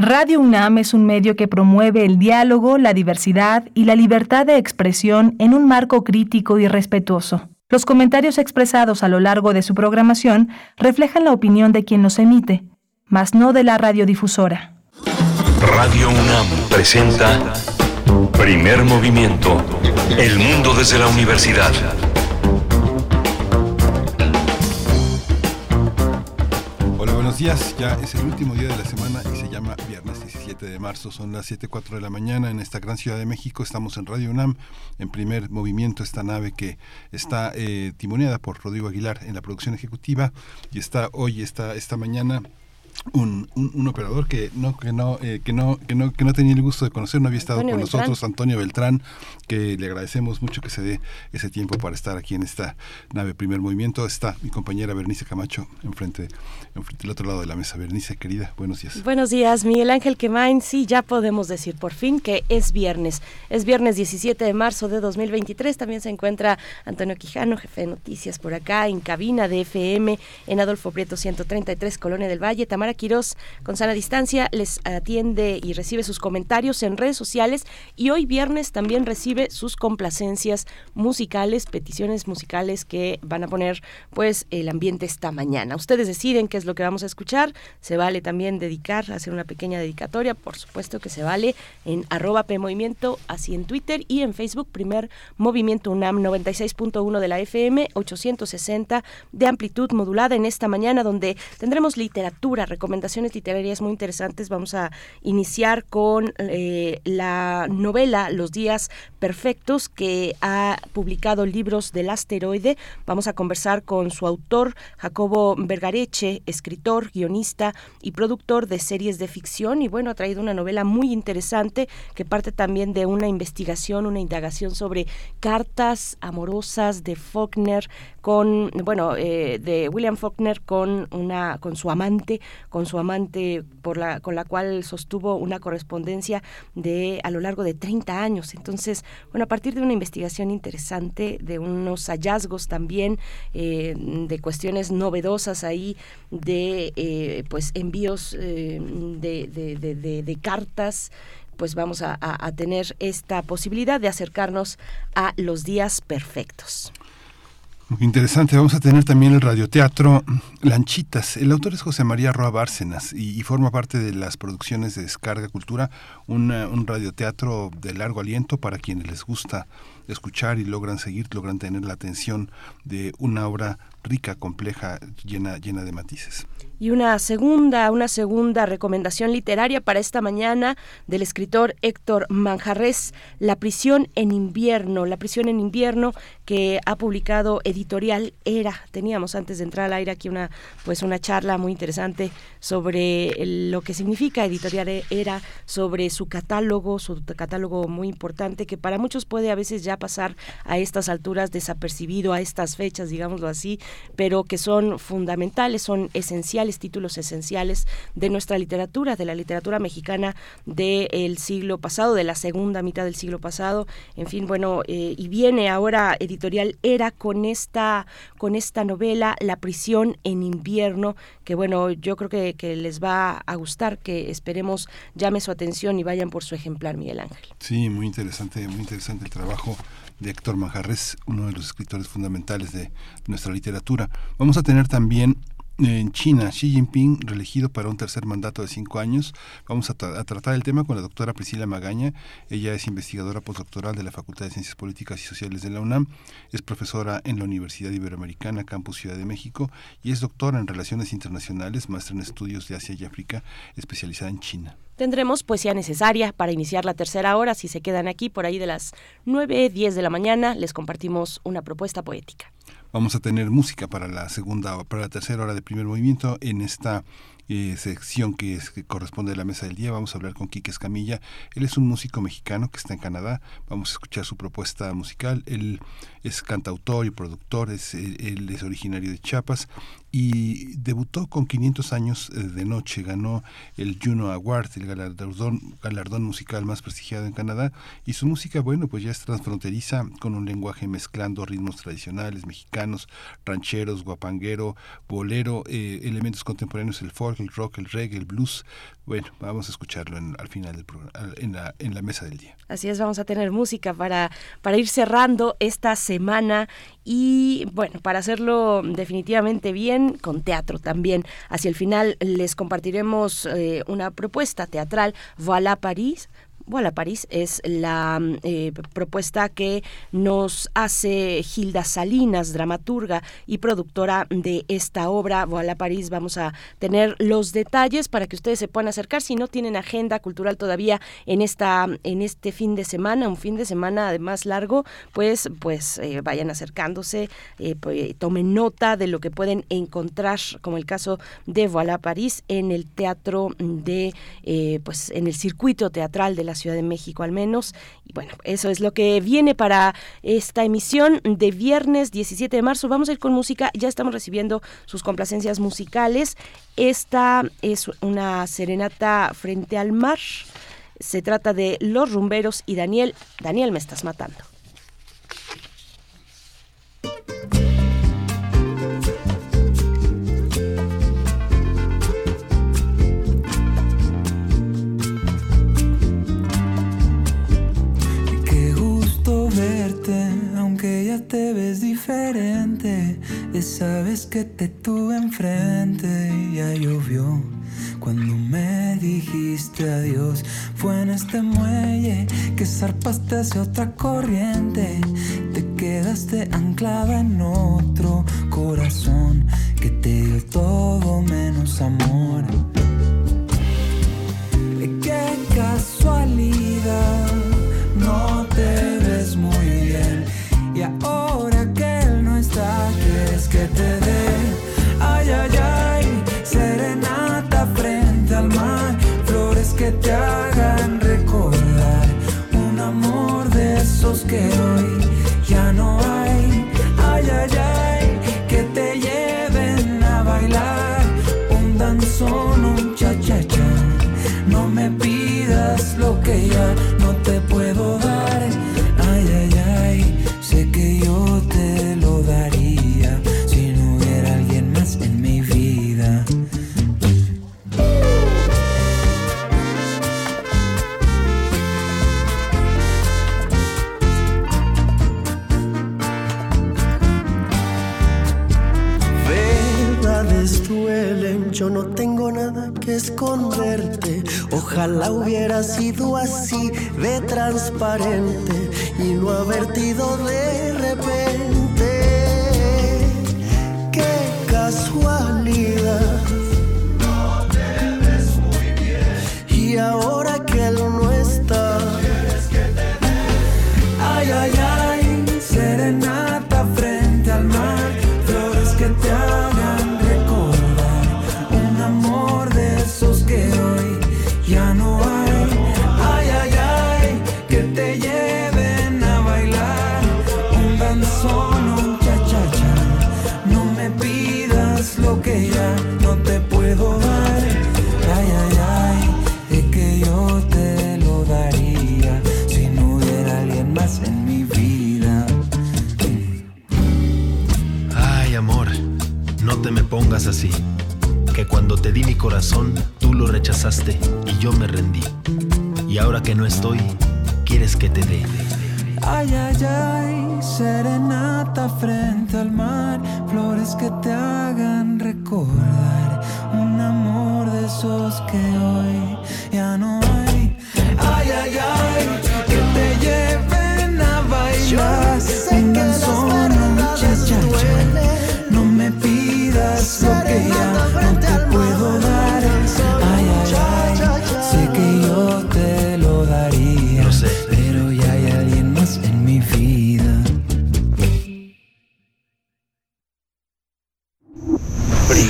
Radio UNAM es un medio que promueve el diálogo, la diversidad y la libertad de expresión en un marco crítico y respetuoso. Los comentarios expresados a lo largo de su programación reflejan la opinión de quien los emite, mas no de la radiodifusora. Radio UNAM presenta Primer Movimiento, El Mundo desde la Universidad. Hola, buenos días. Ya es el último día de la semana y se llama viernes 17 de marzo. Son las 7.04 de la mañana en esta gran ciudad de México. Estamos en Radio UNAM, en primer movimiento, esta nave que está eh, timoneada por Rodrigo Aguilar en la producción ejecutiva y está hoy, esta, esta mañana un, un, operador que no que no, eh, que no que no que no tenía el gusto de conocer no había estado con nosotros Antonio Beltrán que le agradecemos mucho que se dé ese tiempo para estar aquí en esta nave primer movimiento. Está mi compañera Bernice Camacho enfrente enfrente del otro lado de la mesa. Bernice querida buenos días. Buenos días Miguel Ángel Quemain. Sí ya podemos decir por fin que es viernes. Es viernes 17 de marzo de 2023 también se encuentra Antonio Quijano jefe de noticias por acá en cabina de FM en Adolfo Prieto 133 Colonia del Valle Tamara Quirós, con sana distancia, les atiende y recibe sus comentarios en redes sociales y hoy viernes también recibe sus complacencias musicales, peticiones musicales que van a poner pues el ambiente esta mañana. Ustedes deciden qué es lo que vamos a escuchar. Se vale también dedicar, hacer una pequeña dedicatoria, por supuesto que se vale en arroba PMovimiento, así en Twitter y en Facebook, primer Movimiento UNAM 96.1 de la FM, 860 de amplitud modulada en esta mañana donde tendremos literatura, recomendaciones literarias muy interesantes. Vamos a iniciar con eh, la novela Los días perfectos que ha publicado libros del asteroide. Vamos a conversar con su autor, Jacobo Vergareche, escritor, guionista y productor de series de ficción. Y bueno, ha traído una novela muy interesante que parte también de una investigación, una indagación sobre cartas amorosas de Faulkner con, bueno, eh, de William Faulkner con una, con su amante, con su amante por la, con la cual sostuvo una correspondencia de a lo largo de 30 años. Entonces, bueno, a partir de una investigación interesante, de unos hallazgos también, eh, de cuestiones novedosas ahí, de eh, pues envíos eh, de, cartas pues vamos a, tener esta posibilidad de acercarnos a los días perfectos. Interesante, vamos a tener también el radioteatro Lanchitas. El autor es José María Roa Bárcenas y, forma parte de las producciones de Descarga Cultura, un radioteatro de largo aliento para quienes les gusta escuchar y logran seguir, logran tener la atención de una obra rica, compleja, llena, llena de matices. Y una segunda, una segunda recomendación literaria para esta mañana del escritor Héctor Manjarres, La prisión en invierno, La prisión en invierno que ha publicado editorial Era. Teníamos antes de entrar al aire aquí una pues una charla muy interesante sobre lo que significa editorial Era, sobre su catálogo, su catálogo muy importante que para muchos puede a veces ya pasar a estas alturas desapercibido a estas fechas, digámoslo así, pero que son fundamentales, son esenciales títulos esenciales de nuestra literatura, de la literatura mexicana del siglo pasado, de la segunda mitad del siglo pasado. En fin, bueno, eh, y viene ahora editorial Era con esta, con esta novela, La prisión en invierno, que bueno, yo creo que, que les va a gustar, que esperemos llame su atención y vayan por su ejemplar, Miguel Ángel. Sí, muy interesante, muy interesante el trabajo de Héctor Manjarres, uno de los escritores fundamentales de nuestra literatura. Vamos a tener también en China, Xi Jinping, reelegido para un tercer mandato de cinco años. Vamos a, tratar el tema con la doctora Priscila Magaña. Ella es investigadora postdoctoral de la Facultad de Ciencias Políticas y Sociales de la UNAM. Es profesora en la Universidad Iberoamericana, Campus Ciudad de México, y es doctora en Relaciones Internacionales, máster en Estudios de Asia y África, especializada en China. Tendremos poesía necesaria para iniciar la tercera hora. Si se quedan aquí por ahí de las 9, 10 de la mañana, les compartimos una propuesta poética. Vamos a tener música para la segunda, para la tercera hora de primer movimiento en esta eh, sección que, es, que corresponde a la mesa del día. Vamos a hablar con Quique Escamilla. Él es un músico mexicano que está en Canadá. Vamos a escuchar su propuesta musical. Él es cantautor y productor, es, él es originario de Chiapas y debutó con 500 años eh, de noche, ganó el Juno Award, el galardón, galardón musical más prestigiado en Canadá y su música, bueno, pues ya es transfronteriza con un lenguaje mezclando ritmos tradicionales mexicanos, rancheros, guapanguero, bolero, eh, elementos contemporáneos, el folk, el rock, el reggae, el blues. Bueno, vamos a escucharlo al final del programa, en la, en la mesa del día. Así es, vamos a tener música para, para ir cerrando esta semana y bueno, para hacerlo definitivamente bien, con teatro también. Hacia el final les compartiremos eh, una propuesta teatral, Voilà Paris, Voilà París es la eh, propuesta que nos hace Gilda Salinas, dramaturga y productora de esta obra. Voilà París, vamos a tener los detalles para que ustedes se puedan acercar. Si no tienen agenda cultural todavía en esta en este fin de semana, un fin de semana además largo, pues pues eh, vayan acercándose, eh, pues, tomen nota de lo que pueden encontrar, como el caso de Voilà París en el teatro de pues en el circuito teatral de la Ciudad de México al menos. Y bueno, eso es lo que viene para esta emisión de viernes 17 de marzo. Vamos a ir con música, ya estamos recibiendo sus complacencias musicales. Esta es una serenata frente al mar. Se trata de Los Rumberos y Daniel. Daniel, me estás matando. Te ves diferente. Esa vez que te tuve enfrente ya llovió. Cuando me dijiste adiós, fue en este muelle que zarpaste hacia otra corriente. Te quedaste anclada en otro corazón que te dio todo menos amor. Qué casualidad, no te. Y ahora que él no está, quieres que te dé. Ay, ay, ay, serenata frente al mar. Flores que te hagan recordar un amor de esos que hoy yo no tengo nada que esconderte. Ojalá hubiera sido así de transparente y no advertido de repente. Qué casualidad. No te ves muy bien. Y ahora que él pongas así. Que cuando te di mi corazón, tú lo rechazaste y yo me rendí. Y ahora que no estoy, quieres que te dé. Ay, ay, ay, serenata frente al mar, flores que te hagan recordar un amor de esos que hoy ya no hay. Ay, ay, ay,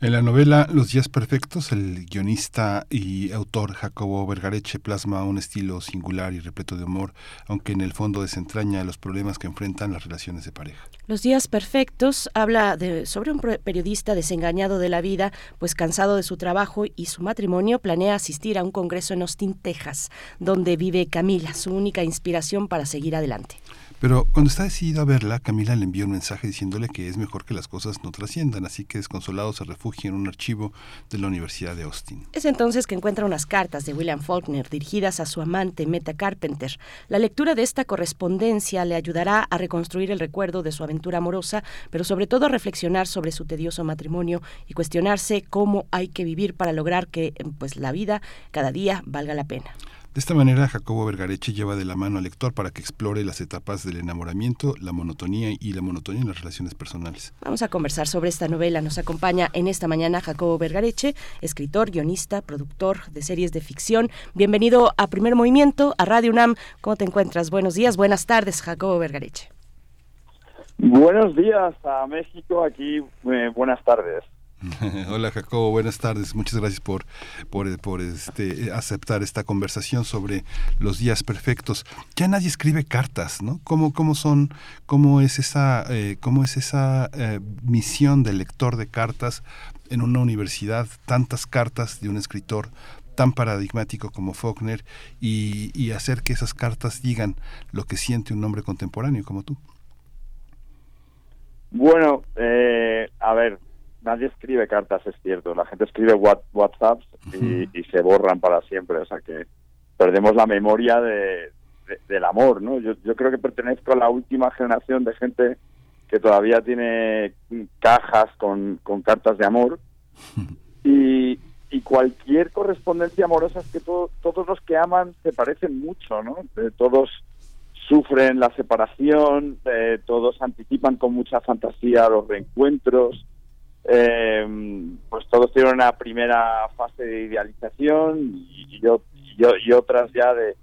En la novela Los días perfectos, el guionista y autor Jacobo Vergareche plasma un estilo singular y repleto de humor, aunque en el fondo desentraña los problemas que enfrentan las relaciones de pareja. Los días perfectos habla de, sobre un periodista desengañado de la vida, pues cansado de su trabajo y su matrimonio, planea asistir a un congreso en Austin, Texas, donde vive Camila, su única inspiración para seguir adelante. Pero cuando está decidido a verla, Camila le envió un mensaje diciéndole que es mejor que las cosas no trasciendan, así que desconsolado se refugia en un archivo de la Universidad de Austin. Es entonces que encuentra unas cartas de William Faulkner dirigidas a su amante Meta Carpenter. La lectura de esta correspondencia le ayudará a reconstruir el recuerdo de su aventura amorosa, pero sobre todo a reflexionar sobre su tedioso matrimonio y cuestionarse cómo hay que vivir para lograr que pues la vida cada día valga la pena. De esta manera, Jacobo Vergareche lleva de la mano al lector para que explore las etapas del enamoramiento, la monotonía y la monotonía en las relaciones personales. Vamos a conversar sobre esta novela. Nos acompaña en esta mañana Jacobo Vergareche, escritor, guionista, productor de series de ficción. Bienvenido a Primer Movimiento, a Radio UNAM. ¿Cómo te encuentras? Buenos días, buenas tardes, Jacobo Vergareche. Buenos días a México, aquí eh, buenas tardes. Hola Jacobo, buenas tardes. Muchas gracias por, por, por, este, aceptar esta conversación sobre los días perfectos. Ya nadie escribe cartas, ¿no? ¿Cómo, cómo son, cómo es esa, eh, cómo es esa eh, misión del lector de cartas en una universidad? Tantas cartas de un escritor tan paradigmático como Faulkner y, hacer que esas cartas digan lo que siente un hombre contemporáneo como tú. Bueno, eh, a ver, nadie escribe cartas, es cierto. La gente escribe WhatsApps y, se borran para siempre. O sea que perdemos la memoria de, del amor, ¿no? Yo, yo creo que pertenezco a la última generación de gente que todavía tiene cajas con, con cartas de amor. Y, y cualquier correspondencia amorosa es que todos los que aman se parecen mucho, ¿no? todos sufren la separación, eh, todos anticipan con mucha fantasía los reencuentros, eh, pues todos tienen una primera fase de idealización y, yo, y, otras ya de,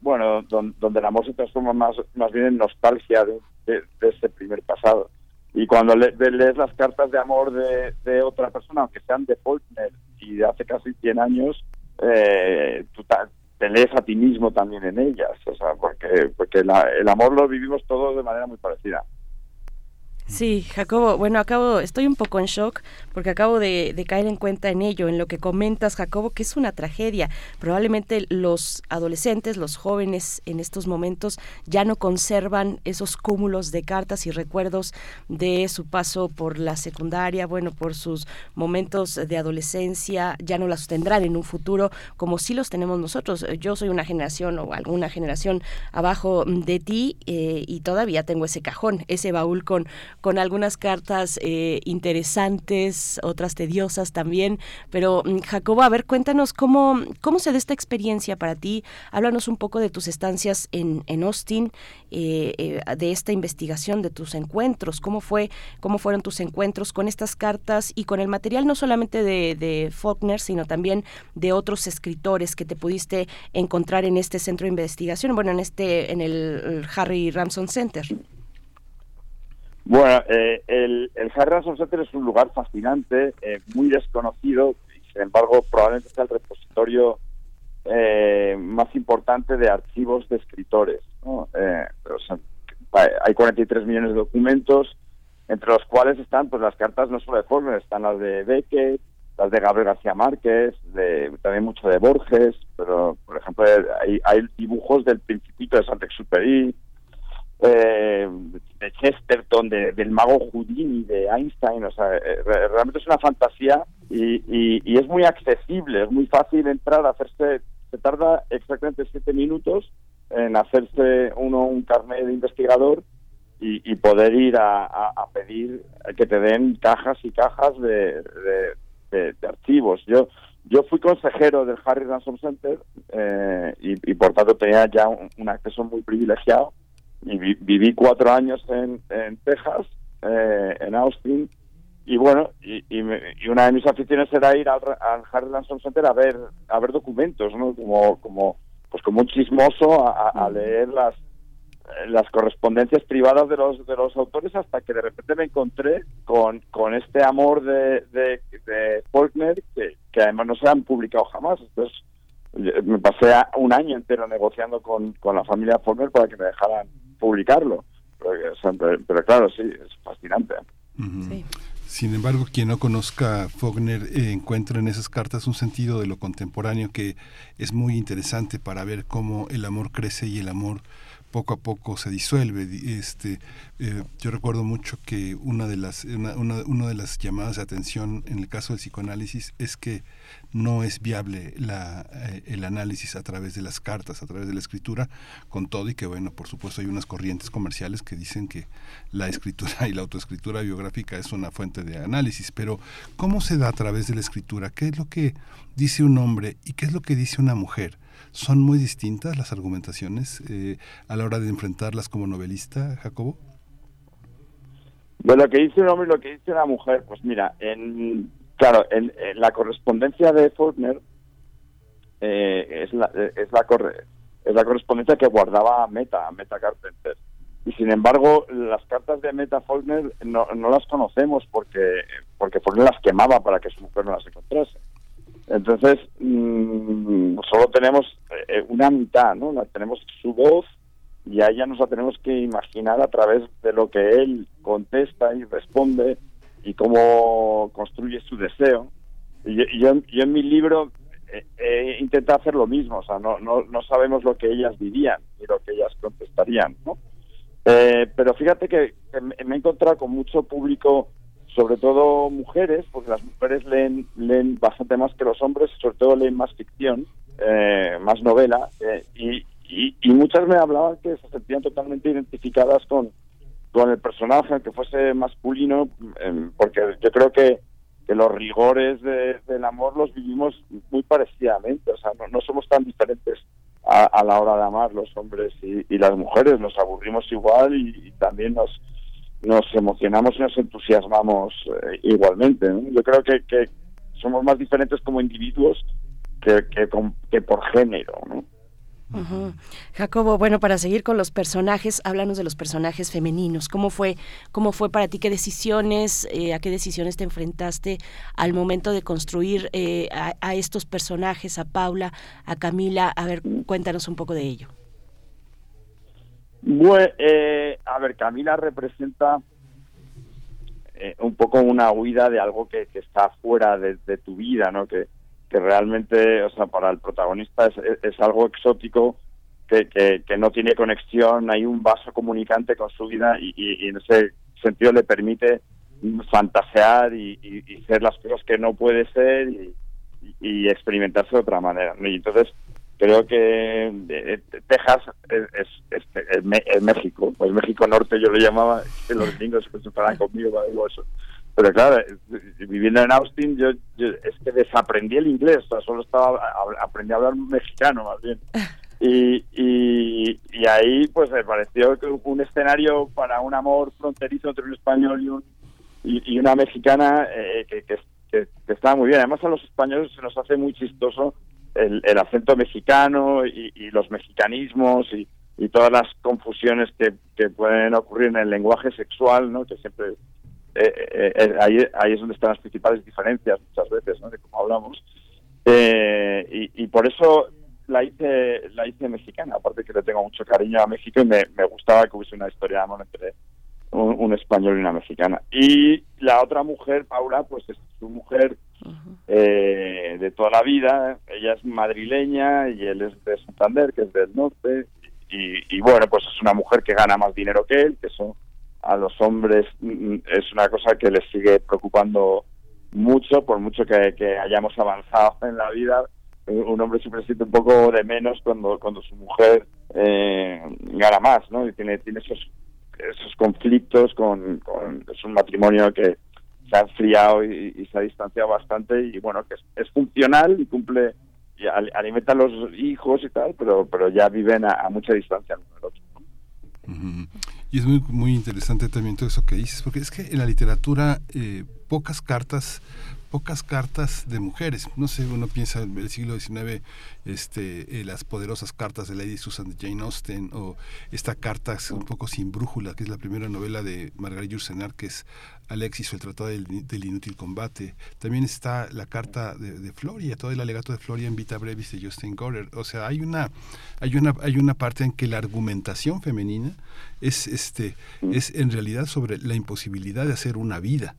bueno, donde, el amor se transforma más, más bien en nostalgia de, ese primer pasado. Y cuando lees las cartas de amor de, otra persona, aunque sean de Faulkner y de hace casi 100 años, eh, tú te lees a ti mismo también en ellas, o sea, porque, porque el amor lo vivimos todos de manera muy parecida. Sí, Jacobo, bueno, acabo, estoy un poco en shock porque acabo de, caer en cuenta en ello, en lo que comentas, Jacobo, que es una tragedia. Probablemente los adolescentes, los jóvenes en estos momentos ya no conservan esos cúmulos de cartas y recuerdos de su paso por la secundaria, bueno, por sus momentos de adolescencia, ya no las tendrán en un futuro como sí los tenemos nosotros. Yo soy una generación o alguna generación abajo de ti eh, y todavía tengo ese cajón, ese baúl con con algunas cartas eh, interesantes, otras tediosas también. Pero, mm, Jacobo, a ver, cuéntanos cómo, cómo se da esta experiencia para ti. Háblanos un poco de tus estancias en, en Austin, eh, eh, de esta investigación, de tus encuentros. ¿Cómo, fue, ¿Cómo fueron tus encuentros con estas cartas y con el material no solamente de, de Faulkner, sino también de otros escritores que te pudiste encontrar en este centro de investigación, bueno, en este, en el Harry Ramson Center? Bueno, eh, el, el Harry Center es un lugar fascinante, eh, muy desconocido, y sin embargo probablemente sea el repositorio eh, más importante de archivos de escritores. ¿no? Eh, hay 43 millones de documentos, entre los cuales están pues las cartas no solo de Faulkner, están las de Beckett, las de Gabriel García Márquez, de, también mucho de Borges, pero por ejemplo hay, hay dibujos del Principito de Saint-Exupéry, eh, de Chesterton, del mago Houdini, de Einstein, o sea, eh, realmente es una fantasía y, y, es muy accesible, es muy fácil entrar, a hacerse, se tarda exactamente siete minutos en hacerse uno un carnet de investigador y, poder ir a, pedir que te den cajas y cajas de, de, archivos. Yo yo fui consejero del Harry Ransom Center eh, y, por tanto tenía ya un acceso muy privilegiado y viví cuatro años en, en Texas, eh, en Austin, y bueno, y, y, una de mis aficiones era ir al, al Harry Lanson Center a ver, a ver documentos, ¿no? Como, como, pues como un chismoso a, a leer las, las correspondencias privadas de los de los autores hasta que de repente me encontré con, con este amor de, de, de Faulkner que, que además no se han publicado jamás. Entonces me pasé un año entero negociando con, con la familia Faulkner para que me dejaran publicarlo. Pero, claro, sí, es fascinante. Sin embargo, quien no conozca Faulkner eh, encuentra en esas cartas un sentido de lo contemporáneo que es muy interesante para ver cómo el amor crece y el amor poco a poco se disuelve. Este, eh, yo recuerdo mucho que una de las una, de las llamadas de atención en el caso del psicoanálisis es que no es viable la, eh, el análisis a través de las cartas, a través de la escritura, con todo y que bueno, por supuesto hay unas corrientes comerciales que dicen que la escritura y la autoescritura biográfica es una fuente de análisis, pero ¿cómo se da a través de la escritura? ¿Qué es lo que dice un hombre y qué es lo que dice una mujer? ¿Son muy distintas las argumentaciones eh, a la hora de enfrentarlas como novelista, Jacobo? Lo que dice un hombre y lo que dice una mujer, pues mira, en, claro, en, la correspondencia de Faulkner eh, es, la, es, la es la correspondencia que guardaba Meta, Meta Carpenter. Y sin embargo, las cartas de Meta Faulkner no, no las conocemos porque, porque Faulkner las quemaba para que su mujer no las encontrase. Entonces, mm, solo tenemos eh, una mitad, ¿no? Tenemos su voz y a ella nos la tenemos que imaginar a través de lo que él contesta y responde y cómo construye su deseo. Y, yo, en mi libro he intentado hacer lo mismo, o sea, no, no, no sabemos lo que ellas dirían y lo que ellas contestarían, ¿no? Eh, pero fíjate que, me he encontrado con mucho público sobre todo mujeres, porque las mujeres leen, leen bastante más que los hombres, sobre todo leen más ficción, eh, más novela, eh, y, y, muchas me hablaban que se sentían totalmente identificadas con, con el personaje, aunque fuese masculino, em, porque yo creo que, que los rigores del amor los vivimos muy parecidamente, o sea, no, somos tan diferentes a, la hora de amar los hombres y, y las mujeres, nos aburrimos igual y también nos nos emocionamos y nos entusiasmamos eh, igualmente. Yo creo que, somos más diferentes como individuos que, que, por género. ¿no? Jacobo, bueno, para seguir con los personajes, háblanos de los personajes femeninos. ¿Cómo fue, cómo fue para ti? ¿Qué decisiones, eh, a qué decisiones te enfrentaste al momento de construir eh, a, a, estos personajes, a Paula, a Camila? A ver, cuéntanos un poco de ello. Bueno, eh, a ver, Camila representa eh, un poco una huida de algo que, está fuera de, tu vida, ¿no? Que, que realmente, o sea, para el protagonista es, algo exótico, que, que, no tiene conexión, hay un vaso comunicante con su vida y, en ese sentido le permite fantasear y, y, ser las cosas que no puede ser y, experimentarse de otra manera. Y entonces creo que eh, Texas es, es, México, pues México Norte yo lo llamaba, que los gringos se estarán conmigo para eso. Pero claro, viviendo en Austin, yo, es que desaprendí el inglés, o sea, solo estaba aprendí a hablar mexicano más bien. Y, y, ahí pues me pareció que un escenario para un amor fronterizo entre un español y, un, y, una mexicana eh, que, que, que, estaba muy bien. Además a los españoles se nos hace muy chistoso el, acento mexicano y, los mexicanismos y, todas las confusiones que, pueden ocurrir en el lenguaje sexual, ¿no? Que siempre eh, eh, eh, ahí, ahí es donde están las principales diferencias muchas veces, ¿no? De cómo hablamos. y, por eso la hice la hice mexicana, aparte que le tengo mucho cariño a México y me, gustaba que hubiese una historia de amor entre un, español y una mexicana. Y la otra mujer, Paula, pues es su mujer eh, de toda la vida. Ella es madrileña y él es de Santander, que es del norte. Y, bueno, pues es una mujer que gana más dinero que él, que eso a los hombres mm, es una cosa que les sigue preocupando mucho, por mucho que, hayamos avanzado en la vida. Un hombre siempre siente un poco de menos cuando, cuando su mujer eh, gana más, ¿no? Y tiene, tiene esos, esos conflictos con, con es un matrimonio que, se ha enfriado y, se ha distanciado bastante y bueno, que es, funcional y cumple, y alimenta a los hijos y tal, pero, pero ya viven a, mucha distancia uno del otro. Y es muy, muy interesante también todo eso que dices, porque es que en la literatura, eh, pocas cartas pocas cartas de mujeres. No sé, uno piensa en el siglo XIX, este, eh, las poderosas cartas de Lady Susan de Jane Austen, o esta carta un poco sin brújula, que es la primera novela de Margaret Yourcenar, que es Alexis o el Tratado del, Inútil Combate. También está la carta de, Floria, todo el alegato de Floria en Vita Brevis de Justin Gorer. O sea, hay una, hay una, hay una parte en que la argumentación femenina es, este, es en realidad sobre la imposibilidad de hacer una vida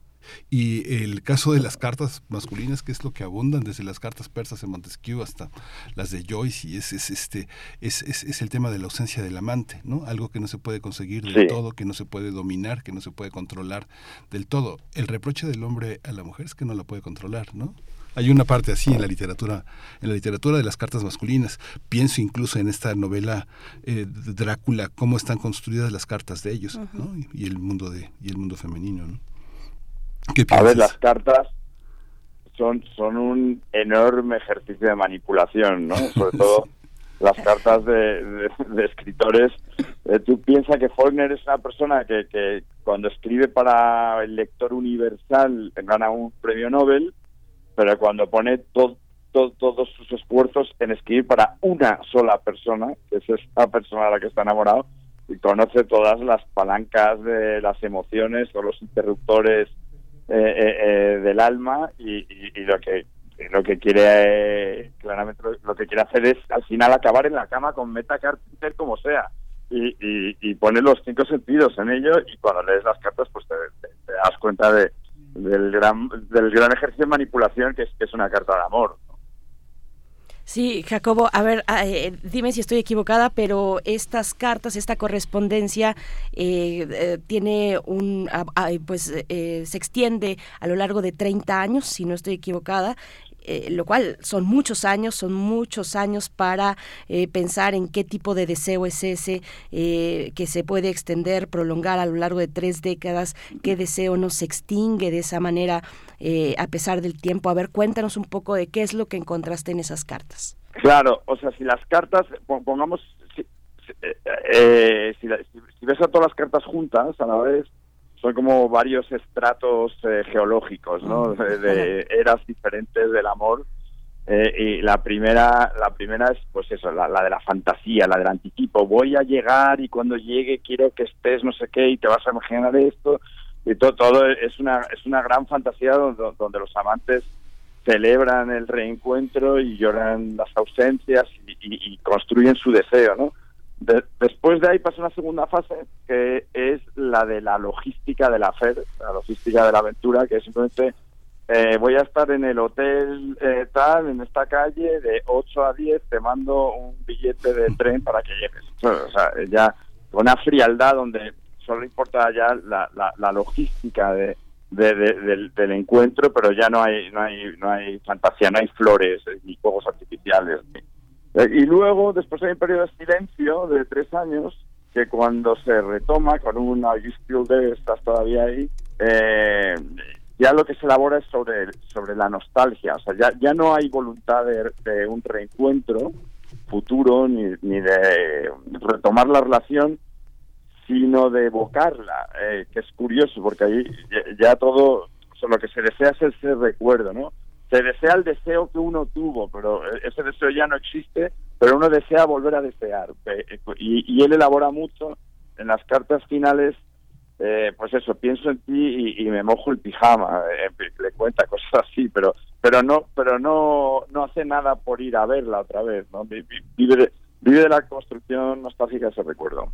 y el caso de las cartas masculinas, que es lo que abundan desde las cartas persas de Montesquieu hasta las de Joyce, y es, es este, es, es, el tema de la ausencia del amante, ¿no? Algo que no se puede conseguir del todo, que no se puede dominar, que no se puede controlar del todo. El reproche del hombre a la mujer es que no la puede controlar, ¿no? Hay una parte así en la literatura, en la literatura de las cartas masculinas. Pienso incluso en esta novela eh, Drácula, cómo están construidas las cartas de ellos, ¿no? y, y, el mundo de y el mundo femenino, ¿no? A ver, las cartas son, son un enorme ejercicio de manipulación, ¿no? Sobre todo las cartas de, escritores. Eh, tú piensas que Faulkner es una persona que, que cuando escribe para el lector universal gana un premio Nobel, pero cuando pone todos sus esfuerzos en escribir para una sola persona, que es esa persona a la que está enamorado, y conoce todas las palancas de las emociones o los interruptores eh, eh, eh, del alma y, lo que lo que quiere claramente lo, que quiere hacer es al final acabar en la cama con Meta Carpenter como sea. Y, y, poner los cinco sentidos en ello y cuando lees las cartas pues te, das cuenta de del gran del gran ejercicio de manipulación que es, que es una carta de amor Sí, Jacobo, a ver, ah, eh, dime si estoy equivocada, pero estas cartas, esta correspondencia eh, eh, tiene un, ah, ah, pues se extiende a lo largo de 30 años, si no estoy equivocada, eh, lo cual son muchos años, son muchos años para eh, pensar en qué tipo de deseo es ese eh, que se puede extender, prolongar a lo largo de tres décadas, qué deseo no se extingue de esa manera a pesar del tiempo. A ver, cuéntanos un poco de qué es lo que encontraste en esas cartas. Claro, o sea, si las cartas, pongamos, si, si ves a todas las cartas juntas a la vez, son como varios estratos eh, geológicos, ¿no? De, eras diferentes del amor. Eh, y la primera, la primera es, pues eso, la, de la fantasía, la del anticipo. Voy a llegar y cuando llegue quiero que estés no sé qué y te vas a imaginar esto. Y todo, todo es una, es una gran fantasía donde, donde los amantes celebran el reencuentro y lloran las ausencias y, y construyen su deseo, ¿no? Después de ahí pasa una segunda fase que es la de la logística de la FED, la logística de la aventura, que es simplemente eh, voy a estar en el hotel eh, tal, en esta calle, de 8 a 10 te mando un billete de tren para que llegues. O sea, ya con una frialdad donde solo importa ya la, la, logística de, del, del, encuentro, pero ya no hay, no hay, no hay fantasía, no hay flores, ni juegos artificiales, ni, eh, y luego, después hay un periodo de silencio de tres años, que cuando se retoma con una You Still There, estás todavía ahí, eh, ya lo que se elabora es sobre, sobre la nostalgia. O sea, ya, ya no hay voluntad de, un reencuentro futuro ni, ni de retomar la relación, sino de evocarla, eh, que es curioso, porque ahí ya, todo, lo que se desea es ese recuerdo, ¿no? Se desea el deseo que uno tuvo, pero ese deseo ya no existe, pero uno desea volver a desear. Y, él elabora mucho en las cartas finales, eh, pues eso, pienso en ti y, me mojo el pijama, eh, le cuenta cosas así, pero pero no pero no no hace nada por ir a verla otra vez, ¿no? Vive de la construcción nostálgica de ese recuerdo.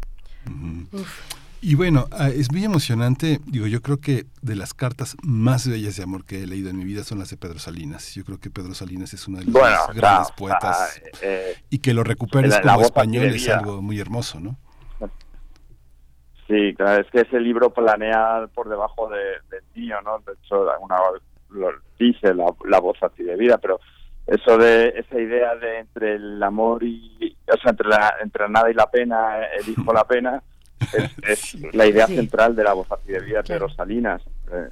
Y bueno, ah, es muy emocionante. Digo, yo creo que de las cartas más bellas de amor que he leído en mi vida son las de Pedro Salinas. Yo creo que Pedro Salinas es uno de los grandes poetas. Eh, y que lo recuperes como español es algo muy hermoso, ¿no? Sí, claro, es que ese libro planea por debajo de, del mío, ¿no? De hecho, una, lo dice la, la voz así de vida, pero eso de esa idea de entre el amor y, o sea, entre la, entre nada y la pena, elijo la pena es, la idea central de la voz de vida de Rosalinas. Eh.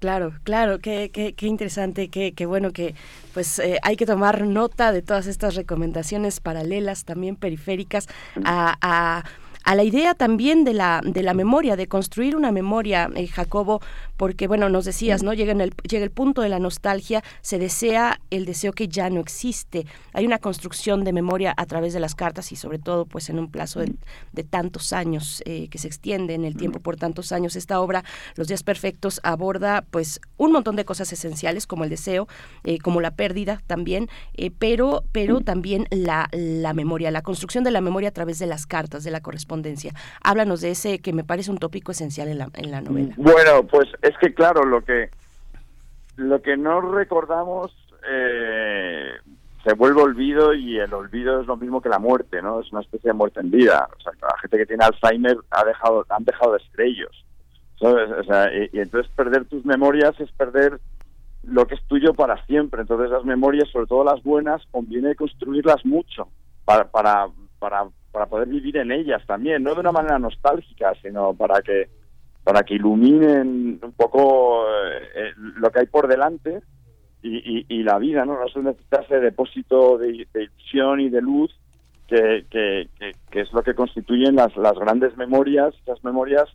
Claro, claro, qué, qué, qué interesante, qué, qué, bueno que pues eh, hay que tomar nota de todas estas recomendaciones paralelas, también periféricas, a, a la idea también de la, de la memoria, de construir una memoria, eh, Jacobo, porque bueno, nos decías, ¿no? Llega, en el, llega el punto de la nostalgia, se desea el deseo que ya no existe. Hay una construcción de memoria a través de las cartas y sobre todo pues en un plazo de, tantos años eh, que se extiende en el tiempo por tantos años. Esta obra, Los días perfectos, aborda pues un montón de cosas esenciales como el deseo, eh, como la pérdida también, pero, pero también la, la memoria, la construcción de la memoria a través de las cartas, de la correspondencia. Háblanos de ese que me parece un tópico esencial en la, en la novela. Bueno, pues es que claro, lo que, lo que no recordamos eh, se vuelve olvido y el olvido es lo mismo que la muerte, ¿no? Es una especie de muerte en vida. O sea, la gente que tiene Alzheimer ha dejado, han dejado de ser ellos. O sea, y, entonces perder tus memorias es perder lo que es tuyo para siempre. Entonces las memorias, sobre todo las buenas, conviene construirlas mucho para, para, para, para poder vivir en ellas también, no de una manera nostálgica, sino para que para que iluminen un poco eh, lo que hay por delante y, la vida, ¿no? No se necesita ese depósito de, de ilusión y de luz que, que, que, es lo que constituyen las, las grandes memorias. Esas memorias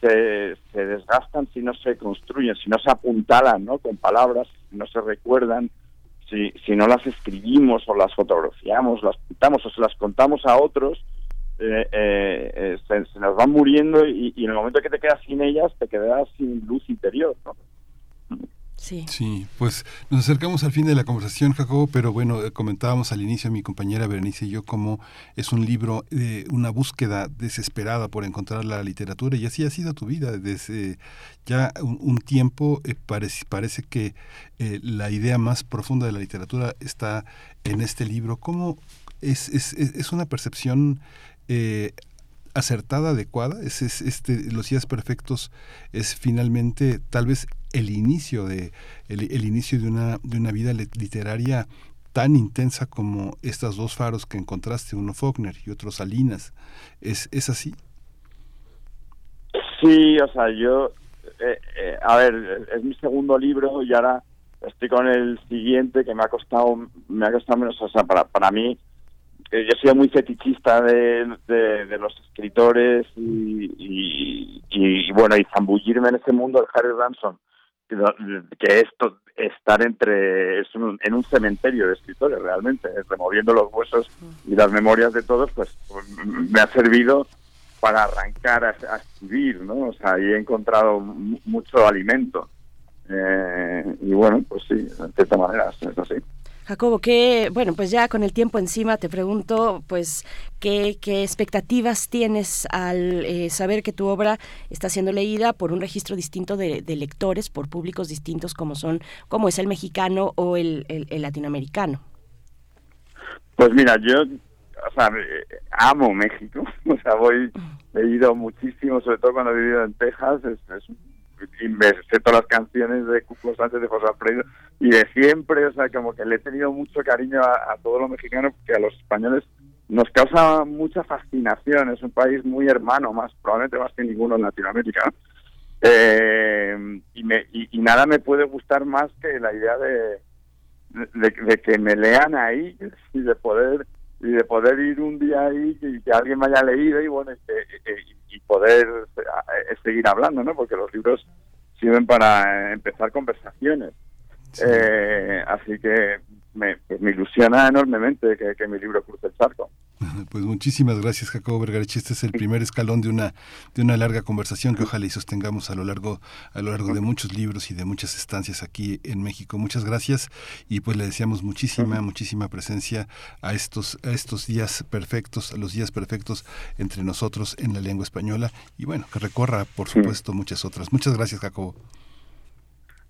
se, se desgastan si no se construyen, si no se apuntalan, ¿no? Con palabras, si no se recuerdan, si, si no las escribimos o las fotografiamos, las pintamos o se las contamos a otros, eh, eh, eh, se, nos van muriendo y, en el momento que te quedas sin ellas, te quedas sin luz interior. ¿no? Sí. pues nos acercamos al fin de la conversación, Jacobo, pero bueno, eh, comentábamos al inicio mi compañera Berenice y yo cómo es un libro de una búsqueda desesperada por encontrar la literatura y así ha sido tu vida desde ya un, tiempo. parece, parece que la idea más profunda de la literatura está en este libro. ¿Cómo es, es, es una percepción eh, acertada, adecuada. Es, este, los días perfectos es finalmente tal vez el inicio de el, inicio de una de una vida literaria tan intensa como estas dos faros que encontraste, uno Faulkner y otro Salinas. ¿Es, es así? Sí, o sea, yo, eh, eh, a ver, es mi segundo libro y ahora estoy con el siguiente que me ha costado, me ha costado menos, o sea, para, para mí yo he sido muy fetichista de, de, los escritores y, y, bueno, y zambullirme en ese mundo de Harry Ransom, que esto estar entre es en un cementerio de escritores realmente, removiendo los huesos y las memorias de todos, pues, me ha servido para arrancar a, escribir, ¿no? O sea, ahí he encontrado mucho alimento. Eh, y bueno, pues sí, de cierta manera es así. Jacobo, que, bueno, pues ya con el tiempo encima te pregunto, pues, ¿qué, qué expectativas tienes al eh, saber que tu obra está siendo leída por un registro distinto de, lectores, por públicos distintos como son, como es el mexicano o el, latinoamericano? Pues mira, yo, amo México, o sea, voy, he ido muchísimo, sobre todo cuando he vivido en Texas, es, es y me las canciones de Cuco Sánchez, de José Alfredo, y de siempre, o sea, como que le he tenido mucho cariño a, todos los mexicanos, que a los españoles nos causa mucha fascinación, es un país muy hermano, más probablemente más que ninguno en Latinoamérica, eh, y, me, y, nada me puede gustar más que la idea de, de, que me lean ahí y de poder y de poder ir un día ahí y que alguien me haya leído y bueno y, y poder eh, seguir hablando, ¿no? Porque los libros sirven para empezar conversaciones. Eh, así que me, pues me ilusiona enormemente que, que mi libro cruce el charco. Pues muchísimas gracias, Jacobo Vergarich. Este es el primer escalón de una de una larga conversación que ojalá y sostengamos a lo largo a lo largo de muchos libros y de muchas estancias aquí en México. Muchas gracias y pues le deseamos muchísima muchísima presencia a estos a estos días perfectos, a los días perfectos entre nosotros en la lengua española y bueno, que recorra por supuesto muchas otras. Muchas gracias, Jacobo.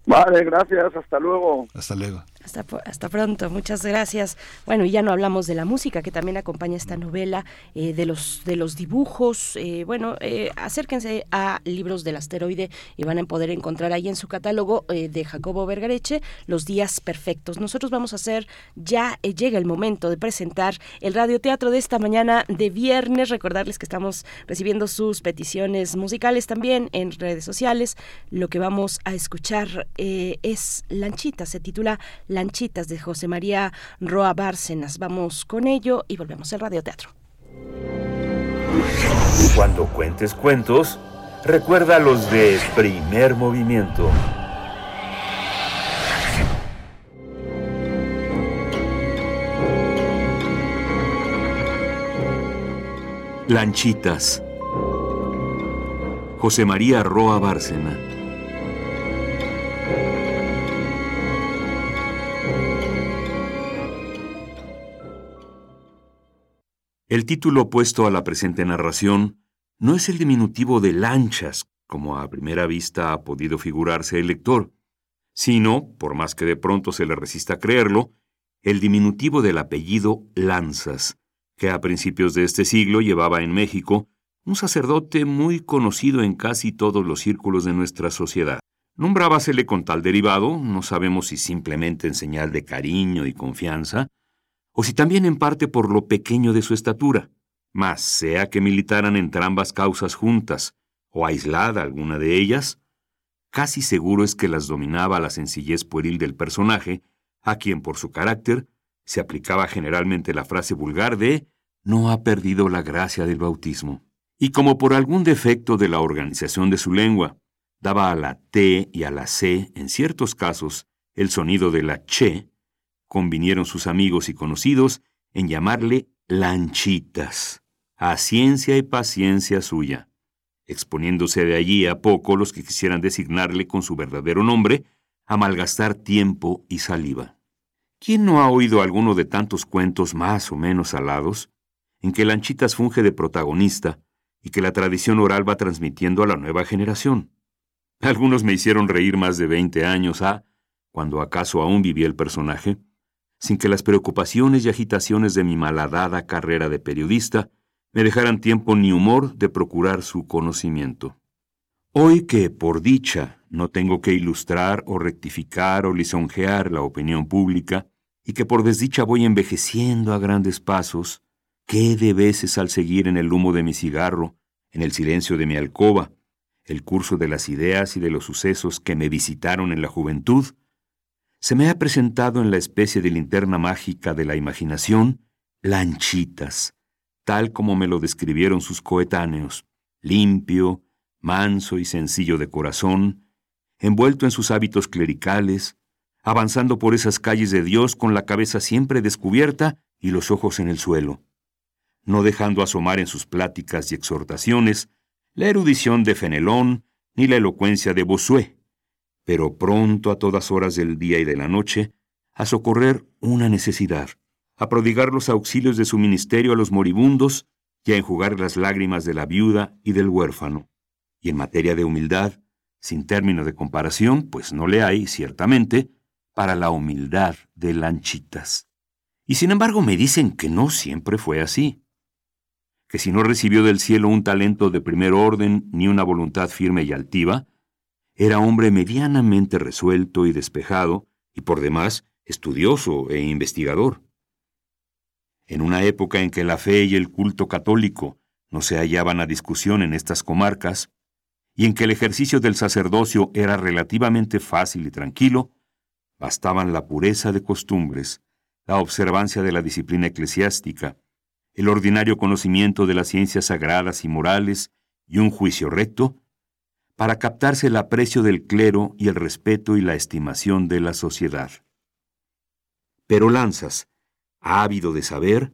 Vale, gracias, hasta luego. Hasta luego. Hasta, hasta pronto, muchas gracias. Bueno, y ya no hablamos de la música que también acompaña esta novela, eh, de, los, de los dibujos. Eh, bueno, eh, acérquense a Libros del Asteroide y van a poder encontrar ahí en su catálogo de Jacobo Vergareche Los Días Perfectos. Nosotros vamos a hacer, ya llega el momento de presentar el radioteatro de esta mañana de viernes. Recordarles que estamos recibiendo sus peticiones musicales también en redes sociales. Lo que vamos a escuchar es Lanchita, se titula Lanchitas de José María Roa Bárcenas. Vamos con ello y volvemos al radioteatro. Cuando cuentes cuentos, recuerda los de primer movimiento. Lanchitas. José María Roa Bárcena. El título puesto a la presente narración no es el diminutivo de lanchas, como a primera vista ha podido figurarse el lector, sino, por más que de pronto se le resista creerlo, el diminutivo del apellido Lanzas, que a principios de este siglo llevaba en México un sacerdote muy conocido en casi todos los círculos de nuestra sociedad. Nombrábasele con tal derivado, no sabemos si simplemente en señal de cariño y confianza, o si también en parte por lo pequeño de su estatura, mas sea que militaran entre ambas causas juntas o aislada alguna de ellas, casi seguro es que las dominaba la sencillez pueril del personaje, a quien por su carácter se aplicaba generalmente la frase vulgar de no ha perdido la gracia del bautismo. Y como por algún defecto de la organización de su lengua, daba a la T y a la C, en ciertos casos, el sonido de la che, convinieron sus amigos y conocidos en llamarle lanchitas, a ciencia y paciencia suya, exponiéndose de allí a poco los que quisieran designarle con su verdadero nombre, a malgastar tiempo y saliva. ¿Quién no ha oído alguno de tantos cuentos más o menos alados, en que Lanchitas funge de protagonista y que la tradición oral va transmitiendo a la nueva generación? Algunos me hicieron reír más de veinte años a, cuando acaso aún vivía el personaje, sin que las preocupaciones y agitaciones de mi malhadada carrera de periodista me dejaran tiempo ni humor de procurar su conocimiento. Hoy que, por dicha, no tengo que ilustrar o rectificar o lisonjear la opinión pública, y que por desdicha voy envejeciendo a grandes pasos, qué de veces al seguir en el humo de mi cigarro, en el silencio de mi alcoba, el curso de las ideas y de los sucesos que me visitaron en la juventud, se me ha presentado en la especie de linterna mágica de la imaginación lanchitas, tal como me lo describieron sus coetáneos, limpio, manso y sencillo de corazón, envuelto en sus hábitos clericales, avanzando por esas calles de Dios con la cabeza siempre descubierta y los ojos en el suelo, no dejando asomar en sus pláticas y exhortaciones la erudición de Fenelón ni la elocuencia de Bossuet, pero pronto a todas horas del día y de la noche, a socorrer una necesidad, a prodigar los auxilios de su ministerio a los moribundos y a enjugar las lágrimas de la viuda y del huérfano. Y en materia de humildad, sin término de comparación, pues no le hay, ciertamente, para la humildad de Lanchitas. Y sin embargo me dicen que no siempre fue así, que si no recibió del cielo un talento de primer orden ni una voluntad firme y altiva, era hombre medianamente resuelto y despejado, y por demás estudioso e investigador. En una época en que la fe y el culto católico no se hallaban a discusión en estas comarcas, y en que el ejercicio del sacerdocio era relativamente fácil y tranquilo, bastaban la pureza de costumbres, la observancia de la disciplina eclesiástica, el ordinario conocimiento de las ciencias sagradas y morales y un juicio recto para captarse el aprecio del clero y el respeto y la estimación de la sociedad. Pero Lanzas, ávido de saber,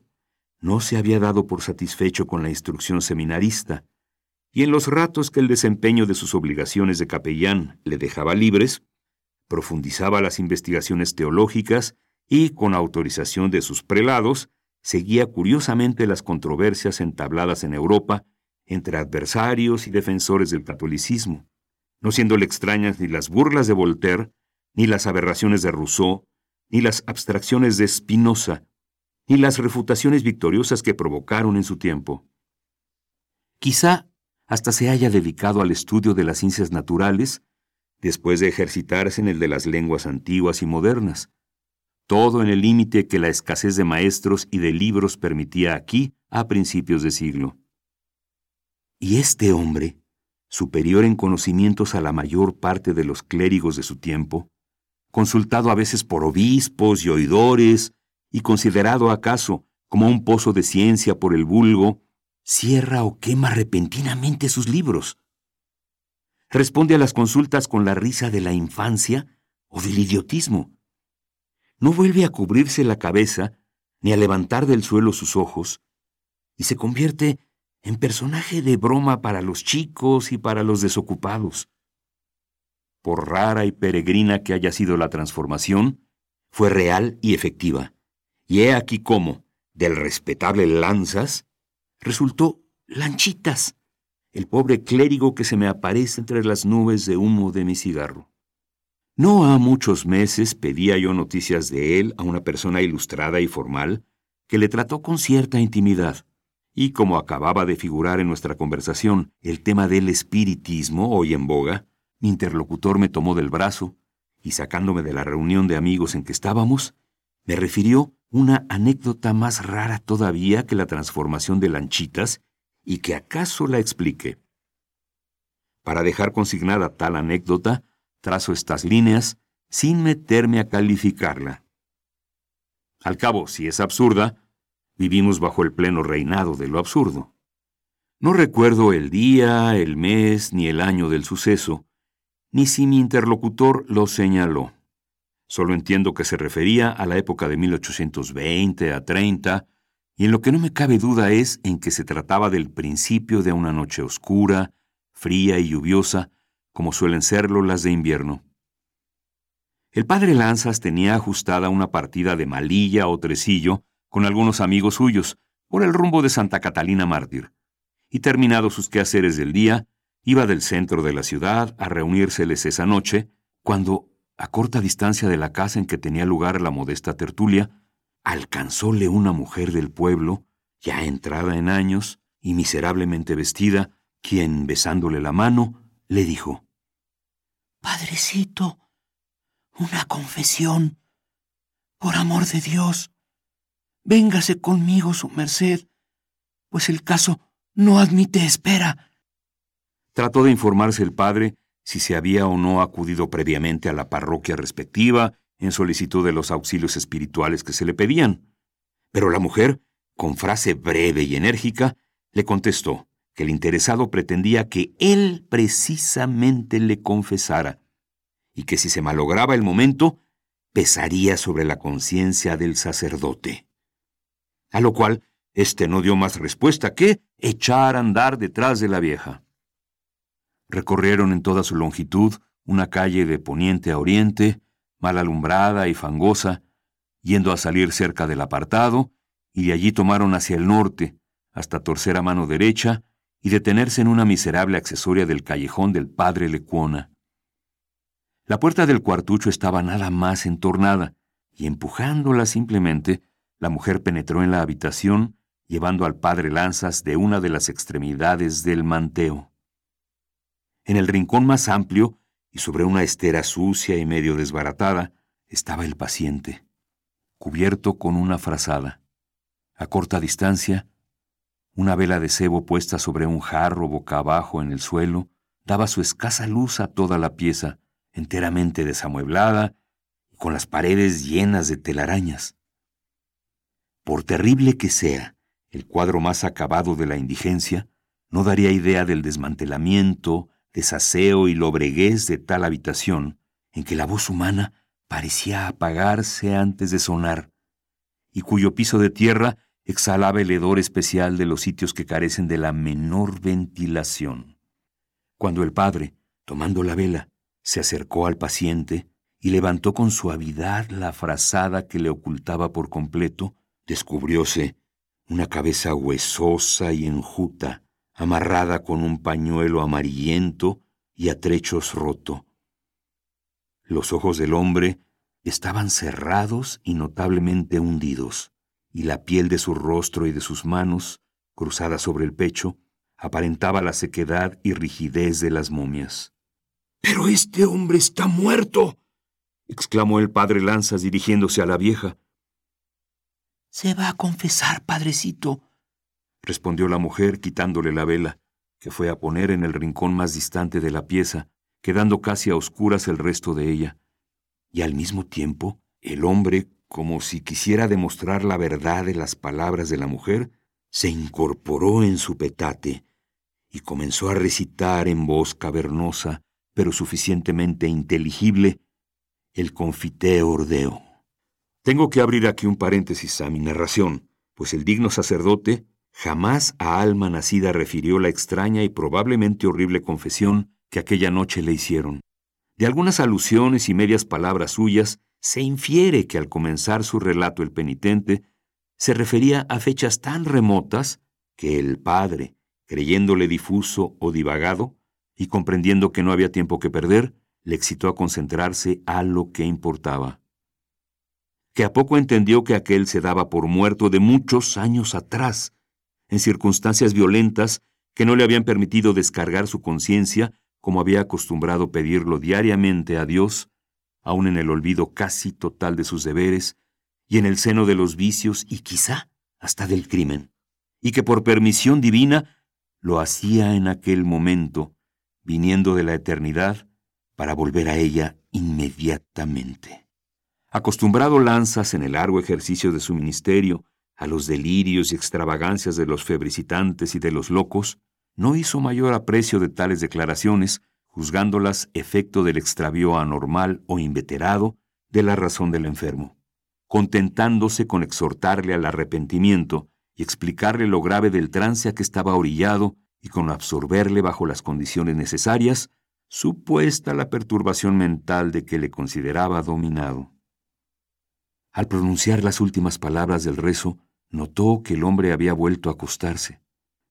no se había dado por satisfecho con la instrucción seminarista, y en los ratos que el desempeño de sus obligaciones de capellán le dejaba libres, profundizaba las investigaciones teológicas y, con autorización de sus prelados, seguía curiosamente las controversias entabladas en Europa entre adversarios y defensores del catolicismo, no siéndole extrañas ni las burlas de Voltaire, ni las aberraciones de Rousseau, ni las abstracciones de Spinoza, ni las refutaciones victoriosas que provocaron en su tiempo. Quizá hasta se haya dedicado al estudio de las ciencias naturales, después de ejercitarse en el de las lenguas antiguas y modernas, todo en el límite que la escasez de maestros y de libros permitía aquí a principios de siglo. Y este hombre, superior en conocimientos a la mayor parte de los clérigos de su tiempo, consultado a veces por obispos y oidores, y considerado acaso como un pozo de ciencia por el vulgo, cierra o quema repentinamente sus libros. Responde a las consultas con la risa de la infancia o del idiotismo. No vuelve a cubrirse la cabeza ni a levantar del suelo sus ojos, y se convierte en personaje de broma para los chicos y para los desocupados. Por rara y peregrina que haya sido la transformación, fue real y efectiva. Y he aquí cómo, del respetable Lanzas, resultó Lanchitas, el pobre clérigo que se me aparece entre las nubes de humo de mi cigarro. No ha muchos meses pedía yo noticias de él a una persona ilustrada y formal que le trató con cierta intimidad, y como acababa de figurar en nuestra conversación el tema del espiritismo hoy en boga, mi interlocutor me tomó del brazo y sacándome de la reunión de amigos en que estábamos, me refirió una anécdota más rara todavía que la transformación de lanchitas y que acaso la explique. Para dejar consignada tal anécdota, trazo estas líneas sin meterme a calificarla. Al cabo, si es absurda, vivimos bajo el pleno reinado de lo absurdo. No recuerdo el día, el mes ni el año del suceso, ni si mi interlocutor lo señaló. Solo entiendo que se refería a la época de 1820 a 30, y en lo que no me cabe duda es en que se trataba del principio de una noche oscura, fría y lluviosa, como suelen serlo las de invierno. El padre Lanzas tenía ajustada una partida de malilla o tresillo con algunos amigos suyos por el rumbo de Santa Catalina Mártir, y terminados sus quehaceres del día, iba del centro de la ciudad a reunírseles esa noche, cuando a corta distancia de la casa en que tenía lugar la modesta tertulia, alcanzóle una mujer del pueblo, ya entrada en años y miserablemente vestida, quien, besándole la mano, le dijo, Padrecito, una confesión. Por amor de Dios, véngase conmigo su merced, pues el caso no admite espera. Trató de informarse el padre si se había o no acudido previamente a la parroquia respectiva en solicitud de los auxilios espirituales que se le pedían. Pero la mujer, con frase breve y enérgica, le contestó que el interesado pretendía que él precisamente le confesara, y que si se malograba el momento, pesaría sobre la conciencia del sacerdote. A lo cual, éste no dio más respuesta que echar a andar detrás de la vieja. Recorrieron en toda su longitud una calle de poniente a oriente, mal alumbrada y fangosa, yendo a salir cerca del apartado, y de allí tomaron hacia el norte, hasta torcer a mano derecha y detenerse en una miserable accesoria del callejón del padre Lecuona. La puerta del cuartucho estaba nada más entornada, y empujándola simplemente, la mujer penetró en la habitación, llevando al padre Lanzas de una de las extremidades del manteo. En el rincón más amplio, y sobre una estera sucia y medio desbaratada, estaba el paciente, cubierto con una frazada. A corta distancia, una vela de cebo puesta sobre un jarro boca abajo en el suelo daba su escasa luz a toda la pieza, enteramente desamueblada y con las paredes llenas de telarañas. Por terrible que sea el cuadro más acabado de la indigencia, no daría idea del desmantelamiento, desaseo y lobreguez de tal habitación en que la voz humana parecía apagarse antes de sonar, y cuyo piso de tierra exhalaba el hedor especial de los sitios que carecen de la menor ventilación. Cuando el padre, tomando la vela, se acercó al paciente y levantó con suavidad la frazada que le ocultaba por completo, descubrióse una cabeza huesosa y enjuta, amarrada con un pañuelo amarillento y a trechos roto. Los ojos del hombre estaban cerrados y notablemente hundidos, y la piel de su rostro y de sus manos, cruzada sobre el pecho, aparentaba la sequedad y rigidez de las momias. Pero este hombre está muerto, exclamó el padre Lanzas dirigiéndose a la vieja. Se va a confesar, padrecito, respondió la mujer quitándole la vela, que fue a poner en el rincón más distante de la pieza, quedando casi a oscuras el resto de ella. Y al mismo tiempo, el hombre, como si quisiera demostrar la verdad de las palabras de la mujer, se incorporó en su petate y comenzó a recitar en voz cavernosa, pero suficientemente inteligible, el confiteo ordeo. Tengo que abrir aquí un paréntesis a mi narración, pues el digno sacerdote jamás a alma nacida refirió la extraña y probablemente horrible confesión que aquella noche le hicieron. De algunas alusiones y medias palabras suyas se infiere que al comenzar su relato el penitente se refería a fechas tan remotas que el padre, creyéndole difuso o divagado, y comprendiendo que no había tiempo que perder, le excitó a concentrarse a lo que importaba. Que a poco entendió que aquel se daba por muerto de muchos años atrás, en circunstancias violentas que no le habían permitido descargar su conciencia como había acostumbrado pedirlo diariamente a Dios, aun en el olvido casi total de sus deberes y en el seno de los vicios y quizá hasta del crimen, y que por permisión divina lo hacía en aquel momento, viniendo de la eternidad para volver a ella inmediatamente. Acostumbrado lanzas en el largo ejercicio de su ministerio a los delirios y extravagancias de los febricitantes y de los locos, no hizo mayor aprecio de tales declaraciones, juzgándolas efecto del extravío anormal o inveterado de la razón del enfermo, contentándose con exhortarle al arrepentimiento y explicarle lo grave del trance a que estaba orillado y con absorberle bajo las condiciones necesarias, supuesta la perturbación mental de que le consideraba dominado. Al pronunciar las últimas palabras del rezo, notó que el hombre había vuelto a acostarse,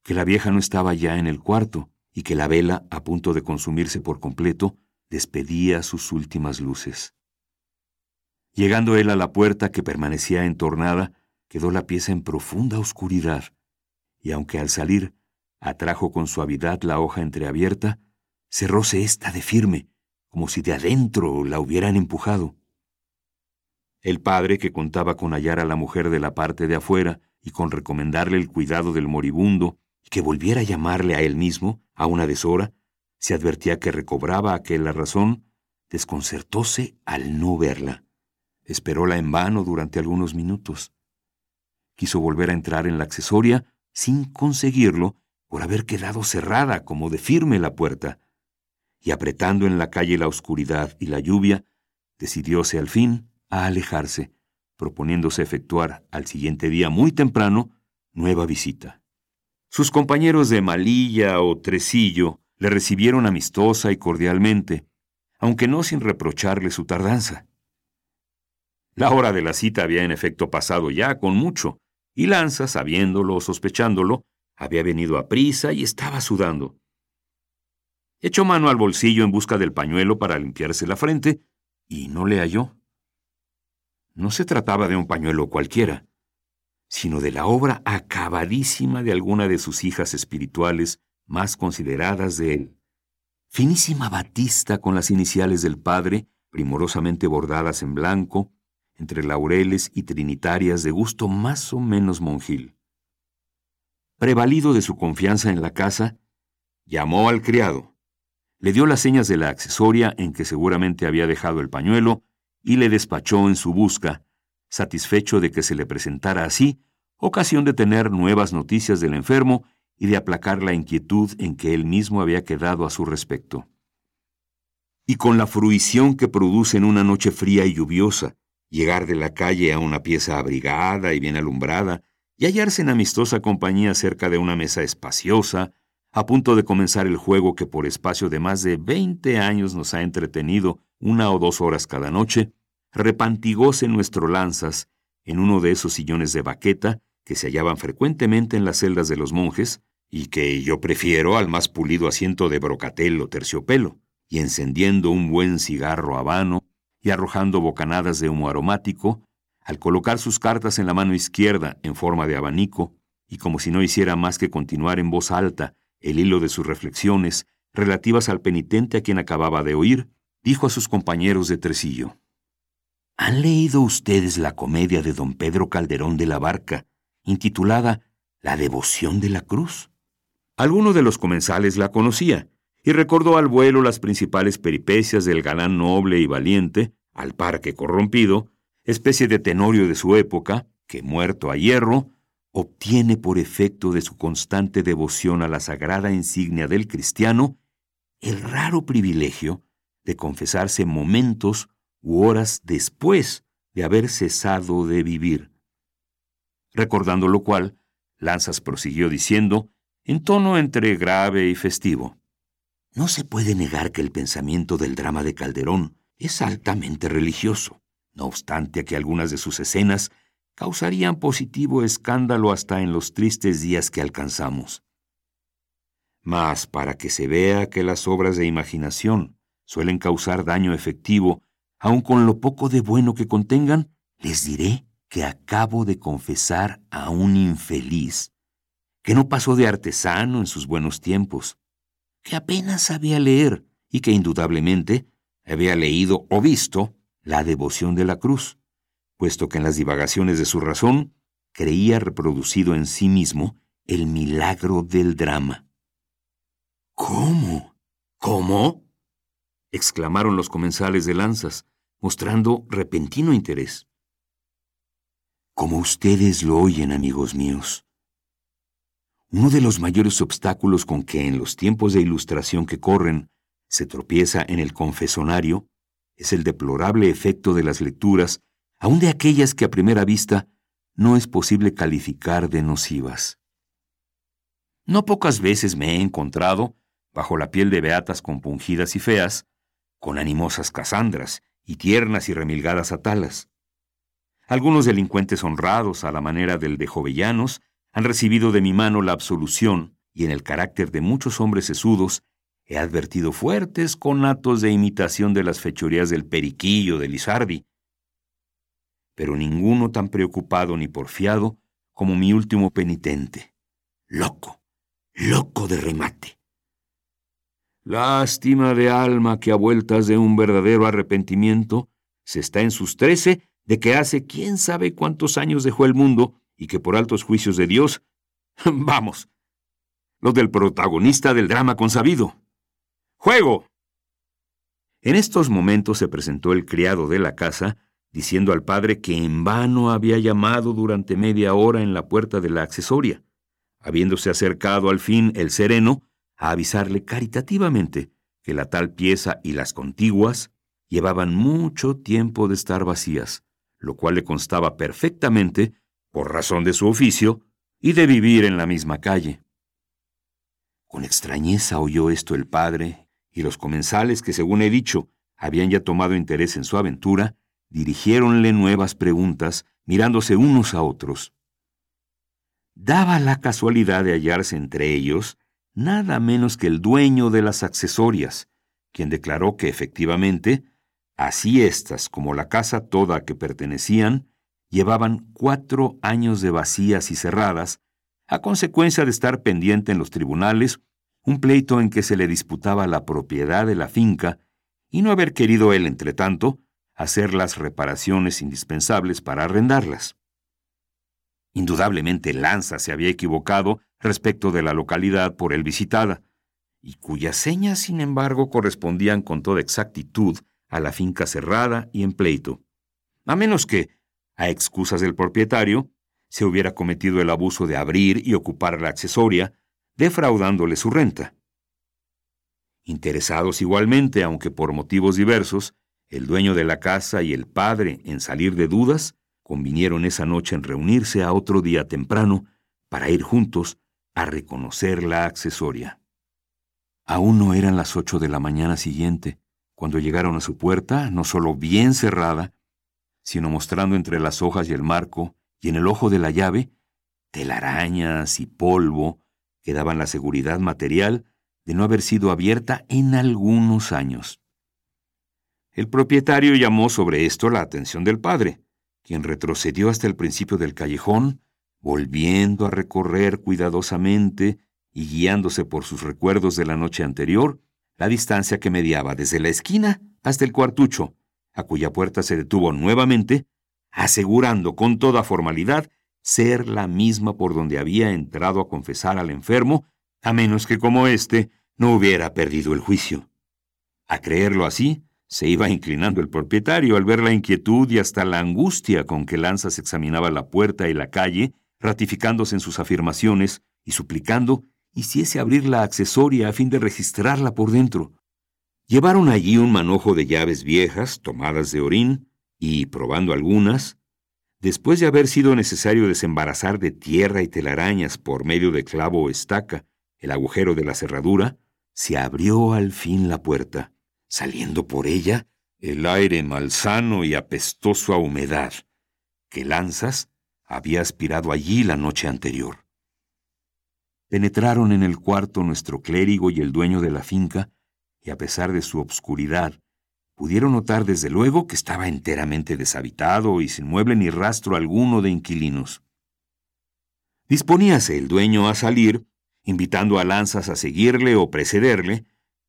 que la vieja no estaba ya en el cuarto y que la vela, a punto de consumirse por completo, despedía sus últimas luces. Llegando él a la puerta que permanecía entornada, quedó la pieza en profunda oscuridad, y aunque al salir atrajo con suavidad la hoja entreabierta, cerróse ésta de firme, como si de adentro la hubieran empujado. El padre, que contaba con hallar a la mujer de la parte de afuera y con recomendarle el cuidado del moribundo, y que volviera a llamarle a él mismo a una deshora, se advertía que recobraba aquel la razón, desconcertóse al no verla. Esperóla en vano durante algunos minutos. Quiso volver a entrar en la accesoria sin conseguirlo por haber quedado cerrada como de firme la puerta, y apretando en la calle la oscuridad y la lluvia, decidióse al fin a alejarse, proponiéndose efectuar al siguiente día muy temprano nueva visita. Sus compañeros de Malilla o Tresillo le recibieron amistosa y cordialmente, aunque no sin reprocharle su tardanza. La hora de la cita había en efecto pasado ya con mucho, y Lanza, sabiéndolo o sospechándolo, había venido a prisa y estaba sudando. Echó mano al bolsillo en busca del pañuelo para limpiarse la frente y no le halló. No se trataba de un pañuelo cualquiera, sino de la obra acabadísima de alguna de sus hijas espirituales más consideradas de él. Finísima batista con las iniciales del padre, primorosamente bordadas en blanco, entre laureles y trinitarias de gusto más o menos monjil. Prevalido de su confianza en la casa, llamó al criado, le dio las señas de la accesoria en que seguramente había dejado el pañuelo y le despachó en su busca, satisfecho de que se le presentara así ocasión de tener nuevas noticias del enfermo y de aplacar la inquietud en que él mismo había quedado a su respecto. Y con la fruición que produce en una noche fría y lluviosa, llegar de la calle a una pieza abrigada y bien alumbrada, y hallarse en amistosa compañía cerca de una mesa espaciosa, a punto de comenzar el juego que por espacio de más de veinte años nos ha entretenido una o dos horas cada noche, repantigóse nuestro lanzas en uno de esos sillones de baqueta que se hallaban frecuentemente en las celdas de los monjes, y que yo prefiero al más pulido asiento de brocatel o terciopelo, y encendiendo un buen cigarro habano y arrojando bocanadas de humo aromático, al colocar sus cartas en la mano izquierda en forma de abanico, y como si no hiciera más que continuar en voz alta el hilo de sus reflexiones relativas al penitente a quien acababa de oír, dijo a sus compañeros de tresillo. ¿Han leído ustedes la comedia de don Pedro Calderón de la Barca, intitulada La devoción de la cruz? Alguno de los comensales la conocía, y recordó al vuelo las principales peripecias del galán noble y valiente, al par que corrompido, especie de tenorio de su época, que muerto a hierro, obtiene por efecto de su constante devoción a la sagrada insignia del cristiano el raro privilegio de confesarse momentos u horas después de haber cesado de vivir. Recordando lo cual, Lanzas prosiguió diciendo, en tono entre grave y festivo, No se puede negar que el pensamiento del drama de Calderón es altamente religioso, no obstante que algunas de sus escenas causarían positivo escándalo hasta en los tristes días que alcanzamos. Mas para que se vea que las obras de imaginación suelen causar daño efectivo, aun con lo poco de bueno que contengan, les diré que acabo de confesar a un infeliz, que no pasó de artesano en sus buenos tiempos, que apenas sabía leer y que indudablemente había leído o visto la devoción de la cruz puesto que en las divagaciones de su razón creía reproducido en sí mismo el milagro del drama. ¿Cómo? ¿Cómo? exclamaron los comensales de lanzas, mostrando repentino interés. Como ustedes lo oyen, amigos míos. Uno de los mayores obstáculos con que en los tiempos de ilustración que corren se tropieza en el confesonario es el deplorable efecto de las lecturas aun de aquellas que a primera vista no es posible calificar de nocivas. No pocas veces me he encontrado, bajo la piel de beatas compungidas y feas, con animosas casandras y tiernas y remilgadas atalas. Algunos delincuentes honrados a la manera del de Jovellanos han recibido de mi mano la absolución y en el carácter de muchos hombres sesudos he advertido fuertes conatos de imitación de las fechorías del Periquillo de Lizardi, pero ninguno tan preocupado ni porfiado como mi último penitente. Loco, loco de remate. Lástima de alma que a vueltas de un verdadero arrepentimiento se está en sus trece de que hace quién sabe cuántos años dejó el mundo y que por altos juicios de Dios, vamos, los del protagonista del drama consabido. ¡Juego! En estos momentos se presentó el criado de la casa diciendo al padre que en vano había llamado durante media hora en la puerta de la accesoria, habiéndose acercado al fin el sereno a avisarle caritativamente que la tal pieza y las contiguas llevaban mucho tiempo de estar vacías, lo cual le constaba perfectamente por razón de su oficio y de vivir en la misma calle. Con extrañeza oyó esto el padre, y los comensales que, según he dicho, habían ya tomado interés en su aventura, dirigiéronle nuevas preguntas, mirándose unos a otros. Daba la casualidad de hallarse entre ellos nada menos que el dueño de las accesorias, quien declaró que efectivamente, así éstas como la casa toda a que pertenecían, llevaban cuatro años de vacías y cerradas, a consecuencia de estar pendiente en los tribunales un pleito en que se le disputaba la propiedad de la finca y no haber querido él, entre tanto, hacer las reparaciones indispensables para arrendarlas. Indudablemente Lanza se había equivocado respecto de la localidad por él visitada, y cuyas señas, sin embargo, correspondían con toda exactitud a la finca cerrada y en pleito, a menos que, a excusas del propietario, se hubiera cometido el abuso de abrir y ocupar la accesoria, defraudándole su renta. Interesados igualmente, aunque por motivos diversos, el dueño de la casa y el padre, en salir de dudas, convinieron esa noche en reunirse a otro día temprano para ir juntos a reconocer la accesoria. Aún no eran las ocho de la mañana siguiente, cuando llegaron a su puerta, no solo bien cerrada, sino mostrando entre las hojas y el marco, y en el ojo de la llave, telarañas y polvo que daban la seguridad material de no haber sido abierta en algunos años. El propietario llamó sobre esto la atención del padre, quien retrocedió hasta el principio del callejón, volviendo a recorrer cuidadosamente y guiándose por sus recuerdos de la noche anterior, la distancia que mediaba desde la esquina hasta el cuartucho, a cuya puerta se detuvo nuevamente, asegurando con toda formalidad ser la misma por donde había entrado a confesar al enfermo, a menos que como éste no hubiera perdido el juicio. A creerlo así, se iba inclinando el propietario al ver la inquietud y hasta la angustia con que Lanzas examinaba la puerta y la calle, ratificándose en sus afirmaciones y suplicando hiciese abrir la accesoria a fin de registrarla por dentro. Llevaron allí un manojo de llaves viejas, tomadas de orín, y, probando algunas, después de haber sido necesario desembarazar de tierra y telarañas por medio de clavo o estaca el agujero de la cerradura, se abrió al fin la puerta, saliendo por ella el aire malsano y apestoso a humedad, que Lanzas había aspirado allí la noche anterior. Penetraron en el cuarto nuestro clérigo y el dueño de la finca, y a pesar de su obscuridad, pudieron notar desde luego que estaba enteramente deshabitado y sin mueble ni rastro alguno de inquilinos. Disponíase el dueño a salir, invitando a Lanzas a seguirle o precederle,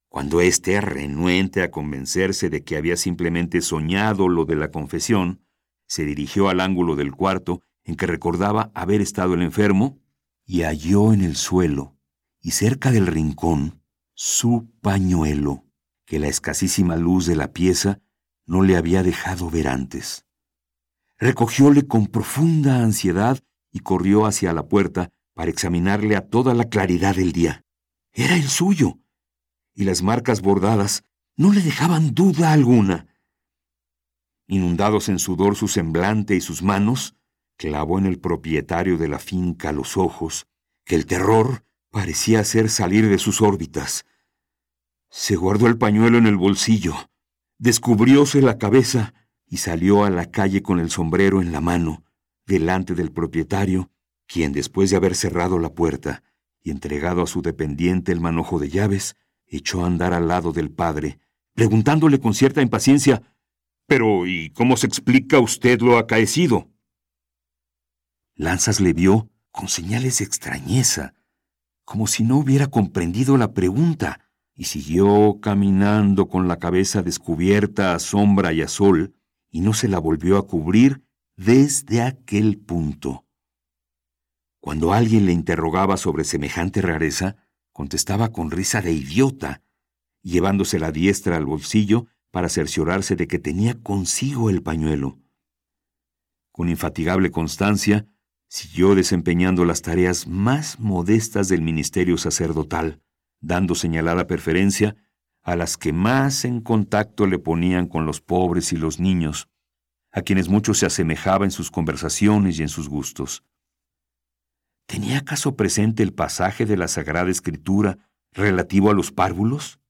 cuando éste, renuente a convencerse de que había simplemente soñado lo de la confesión, se dirigió al ángulo del cuarto en que recordaba haber estado el enfermo y halló en el suelo y cerca del rincón su pañuelo, que la escasísima luz de la pieza no le había dejado ver antes. Recogióle con profunda ansiedad y corrió hacia la puerta para examinarle a toda la claridad del día. Era el suyo, y las marcas bordadas no le dejaban duda alguna. Inundados en sudor su semblante y sus manos, clavó en el propietario de la finca los ojos, que el terror parecía hacer salir de sus órbitas. Se guardó el pañuelo en el bolsillo, descubrióse la cabeza y salió a la calle con el sombrero en la mano, delante del propietario, quien después de haber cerrado la puerta y entregado a su dependiente el manojo de llaves, echó a andar al lado del padre, preguntándole con cierta impaciencia, Pero, ¿y cómo se explica usted lo acaecido? Lanzas le vio con señales de extrañeza, como si no hubiera comprendido la pregunta, y siguió caminando con la cabeza descubierta a sombra y a sol, y no se la volvió a cubrir desde aquel punto. Cuando alguien le interrogaba sobre semejante rareza, contestaba con risa de idiota, llevándose la diestra al bolsillo para cerciorarse de que tenía consigo el pañuelo. Con infatigable constancia, siguió desempeñando las tareas más modestas del ministerio sacerdotal, dando señalada preferencia a las que más en contacto le ponían con los pobres y los niños, a quienes mucho se asemejaba en sus conversaciones y en sus gustos. ¿Tenía acaso presente el pasaje de la Sagrada Escritura relativo a los párvulos?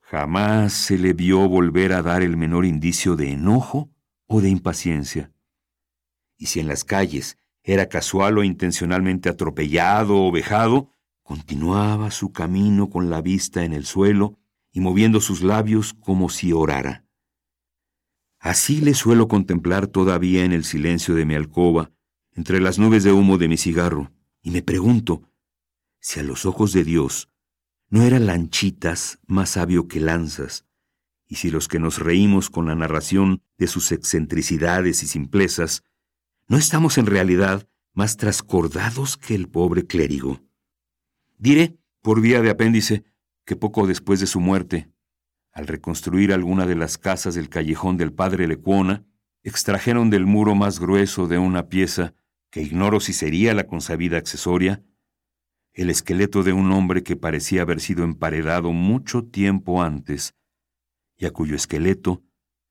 Jamás se le vio volver a dar el menor indicio de enojo o de impaciencia. Y si en las calles era casual o intencionalmente atropellado o vejado, continuaba su camino con la vista en el suelo y moviendo sus labios como si orara. Así le suelo contemplar todavía en el silencio de mi alcoba, entre las nubes de humo de mi cigarro, y me pregunto si a los ojos de Dios no era Lanchitas más sabio que Lanzas, y si los que nos reímos con la narración de sus excentricidades y simplezas ¿No estamos en realidad más trascordados que el pobre clérigo? Diré, por vía de apéndice, que poco después de su muerte, al reconstruir alguna de las casas del callejón del padre Lecuona, extrajeron del muro más grueso de una pieza, que ignoro si sería la consabida accesoria, el esqueleto de un hombre que parecía haber sido emparedado mucho tiempo antes, y a cuyo esqueleto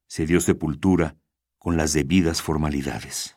se dio sepultura con las debidas formalidades.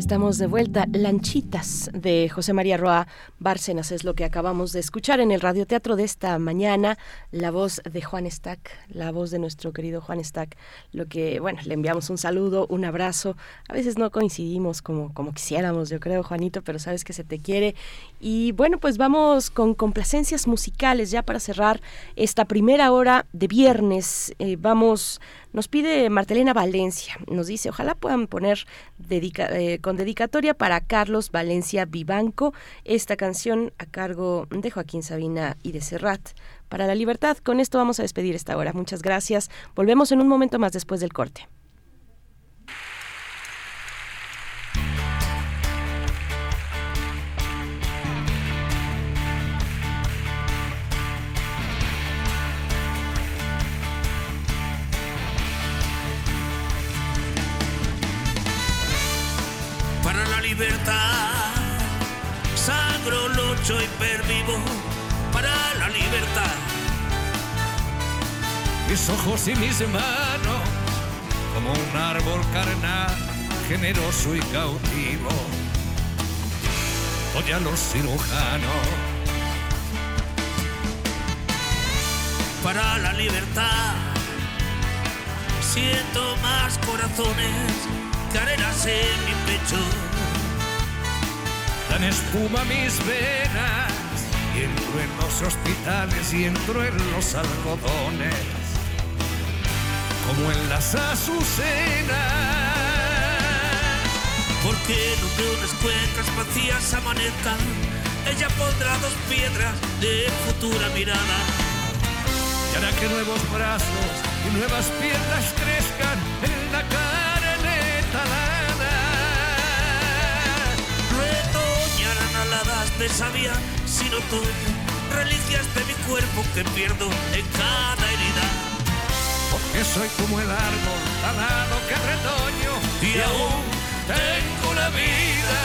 Estamos de vuelta. Lanchitas de José María Roa Bárcenas es lo que acabamos de escuchar en el radioteatro de esta mañana. La voz de Juan Stack, la voz de nuestro querido Juan Stack. Lo que, bueno, le enviamos un saludo, un abrazo. A veces no coincidimos como, como quisiéramos, yo creo, Juanito, pero sabes que se te quiere. Y bueno, pues vamos con complacencias musicales ya para cerrar esta primera hora de viernes. Eh, vamos Nos pide Martelena Valencia, nos dice, ojalá puedan poner eh, con dedicatoria para Carlos Valencia Vivanco esta canción a cargo de Joaquín Sabina y de Serrat para la libertad. Con esto vamos a despedir esta hora. Muchas gracias. Volvemos en un momento más después del corte. Libertad, sagro, locho y pervivo para la libertad. Mis ojos y mis manos, como un árbol carnal, generoso y cautivo. Oye a los cirujanos. Para la libertad, siento más corazones que arenas en mi pecho. Espuma mis venas y entro en los hospitales y entro en los algodones, como en las azucenas. Porque donde unas cuencas vacías amanezcan, ella pondrá dos piedras de futura mirada. Y hará que nuevos brazos y nuevas piernas crezcan en aladas de sabia sin otoño, reliquias de mi cuerpo que pierdo en cada herida. Porque soy como el árbol talado que retoño y aún tengo la vida.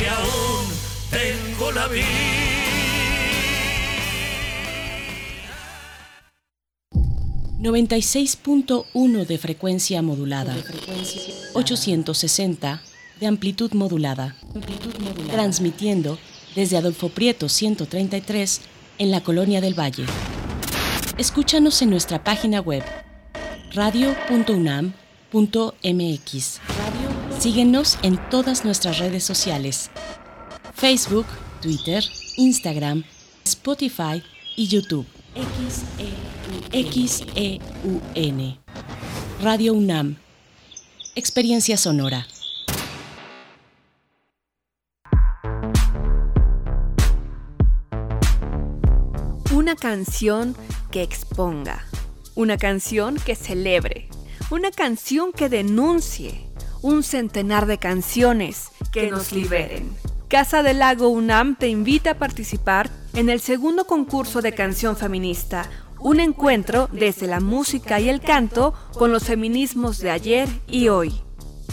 Y aún tengo la vida. 96.1 de frecuencia modulada. 860 de amplitud modulada. Transmitiendo desde Adolfo Prieto 133 en la Colonia del Valle. Escúchanos en nuestra página web radio.unam.mx. Síguenos en todas nuestras redes sociales. Facebook, Twitter, Instagram, Spotify y YouTube. XEUN. Radio UNAM. Experiencia sonora. Una canción que exponga. Una canción que celebre. Una canción que denuncie. Un centenar de canciones que nos liberen. Casa del Lago UNAM te invita a participar en el segundo concurso de canción feminista, un encuentro desde la música y el canto con los feminismos de ayer y hoy.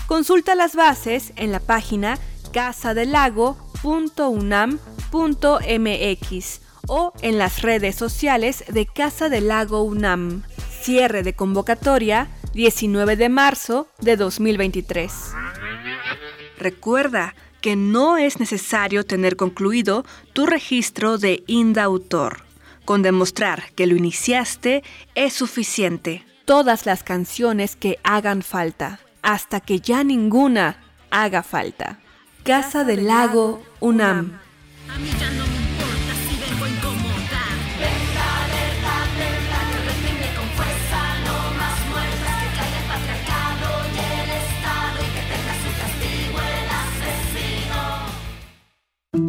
Consulta las bases en la página casadelago.unam.mx o en las redes sociales de Casa del Lago UNAM. Cierre de convocatoria 19 de marzo de 2023. Recuerda que no es necesario tener concluido tu registro de INDAUTOR. Con demostrar que lo iniciaste es suficiente. Todas las canciones que hagan falta, hasta que ya ninguna haga falta. Casa del Lago UNAM.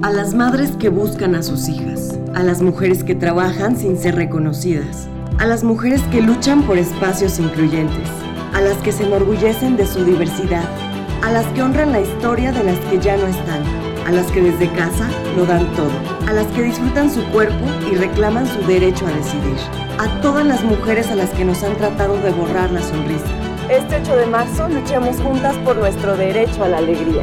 A las madres que buscan a sus hijas, a las mujeres que trabajan sin ser reconocidas, a las mujeres que luchan por espacios incluyentes, a las que se enorgullecen de su diversidad, a las que honran la historia de las que ya no están, a las que desde casa lo dan todo, a las que disfrutan su cuerpo y reclaman su derecho a decidir, a todas las mujeres a las que nos han tratado de borrar la sonrisa. Este 8 de marzo luchemos juntas por nuestro derecho a la alegría.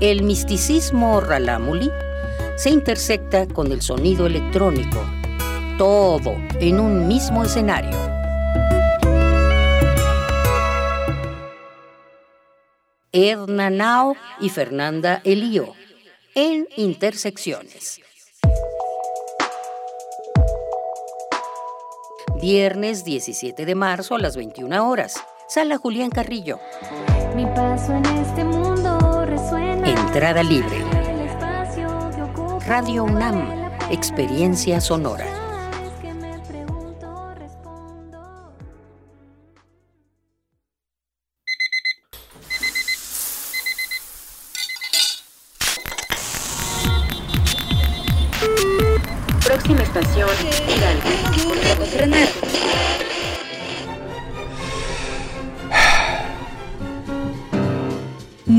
El misticismo ralámuli se intersecta con el sonido electrónico, todo en un mismo escenario. Edna Nao y Fernanda Elío en Intersecciones. Viernes 17 de marzo a las 21 horas. Sala Julián Carrillo. Mi paso en este mundo. Entrada libre. Radio UNAM. Experiencia sonora.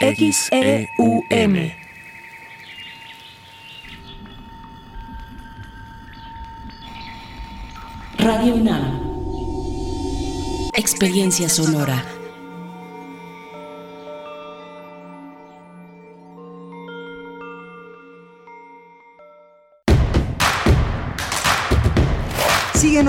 XEUM. Radio UNAM. Experiencia sonora.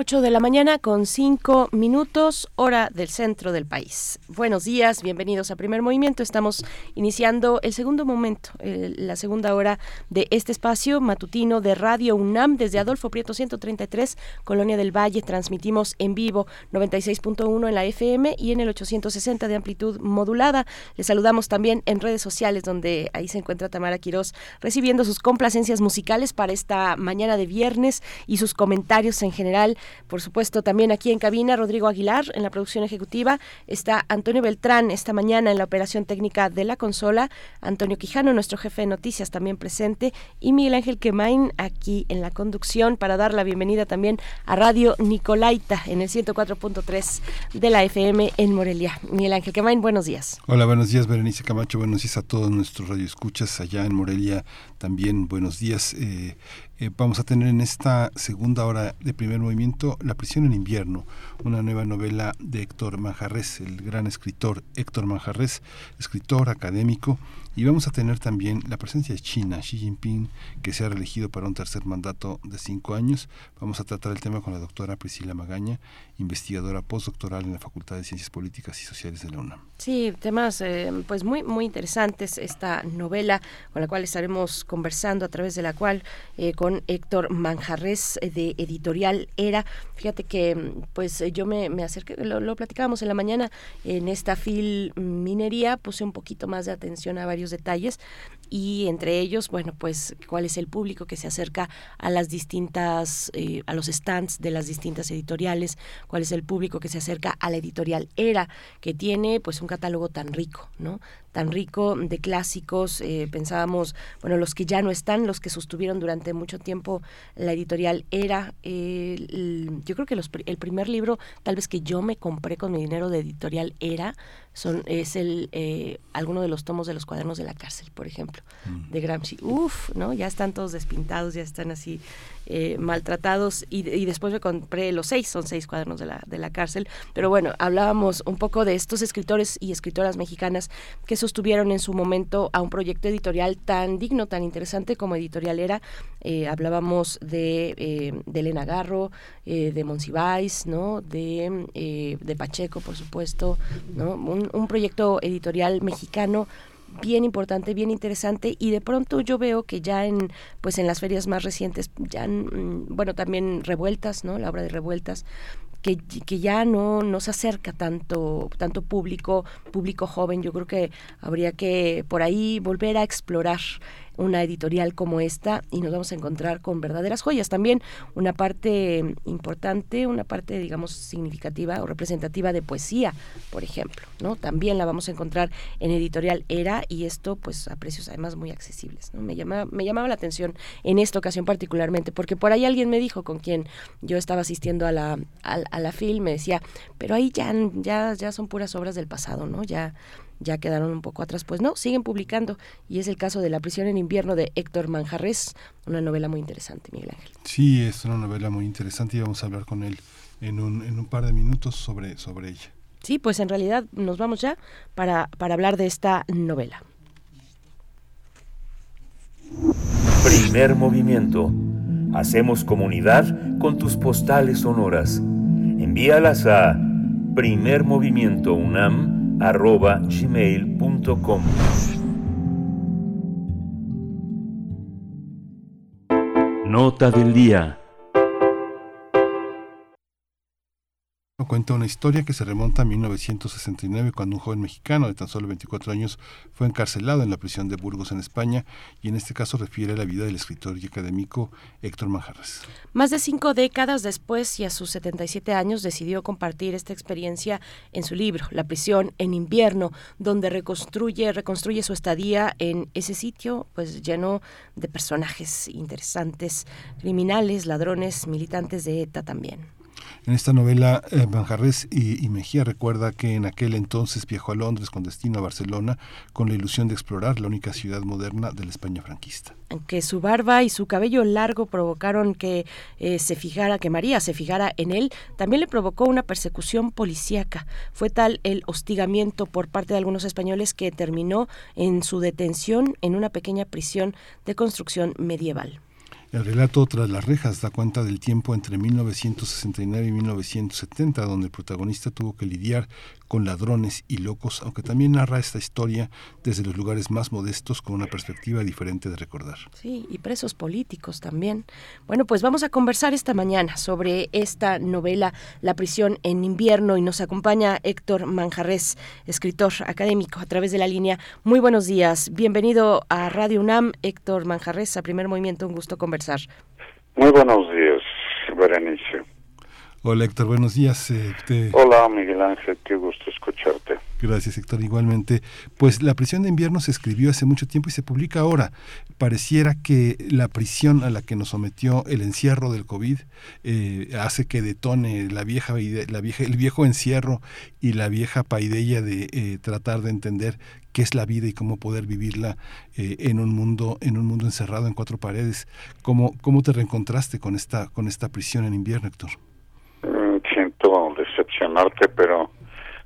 Ocho de la mañana con cinco minutos, hora del centro del país. Buenos días, bienvenidos a Primer Movimiento. Estamos iniciando el segundo momento, la segunda hora de este espacio matutino de Radio UNAM desde Adolfo Prieto 133, Colonia del Valle. Transmitimos en vivo 96.1 en la FM y en el 860 de amplitud modulada. Les saludamos también en redes sociales donde ahí se encuentra Tamara Quirós recibiendo sus complacencias musicales para esta mañana de viernes y sus comentarios en general por supuesto, también aquí en cabina, Rodrigo Aguilar en la producción ejecutiva. Está Antonio Beltrán esta mañana en la operación técnica de la consola. Antonio Quijano, nuestro jefe de noticias, también presente. Y Miguel Ángel Quemain aquí en la conducción para dar la bienvenida también a Radio Nicolaita en el 104.3 de la FM en Morelia. Miguel Ángel Quemain, buenos días. Hola, buenos días, Berenice Camacho. Buenos días a todos nuestros radioescuchas allá en Morelia. También buenos días. Eh, eh, vamos a tener en esta segunda hora de primer movimiento La prisión en invierno, una nueva novela de Héctor Manjarres, el gran escritor Héctor Manjarres, escritor académico. Y vamos a tener también la presencia de China, Xi Jinping, que se ha reelegido para un tercer mandato de cinco años. Vamos a tratar el tema con la doctora Priscila Magaña, investigadora postdoctoral en la Facultad de Ciencias Políticas y Sociales de la UNAM. Sí, temas eh, pues muy muy interesantes esta novela con la cual estaremos conversando a través de la cual eh, con Héctor Manjarres eh, de Editorial Era. Fíjate que pues yo me, me acerqué, lo, lo platicábamos en la mañana en esta fil minería, puse un poquito más de atención a varios detalles y entre ellos, bueno, pues cuál es el público que se acerca a las distintas, eh, a los stands de las distintas editoriales, cuál es el público que se acerca a la editorial Era, que tiene pues un catálogo tan rico, ¿no? Tan rico de clásicos, eh, pensábamos, bueno, los que ya no están, los que sostuvieron durante mucho tiempo la editorial Era, eh, el- yo creo que los, el primer libro tal vez que yo me compré con mi dinero de editorial Era, son es el eh, alguno de los tomos de los cuadernos de la cárcel, por ejemplo, de Gramsci. Uf, ¿no? Ya están todos despintados, ya están así eh, maltratados y, y, después me compré los seis, son seis cuadernos de la, de la cárcel. Pero bueno, hablábamos un poco de estos escritores y escritoras mexicanas que sostuvieron en su momento a un proyecto editorial tan digno, tan interesante como editorial era. Eh, hablábamos de, eh, de Elena Garro, eh, de Monsiváis, ¿no? De, de Pacheco, por supuesto, ¿no? Un, un proyecto editorial mexicano bien importante, bien interesante y de pronto yo veo que ya en pues en las ferias más recientes ya mm, bueno también revueltas, ¿no? La obra de revueltas que, que, ya no, no se acerca tanto, tanto público, público joven. Yo creo que habría que por ahí volver a explorar una editorial como esta y nos vamos a encontrar con verdaderas joyas. También una parte importante, una parte, digamos, significativa o representativa de poesía, por ejemplo, ¿no? También la vamos a encontrar en editorial Era y esto, pues, a precios además muy accesibles, ¿no? Me, llama, me llamaba la atención en esta ocasión particularmente, porque por ahí alguien me dijo con quien yo estaba asistiendo a la, a, a la FIL, me decía, pero ahí ya, ya, ya son puras obras del pasado, ¿no? Ya ya quedaron un poco atrás. Pues no, siguen publicando y es el caso de La prisión en invierno de Héctor Manjarres, una novela muy interesante, Miguel Ángel. Sí, es una novela muy interesante y vamos a hablar con él en un, en un par de minutos sobre, sobre ella. Sí, pues en realidad nos vamos ya para, para hablar de esta novela. Primer movimiento. Hacemos comunidad con tus postales sonoras. Envíalas a primermovimientounam arroba gmail.com. Nota del día. Cuenta una historia que se remonta a 1969 cuando un joven mexicano de tan solo 24 años fue encarcelado en la prisión de Burgos en España y en este caso refiere a la vida del escritor y académico Héctor Manjarres. Más de cinco décadas después y a sus 77 años decidió compartir esta experiencia en su libro La prisión en invierno, donde reconstruye, reconstruye su estadía en ese sitio pues lleno de personajes interesantes, criminales, ladrones, militantes de ETA también. En esta novela, eh, Manjarres y, Mejía recuerda que en aquel entonces viajó a Londres con destino a Barcelona con la ilusión de explorar la única ciudad moderna de la España franquista. Que su barba y su cabello largo provocaron que eh, se fijara, que María se fijara en él, también le provocó una persecución policíaca. Fue tal el hostigamiento por parte de algunos españoles que terminó en su detención en una pequeña prisión de construcción medieval. El relato Tras las rejas da cuenta del tiempo entre 1969 y 1970, donde el protagonista tuvo que lidiar con ladrones y locos, aunque también narra esta historia desde los lugares más modestos con una perspectiva diferente de recordar. Sí, y presos políticos también. Bueno, pues vamos a conversar esta mañana sobre esta novela La prisión en invierno y nos acompaña Héctor Manjarres, escritor académico a través de la línea. Muy buenos días, bienvenido a Radio UNAM, Héctor Manjarres, a primer movimiento, un gusto conversar. Muy buenos días, Berenice. Hola Héctor, buenos días. Eh, te... Hola Miguel Ángel, qué gusto escucharte. Gracias Héctor, igualmente. Pues la prisión de invierno se escribió hace mucho tiempo y se publica ahora. Pareciera que la prisión a la que nos sometió el encierro del COVID eh, hace que detone la vieja, la vieja, el viejo encierro y la vieja paideya de eh, tratar de entender qué es la vida y cómo poder vivirla eh, en un mundo en un mundo encerrado en cuatro paredes. ¿Cómo, cómo te reencontraste con esta con esta prisión en invierno, Héctor? Pero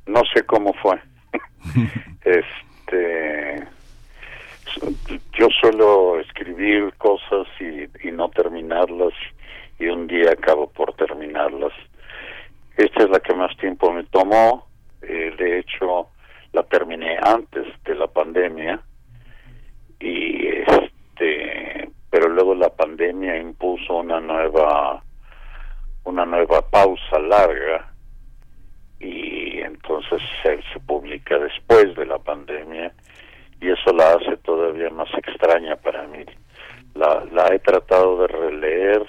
no sé cómo fue. este yo suelo escribir cosas y, y, no terminarlas y un día acabo por terminarlas. Esta es la que más tiempo me tomó. Eh, de hecho, la terminé antes de la pandemia y este, pero luego la pandemia impuso una nueva una nueva pausa larga y entonces se, se, publica después de la pandemia y eso la hace todavía más extraña para mí. La, he tratado de releer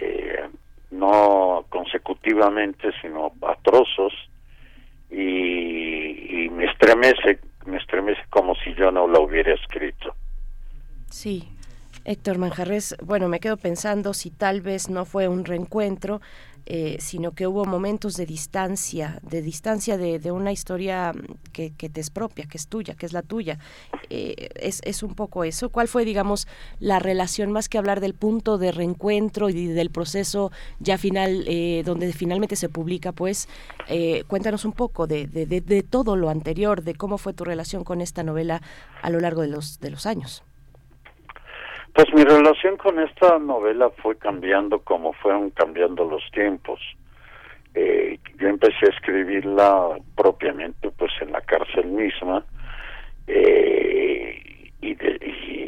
eh, no consecutivamente sino a trozos y, y me estremece me estremece como si yo no la hubiera escrito. Sí, Héctor Manjarres, bueno, me quedo pensando si tal vez no fue un reencuentro eh, sino que hubo momentos de distancia, de distancia de, una historia que, que, te es propia, que es tuya, que es la tuya. Eh, es, un poco eso. ¿Cuál fue, digamos, la relación, más que hablar del punto de reencuentro y del proceso ya final, eh, donde finalmente se publica, pues, cuéntanos un poco de, de, de, de todo lo anterior, de cómo fue tu relación con esta novela a lo largo de los, de los años. Pues mi relación con esta novela fue cambiando como fueron cambiando los tiempos. Eh, yo empecé a escribirla propiamente pues en la cárcel misma eh, y, de,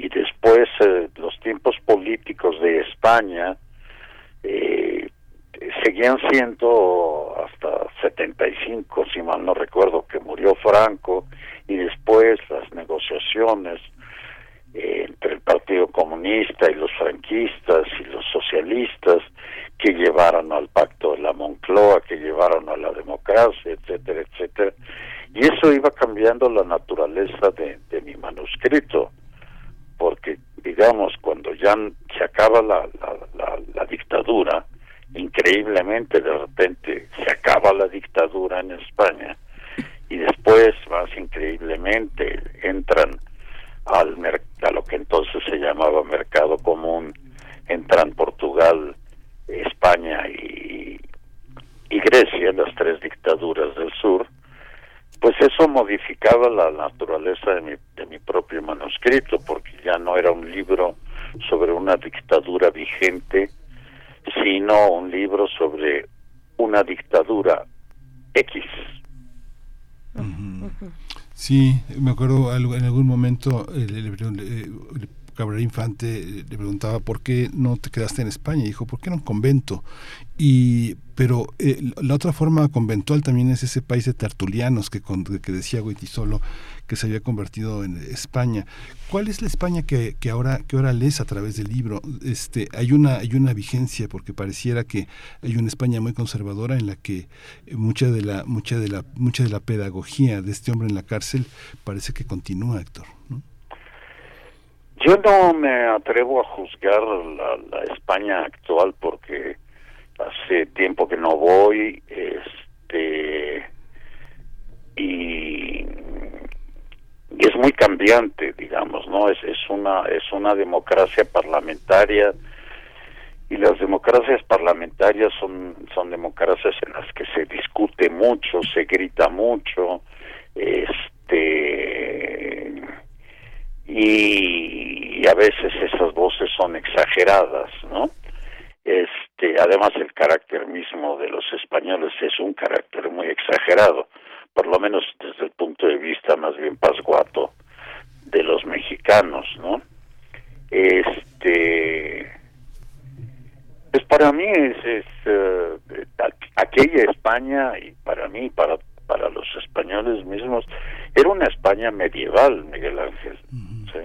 y, después eh, los tiempos políticos de España eh, seguían siendo hasta 75 si mal no recuerdo que murió Franco y después las negociaciones entre el Partido Comunista y los franquistas y los socialistas que llevaron al pacto de la Moncloa, que llevaron a la democracia, etcétera, etcétera. Y eso iba cambiando la naturaleza de, de mi manuscrito, porque, digamos, cuando ya se acaba la, la, la, la dictadura, increíblemente de repente se acaba la dictadura en España, y después, más increíblemente, entran al a lo que entonces se llamaba mercado común entran Portugal, España y, y Grecia, las tres dictaduras del sur, pues eso modificaba la naturaleza de mi, de mi propio manuscrito, porque ya no era un libro sobre una dictadura vigente, sino un libro sobre una dictadura X. Sí, me acuerdo en algún momento el, el, el, Cabrera Infante le preguntaba por qué no te quedaste en España y dijo, ¿por qué no un convento? Y pero eh, la otra forma conventual también es ese país de tertulianos que, con, que decía Goitisolo que se había convertido en España. ¿Cuál es la España que, que ahora que ahora lees a través del libro? Este hay una hay una vigencia porque pareciera que hay una España muy conservadora en la que mucha de la mucha de la mucha de la pedagogía de este hombre en la cárcel parece que continúa, Héctor. ¿no? Yo no me atrevo a juzgar la, la España actual porque hace tiempo que no voy, este y, es muy cambiante, digamos, ¿no? Es es una es una democracia parlamentaria y las democracias parlamentarias son son democracias en las que se discute mucho, se grita mucho, este y, y a veces esas voces son exageradas, ¿no? Este, además el carácter mismo de los españoles es un carácter muy exagerado, por lo menos desde el punto de vista más bien pasguato de los mexicanos, ¿no? Este, pues para mí es, es uh, aquella España y para mí, para para los españoles mismos, era una España medieval, Miguel Ángel. ¿sí?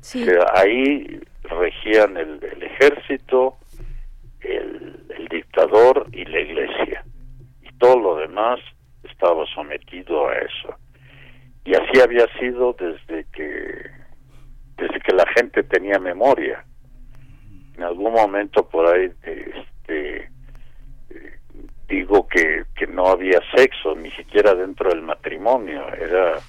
Sí. Que ahí regían el, el ejército, el, el, dictador y la iglesia. Y todo lo demás estaba sometido a eso. Y así había sido desde que desde que la gente tenía memoria. En algún momento por ahí este digo que, que no había sexo, ni siquiera dentro del matrimonio, era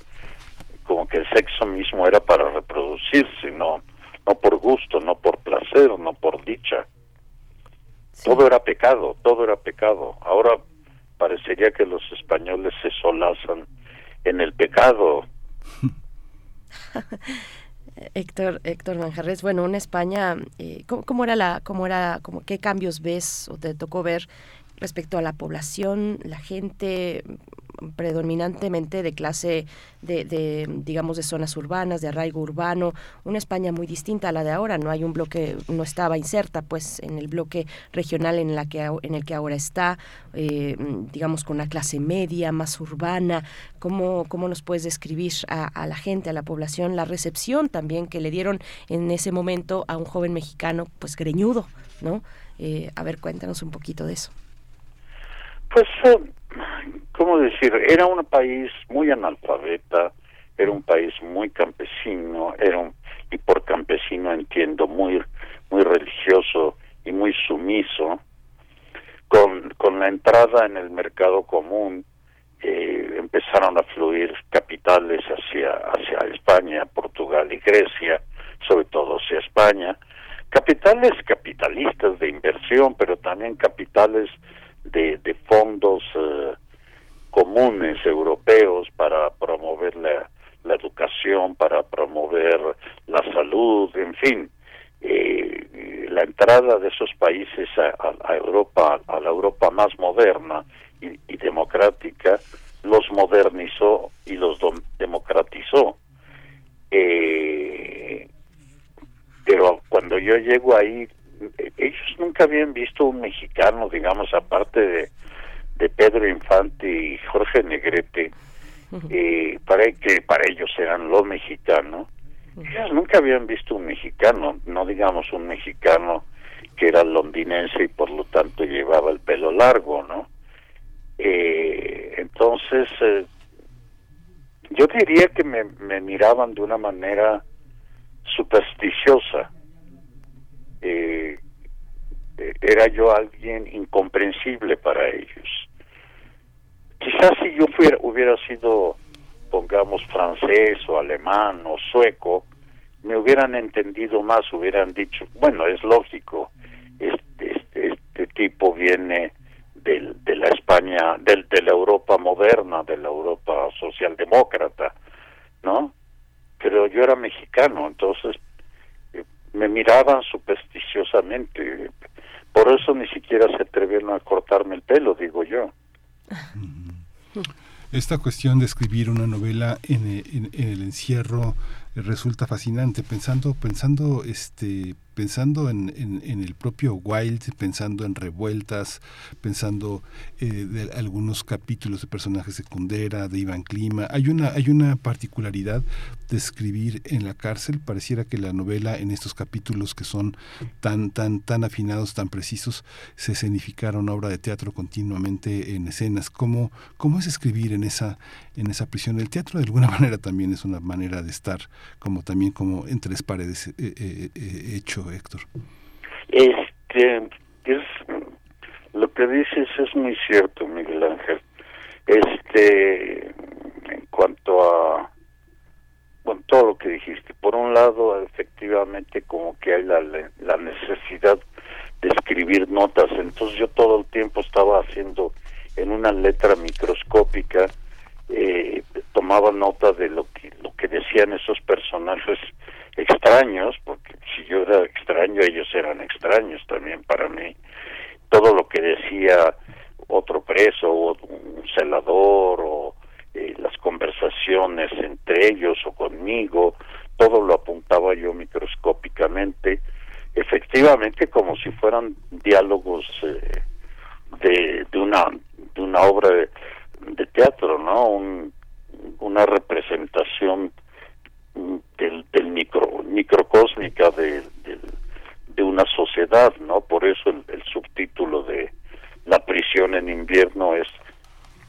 como que el sexo mismo era para reproducirse, no, no por gusto, no por placer, no por dicha. Sí. Todo era pecado, todo era pecado. Ahora parecería que los españoles se solazan en el pecado. Héctor, Héctor Manjarres, bueno, una España, eh, ¿cómo, ¿cómo, era la, cómo era, cómo, qué cambios ves o te tocó ver respecto a la población, la gente predominantemente de clase de, de, digamos de zonas urbanas de arraigo urbano. Una España muy distinta a la de ahora no hay un bloque no estaba inserta pues en el bloque regional en la que en el que ahora está eh, digamos con una clase media más urbana. Cómo cómo nos puedes describir a, a, la gente a la población la recepción también que le dieron en ese momento a un joven mexicano pues greñudo no eh, a ver cuéntanos un poquito de eso. Pues, eh, ¿cómo decir? Era un país muy analfabeta, era un país muy campesino, era un, y por campesino entiendo muy, muy religioso y muy sumiso, con, con la entrada en el mercado común eh, empezaron a fluir capitales hacia, hacia España, Portugal y Grecia, sobre todo hacia España, capitales capitalistas de inversión, pero también capitales de, de fondos eh, comunes europeos para promover la, educación, para promover la salud, en fin. Eh, la entrada de esos países a, a- Europa, a la Europa más moderna y, democrática, los modernizó y los democratizó. Eh, pero cuando yo llego ahí, ellos nunca habían visto un mexicano, digamos, aparte de, de Pedro Infante y Jorge Negrete, eh, para que para ellos eran los mexicanos. Ellos nunca habían visto un mexicano, no digamos un mexicano que era londinense y por lo tanto llevaba el pelo largo, ¿no? Eh, entonces, eh, yo diría que me, me miraban de una manera supersticiosa. Eh, eh, era yo alguien incomprensible para ellos. Quizás si yo hubiera sido, pongamos, francés o alemán o sueco, me hubieran entendido más, hubieran dicho, bueno, es lógico, este, este, este tipo viene de la España, del, de la Europa moderna, de la Europa socialdemócrata, ¿no? Pero yo era mexicano, entonces me miraban supersticiosamente. Por eso ni siquiera se atrevieron a cortarme el pelo, digo yo. Esta cuestión de escribir una novela en, en- el encierro resulta fascinante pensando pensando este pensando en, en- el propio Wilde pensando en revueltas pensando eh, de algunos capítulos de personajes de Kundera de Iván Clima. Hay una hay una particularidad de escribir en la cárcel. Pareciera que la novela en estos capítulos que son tan tan tan afinados tan precisos se escenificara una obra de teatro continuamente en escenas. Cómo cómo es escribir en esa en esa prisión el teatro de alguna manera también es una manera de estar como también como en tres paredes eh, eh, eh, hecho Héctor Este, es, lo que dices es muy cierto, Miguel Ángel. Este, en cuanto a, todo lo que dijiste. Por un lado, efectivamente, como que hay la, la necesidad de escribir notas. Entonces yo todo el tiempo estaba haciendo en una letra microscópica, eh, tomaba nota de lo que, lo que decían esos personajes extraños, porque si yo era extraño, ellos eran extraños también para mí. Todo lo que decía otro preso o un celador o eh, las conversaciones entre ellos o conmigo, todo lo apuntaba yo microscópicamente, efectivamente como si fueran diálogos eh, de, de una de una obra de, de teatro, ¿no? Un- una representación del, del micro microcósmica de, una sociedad, ¿no? Por eso el, el subtítulo de La prisión en invierno es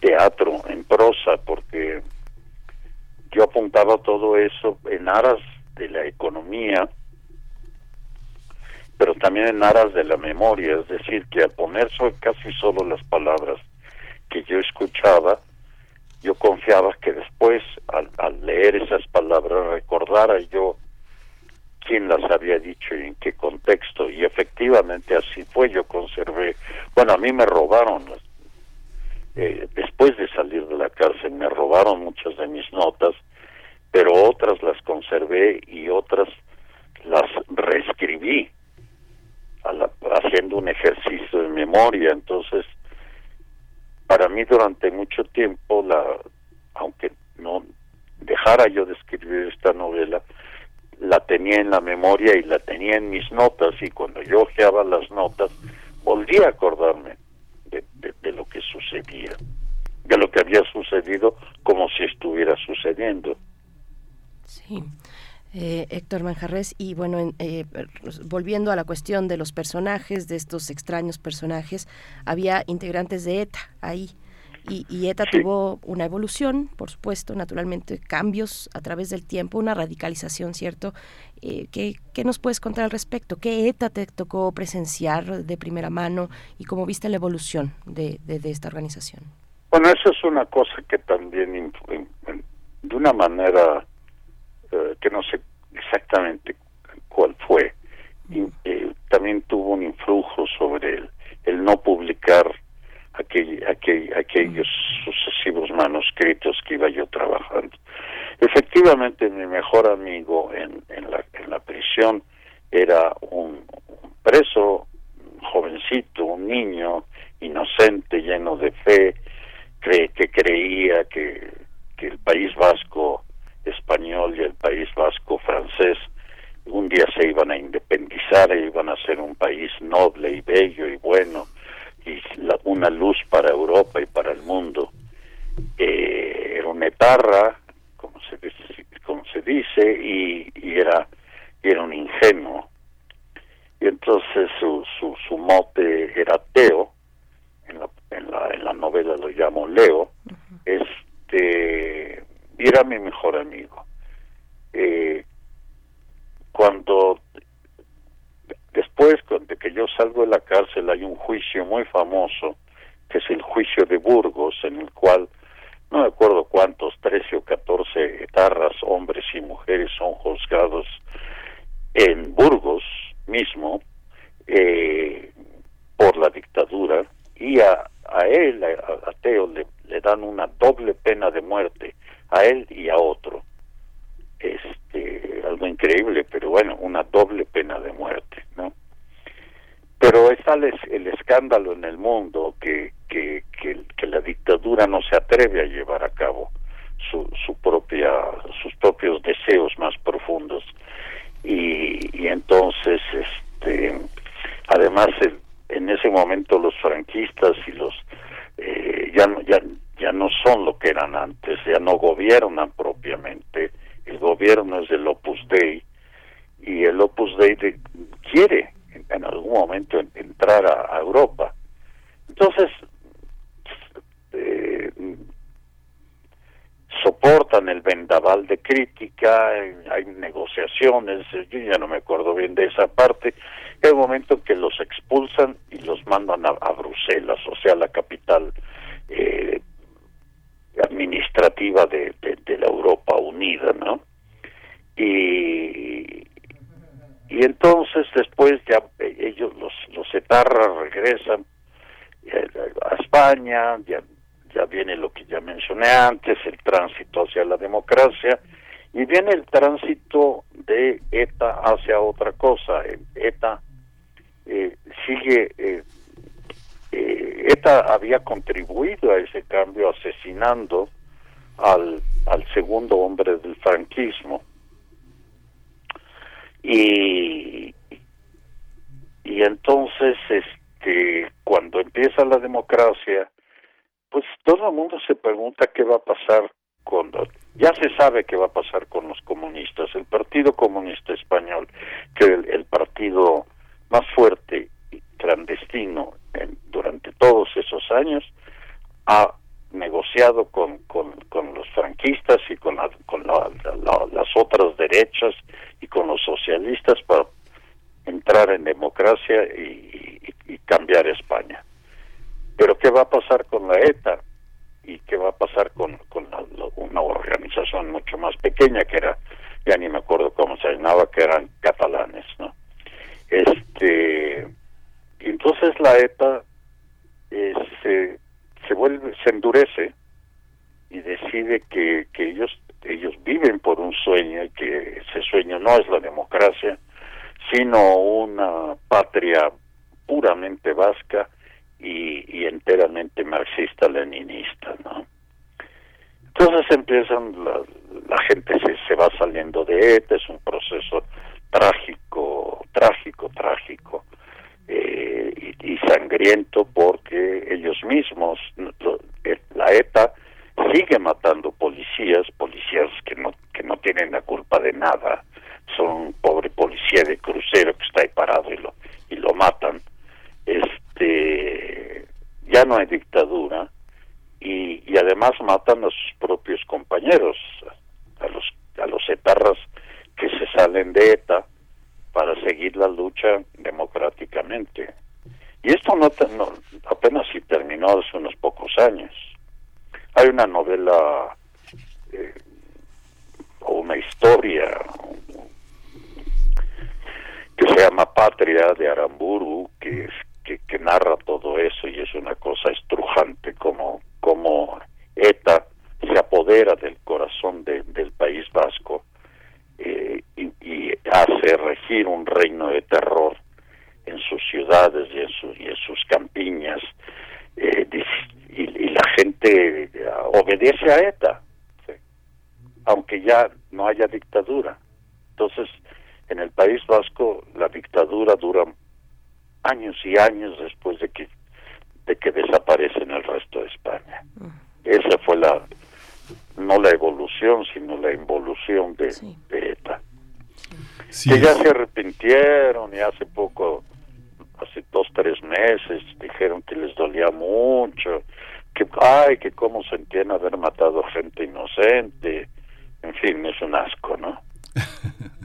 teatro en prosa, porque yo apuntaba todo eso en aras de la economía, pero también en aras de la memoria, es decir, que al poner casi solo las palabras que yo escuchaba, yo confiaba que después, al, al leer esas palabras, recordara yo quién las había dicho y en qué contexto, y efectivamente así fue, yo conservé, bueno, a mí me robaron, eh, después de salir de la cárcel, me robaron muchas de mis notas, pero otras las conservé y otras las reescribí la- haciendo un ejercicio de memoria, entonces para mí durante mucho tiempo la aunque no dejara yo de escribir esta novela la tenía en la memoria y la tenía en mis notas y cuando yo ojeaba las notas volvía a acordarme de, de- de lo que sucedía de lo que había sucedido como si estuviera sucediendo Sí. Eh, Héctor Manjarres, y bueno, en- eh, volviendo a la cuestión de los personajes, de estos extraños personajes, había integrantes de ETA ahí. Y, y ETA tuvo una evolución, por supuesto, naturalmente, cambios a través del tiempo, una radicalización, ¿cierto? Eh, ¿qué, ¿Qué nos puedes contar al respecto? ¿Qué ETA te tocó presenciar de primera mano y cómo viste la evolución de, de, de esta organización? Bueno, eso es una cosa que también, de una manera eh, que no sé exactamente cuál fue, y, eh, también tuvo un influjo sobre el, el no publicar aquel, aquel- aquellos sucesivos manuscritos que iba yo trabajando. Efectivamente, mi mejor amigo en, en, la, en la prisión era un, preso, un jovencito, un niño inocente, lleno de fe, cre- que creía que, que el País Vasco español y el País Vasco francés un día se iban a independizar e iban a ser un país noble y bello y bueno y la- una luz para Europa y para el mundo. Eh, era una etarra, como se dice, como se dice y, y era y era un ingenuo. Y entonces su, su, su mote era Teo, en la, en la, en la novela lo llamo Leo, este, y era mi mejor amigo. Eh, cuando después de que yo salgo de la cárcel hay un juicio muy famoso que es el juicio de Burgos en el cual no me acuerdo cuántos, 13 o 14 etarras, hombres y mujeres son juzgados en Burgos mismo eh, por la dictadura y a, él, a, Teo, le dan una doble pena de muerte, a él y a otro. Este, algo increíble, pero bueno, una doble pena de muerte, ¿no? Pero es el escándalo en el mundo que, que, que, la dictadura no se atreve a llevar a cabo su, su propia, sus propios deseos más profundos. Y, y entonces, este, además, el- en ese momento los franquistas y los eh, ya, ya, ya no son lo que eran antes, ya no gobiernan propiamente. El gobierno es del Opus Dei y el Opus Dei de- quiere en, en algún momento en- entrar a, Europa. Entonces, eh, soportan el vendaval de crítica, eh, hay negociaciones, eh, yo ya no me acuerdo bien de esa parte, un momento que los expulsan y los mandan a, a Bruselas, o sea, la capital eh, administrativa de, de- la Europa Unida, ¿no? Y, y entonces después ya eh, ellos, los, los etarras regresan eh, a España, ya, ya viene lo que ya mencioné antes, el tránsito hacia la democracia, y viene el tránsito de ETA hacia otra cosa. ETA eh, sigue, eh, eh, ETA había contribuido a ese cambio asesinando al, al segundo hombre del franquismo. Y, y entonces, este, cuando empieza la democracia, pues todo el mundo se pregunta qué va a pasar con ya se sabe qué va a pasar con los comunistas el Partido Comunista Español que el, el partido más fuerte clandestino durante todos esos años ha negociado con, con, los franquistas y con, la- con la- la- la- las otras derechas y con los socialistas para entrar en democracia y, cambiar España. Pero ¿qué va a pasar con la ETA? ¿Y qué va a pasar con, con la- una organización mucho más pequeña que era, ya ni me acuerdo cómo se llamaba, que eran catalanes, ¿no? Este, entonces la ETA eh, se, se vuelve, se endurece y decide que, que ellos ellos viven por un sueño y que ese sueño no es la democracia, sino una patria puramente vasca y, y enteramente marxista-leninista, ¿no? Entonces empiezan, la, la gente se, se va saliendo de ETA, es un proceso trágico, trágico, trágico eh, y, sangriento porque ellos mismos, la ETA sigue matando policías, policías que no que no tienen la culpa de nada, son un pobre policía de crucero que está ahí parado y lo y lo matan. Este ya no hay dictadura y, y además matan a sus propios compañeros, a los, a los etarras que se salen de ETA para seguir la lucha democráticamente. Y esto no, apenas si terminó hace unos pocos años. Hay una novela eh, o una historia que se llama Patria de Aramburu, que, que, que narra todo eso y es una cosa estrujante como, como ETA se apodera del corazón de- del País Vasco eh, y, y hace regir un reino de terror en sus ciudades y en, su- y en sus campiñas eh, y, y la gente eh, obedece a ETA sí, aunque ya no haya dictadura. Entonces en el País Vasco la dictadura dura años y años después de que de que desaparece en el resto de España. Esa fue la no la evolución sino la involución de, de ETA que ya se arrepintieron y hace poco hace dos tres meses dijeron que les dolía mucho que ay que cómo sentían haber matado gente inocente. En fin es un asco no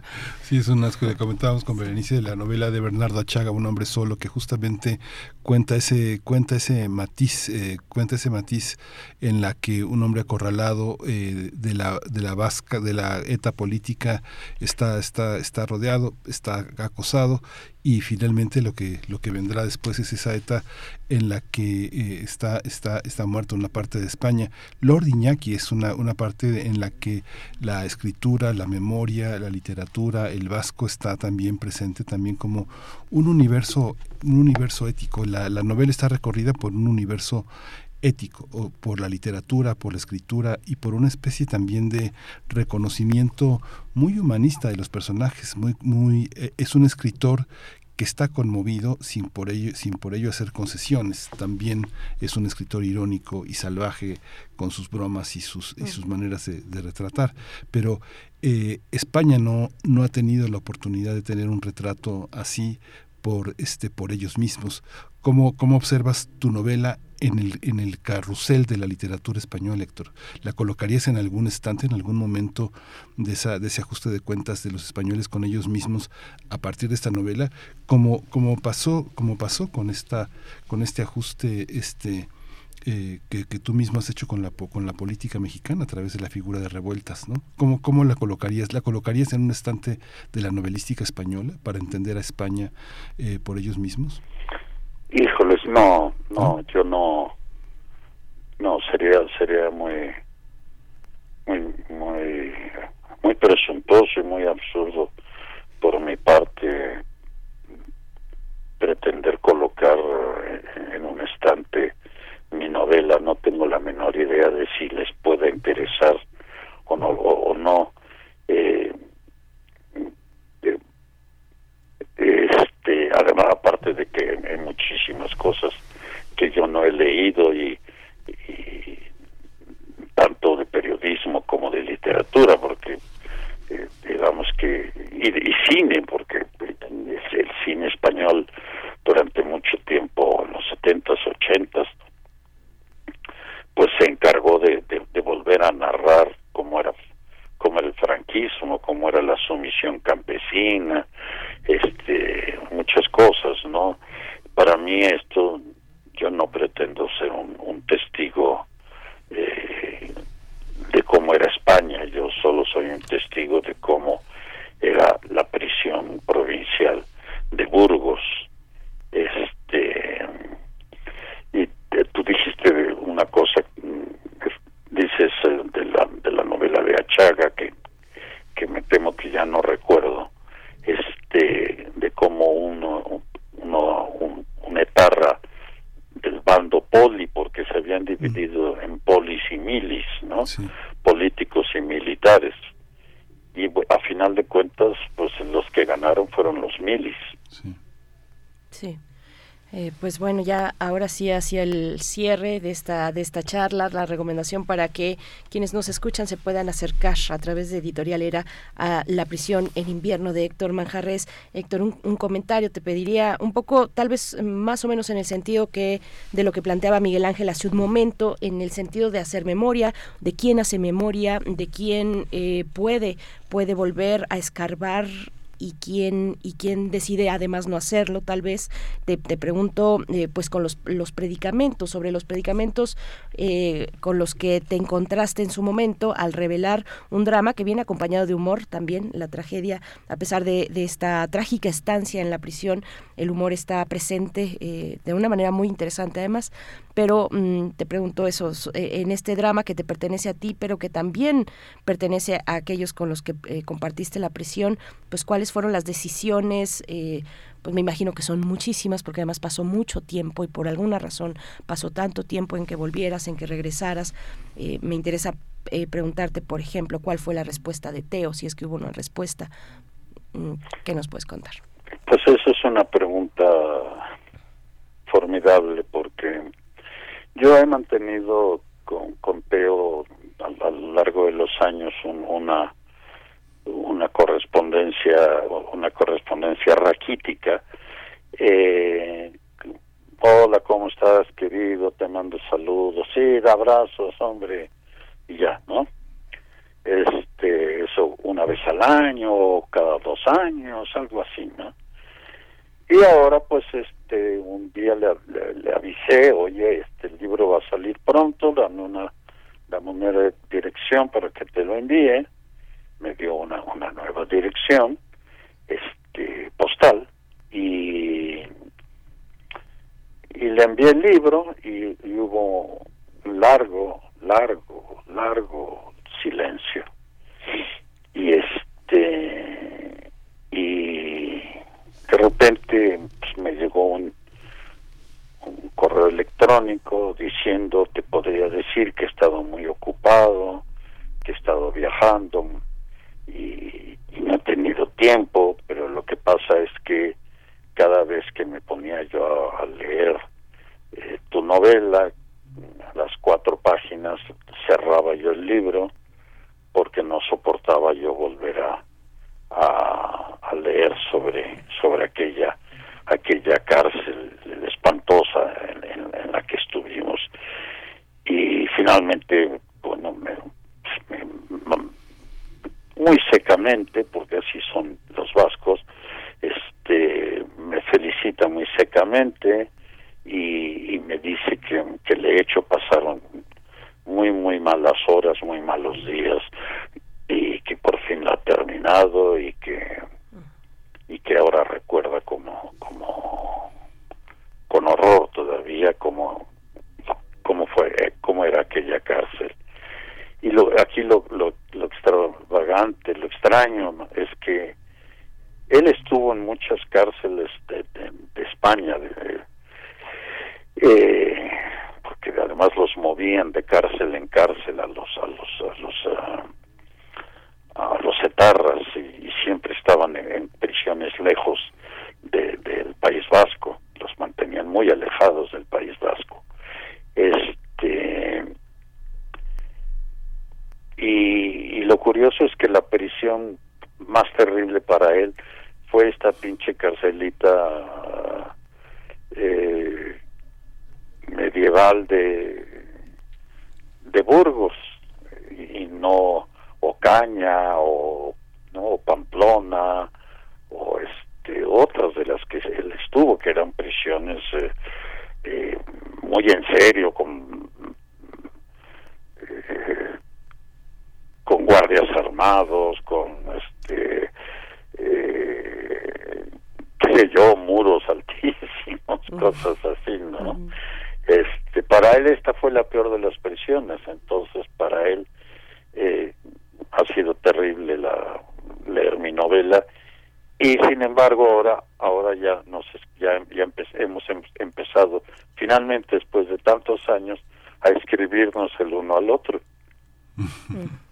Sí, es un asco. Le comentábamos con Berenice de la novela de Bernardo Achaga, Un hombre solo, que justamente cuenta ese, cuenta ese matiz, eh, cuenta ese matiz en la que un hombre acorralado eh, de la de la vasca, de la eta política está está está rodeado, está acosado y finalmente lo que lo que vendrá después es esa eta en la que eh, está está está muerto una parte de España. Lord Iñaki es una una parte en la que la escritura, la memoria, la literatura, el vasco está también presente también como un universo un universo ético. La, la novela está recorrida por un universo ético, o por la literatura, por la escritura y por una especie también de reconocimiento muy humanista de los personajes. Muy, muy, eh, es un escritor que está conmovido sin por ello sin por ello hacer concesiones. También es un escritor irónico y salvaje con sus bromas y sus y sus maneras de, retratar. Pero eh, España no no ha tenido la oportunidad de tener un retrato así por este por ellos mismos. Cómo cómo observas tu novela en el en el carrusel de la literatura española Héctor la colocarías en algún estante en algún momento de esa de ese ajuste de cuentas de los españoles con ellos mismos a partir de esta novela como como pasó como pasó con esta con este ajuste este eh, que, que tú mismo has hecho con la con la política mexicana a través de la figura de revueltas, ¿no? ¿Cómo, ¿Cómo la colocarías? ¿La colocarías en un estante de la novelística española para entender a España eh, por ellos mismos? Híjoles, no, no, yo no, no, sería, sería muy, muy, muy, muy presuntuoso y muy absurdo por mi parte pretender colocar eh, en un estante mi novela. No tengo la menor idea de si les pueda interesar o no, o, o no. Eh, eh, este además aparte de que hay muchísimas cosas que yo no he leído y, tanto de periodismo como de literatura porque eh, digamos que y, cine porque el, cine español durante mucho tiempo en los setentas ochentas pues se encargó de, de, de volver a narrar cómo era cómo era el franquismo, cómo era la sumisión campesina, este, muchas cosas, ¿no? Para mí esto, yo no pretendo ser un, testigo eh, de cómo era España, yo solo soy un testigo de cómo era la prisión provincial de Burgos. Este, y eh, tú dijiste una cosa, dices de la, de la novela de Achaga, que, que me temo que ya no recuerdo, este, de cómo uno, uno un, un etarra del bando poli, porque se habían dividido en polis y milis, ¿no? Políticos y militares. Y a final de cuentas, pues los que ganaron fueron los milis. Sí. Eh, pues bueno, ya ahora sí hacia el cierre de esta, de esta charla, la recomendación para que quienes nos escuchan se puedan acercar a través de Editorial Era a La prisión en invierno de Héctor Manjarres. Héctor, un, un comentario te pediría un poco, tal vez más o menos en el sentido que de lo que planteaba Miguel Ángel hace un momento, en el sentido de hacer memoria, de quién hace memoria, de quién eh, puede, puede volver a escarbar y quién y quién decide además no hacerlo tal vez te, te pregunto eh, pues con los, los predicamentos sobre los predicamentos eh, con los que te encontraste en su momento al revelar un drama que viene acompañado de humor también la tragedia a pesar de, de esta trágica estancia en la prisión el humor está presente eh, de una manera muy interesante además. Pero mm, te pregunto eso so- eh, en este drama que te pertenece a ti pero que también pertenece a aquellos con los que eh, compartiste la prisión pues cuáles fueron las decisiones eh, pues me imagino que son muchísimas porque además pasó mucho tiempo y por alguna razón pasó tanto tiempo en que volvieras en que regresaras Eh, me interesa eh, preguntarte por ejemplo cuál fue la respuesta de Teo si es que hubo una respuesta Mm, ¿qué nos puedes contar? Pues eso es una pregunta formidable porque yo he mantenido con, con Teo a, lo largo de los años un- una una correspondencia una correspondencia raquítica. Eh, hola cómo estás querido te mando saludos. Sí abrazos hombre. Y ya no este eso una vez al año o cada dos años algo así no y ahora pues este un día le, le, le avisé oye este el libro va a salir pronto dame una dame una dirección para que te lo envíe me dio una una nueva dirección este postal y y le envié el libro y, hubo un largo largo largo silencio. Y este y de repente pues, me llegó un correo electrónico diciendo te podría decir que he estado muy ocupado que he estado viajando y, no he tenido tiempo pero lo que pasa es que cada vez que me ponía yo a, leer eh, tu novela a las cuatro páginas cerraba yo el libro porque no soportaba yo volver a, a, leer sobre sobre aquella aquella cárcel espantosa en, la que estuvimos. Y finalmente bueno me, me- muy secamente porque así son los vascos este me felicita muy secamente y, me dice que, que le he hecho pasar muy muy malas horas muy malos días y que por fin la ha terminado y que y que ahora recuerda como como con horror todavía como cómo fue cómo era aquella cárcel y lo aquí lo, lo, lo extravagante lo extraño es que él estuvo en muchas cárceles de, de- España de- eh, porque además los movían de cárcel en cárcel a los a los a los a los etarras y, y siempre estaban en, en prisiones lejos de- del País Vasco los mantenían muy alejados del País Vasco. Este y, y lo curioso es que la prisión más terrible para él fue esta pinche carcelita eh, medieval de de Burgos y no Ocaña o no o Pamplona o este otras de las que él estuvo que eran prisiones eh, eh, muy en serio con eh, con guardias armados con este eh, qué sé yo muros altísimos cosas así no este para él esta fue la peor de las prisiones entonces para él eh, ha sido terrible la leer mi novela y sin embargo ahora ahora ya nos ya, ya empe- hemos em- empezado finalmente después de tantos años a escribirnos el uno al otro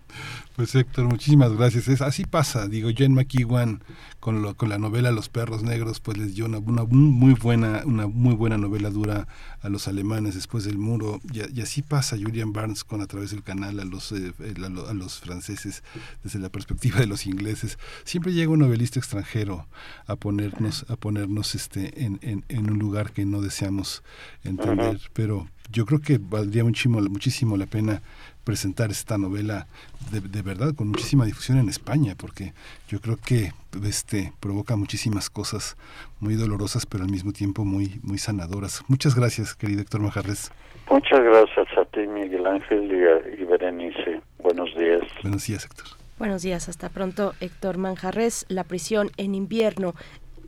Pues Héctor, muchísimas gracias. Es, así pasa, digo, Jen McEwan con, lo, con la novela Los perros negros, pues les dio una, una muy buena una muy buena novela dura a los alemanes después del muro y, así pasa Julian Barnes con a través del canal a los eh, a, los franceses desde la perspectiva de los ingleses. Siempre llega un novelista extranjero a ponernos a ponernos este en, en, en un lugar que no deseamos entender, pero yo creo que valdría muchísimo, muchísimo la pena presentar esta novela de, verdad con muchísima difusión en España porque yo creo que este provoca muchísimas cosas muy dolorosas pero al mismo tiempo muy muy sanadoras. Muchas gracias querido Héctor Majarres. Muchas gracias a ti Miguel Ángel y, y Berenice. Buenos días. Buenos días Héctor. Buenos días. Hasta pronto Héctor Manjarres La prisión en invierno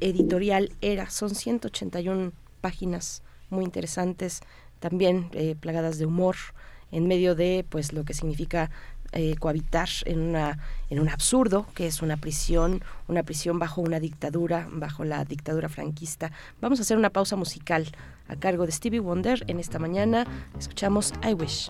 editorial Era. Son 181 páginas muy interesantes también eh, plagadas de humor en medio de pues lo que significa eh, cohabitar en una en un absurdo que es una prisión una prisión bajo una dictadura bajo la dictadura franquista. Vamos a hacer una pausa musical a cargo de Stevie Wonder en esta mañana. Escuchamos I Wish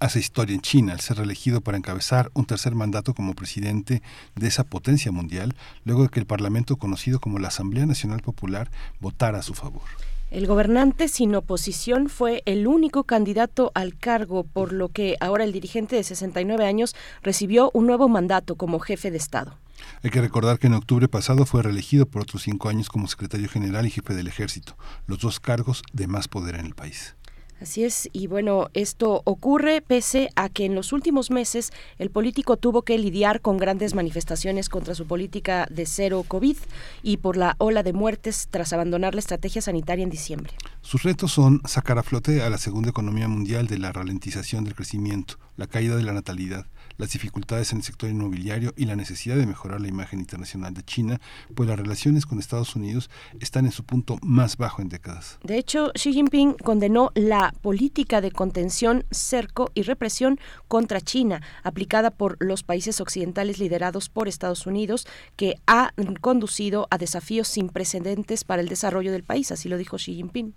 hace historia en China al ser reelegido para encabezar un tercer mandato como presidente de esa potencia mundial, luego de que el Parlamento, conocido como la Asamblea Nacional Popular, votara a su favor. El gobernante sin oposición fue el único candidato al cargo, por lo que ahora el dirigente de 69 años recibió un nuevo mandato como jefe de Estado. Hay que recordar que en octubre pasado fue reelegido por otros cinco años como secretario general y jefe del ejército, los dos cargos de más poder en el país. Así es, y bueno, esto ocurre pese a que en los últimos meses el político tuvo que lidiar con grandes manifestaciones contra su política de cero COVID y por la ola de muertes tras abandonar la estrategia sanitaria en diciembre. Sus retos son sacar a flote a la segunda economía mundial de la ralentización del crecimiento, la caída de la natalidad, las dificultades en el sector inmobiliario y la necesidad de mejorar la imagen internacional de China, pues las relaciones con Estados Unidos están en su punto más bajo en décadas. De hecho, Xi Jinping condenó la política de contención, cerco y represión contra China, aplicada por los países occidentales liderados por Estados Unidos, que ha conducido a desafíos sin precedentes para el desarrollo del país, así lo dijo Xi Jinping.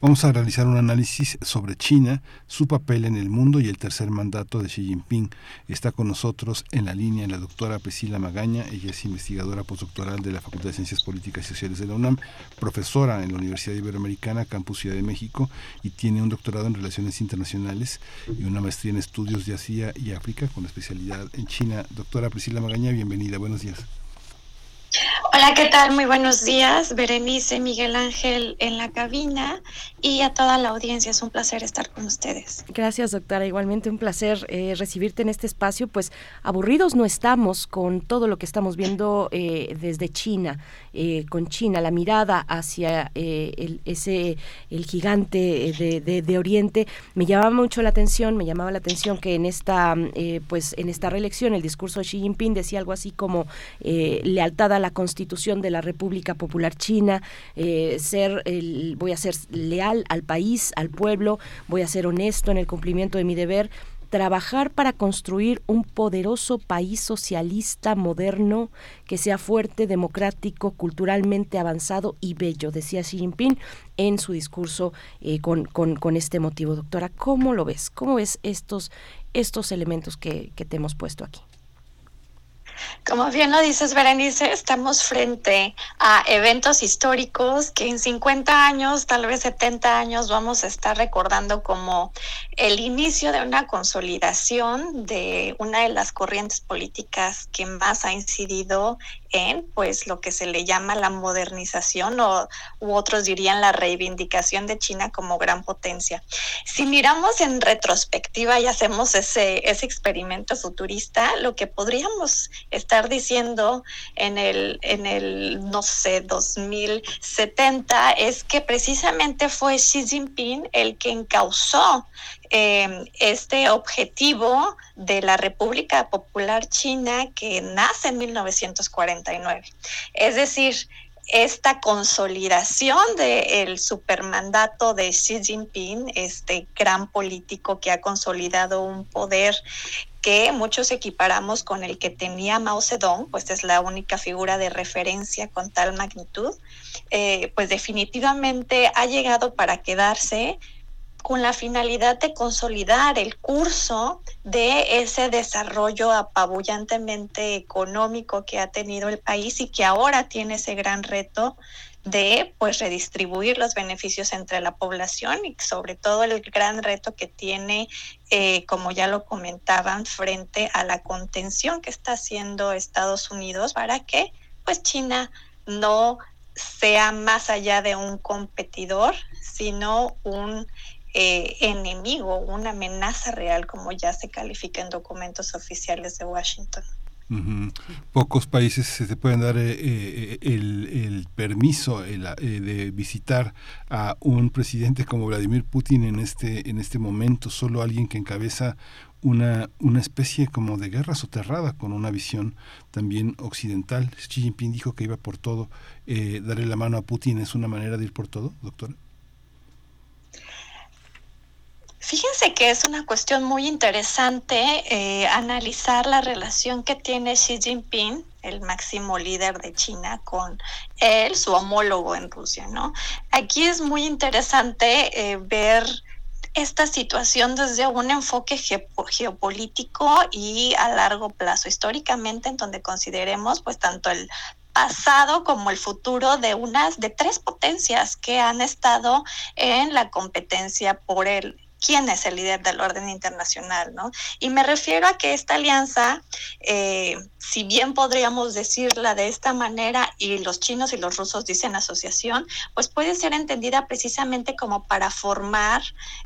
Vamos a realizar un análisis sobre China, su papel en el mundo y el tercer mandato de Xi Jinping. Está con nosotros en la línea la doctora Priscila Magaña, ella es investigadora postdoctoral de la Facultad de Ciencias Políticas y Sociales de la UNAM, profesora en la Universidad Iberoamericana, Campus Ciudad de México, y tiene un doctorado en Relaciones Internacionales y una maestría en Estudios de Asia y África con especialidad en China. Doctora Priscila Magaña, bienvenida, buenos días. Hola, ¿qué tal? Muy buenos días. Berenice, Miguel Ángel en la cabina y a toda la audiencia. Es un placer estar con ustedes. Gracias, doctora. Igualmente un placer eh, recibirte en este espacio. Pues aburridos no estamos con todo lo que estamos viendo eh, desde China, eh, con China, la mirada hacia el, ese el gigante de, de, Oriente. Me llamaba mucho la atención, me llamaba la atención que en esta pues en esta reelección el discurso de Xi Jinping decía algo así como lealtad a la Constitución de la República Popular China, eh, ser el, voy a ser leal al país, al pueblo, voy a ser honesto en el cumplimiento de mi deber trabajar para construir un poderoso país socialista moderno que sea fuerte, democrático, culturalmente avanzado y bello, decía Xi Jinping en su discurso eh, con, con, este motivo. Doctora, ¿cómo lo ves? ¿Cómo ves estos, estos elementos que te hemos puesto aquí? Como bien lo dices, Berenice, estamos frente a eventos históricos que en 50 años, tal vez 70 años, vamos a estar recordando como el inicio de una consolidación de una de las corrientes políticas que más ha incidido en pues lo que se le llama la modernización o u otros dirían la reivindicación de China como gran potencia. Si miramos en retrospectiva y hacemos ese, ese experimento futurista, lo que podríamos estar diciendo en el, en el, no sé, 2070 es que precisamente fue Xi Jinping el que encausó eh, este objetivo de la República Popular China que nace en 1949. Es decir, esta consolidación del supermandato de Xi Jinping, este gran político que ha consolidado un poder que muchos equiparamos con el que tenía Mao Zedong, pues es la única figura de referencia con tal magnitud, eh, pues definitivamente ha llegado para quedarse con la finalidad de consolidar el curso de ese desarrollo apabullantemente económico que ha tenido el país y que ahora tiene ese gran reto de pues redistribuir los beneficios entre la población y sobre todo el gran reto que tiene, eh, como ya lo comentaban, frente a la contención que está haciendo Estados Unidos para que pues China no sea más allá de un competidor, sino un eh, enemigo, una amenaza real, como ya se califica en documentos oficiales de Washington. Pocos países se pueden dar eh, eh, el, permiso de visitar a un presidente como Vladimir Putin en este en este momento. Solo alguien que encabeza una, una especie como de guerra soterrada con una visión también occidental. Xi Jinping dijo que iba por todo. darle la mano a Putin es una manera de ir por todo, doctora. Fíjense que es una cuestión muy interesante eh, analizar la relación que tiene Xi Jinping, el máximo líder de China, con él, su homólogo en Rusia, ¿no? Aquí es muy interesante eh, ver esta situación desde un enfoque geopolítico y a largo plazo, históricamente, en donde consideremos pues tanto el pasado como el futuro de unas de tres potencias que han estado en la competencia por el quién es el líder del orden internacional, ¿no? Y me refiero a que esta alianza, eh, si bien podríamos decirla de esta manera y los chinos y los rusos dicen asociación, pues puede ser entendida precisamente como para formar,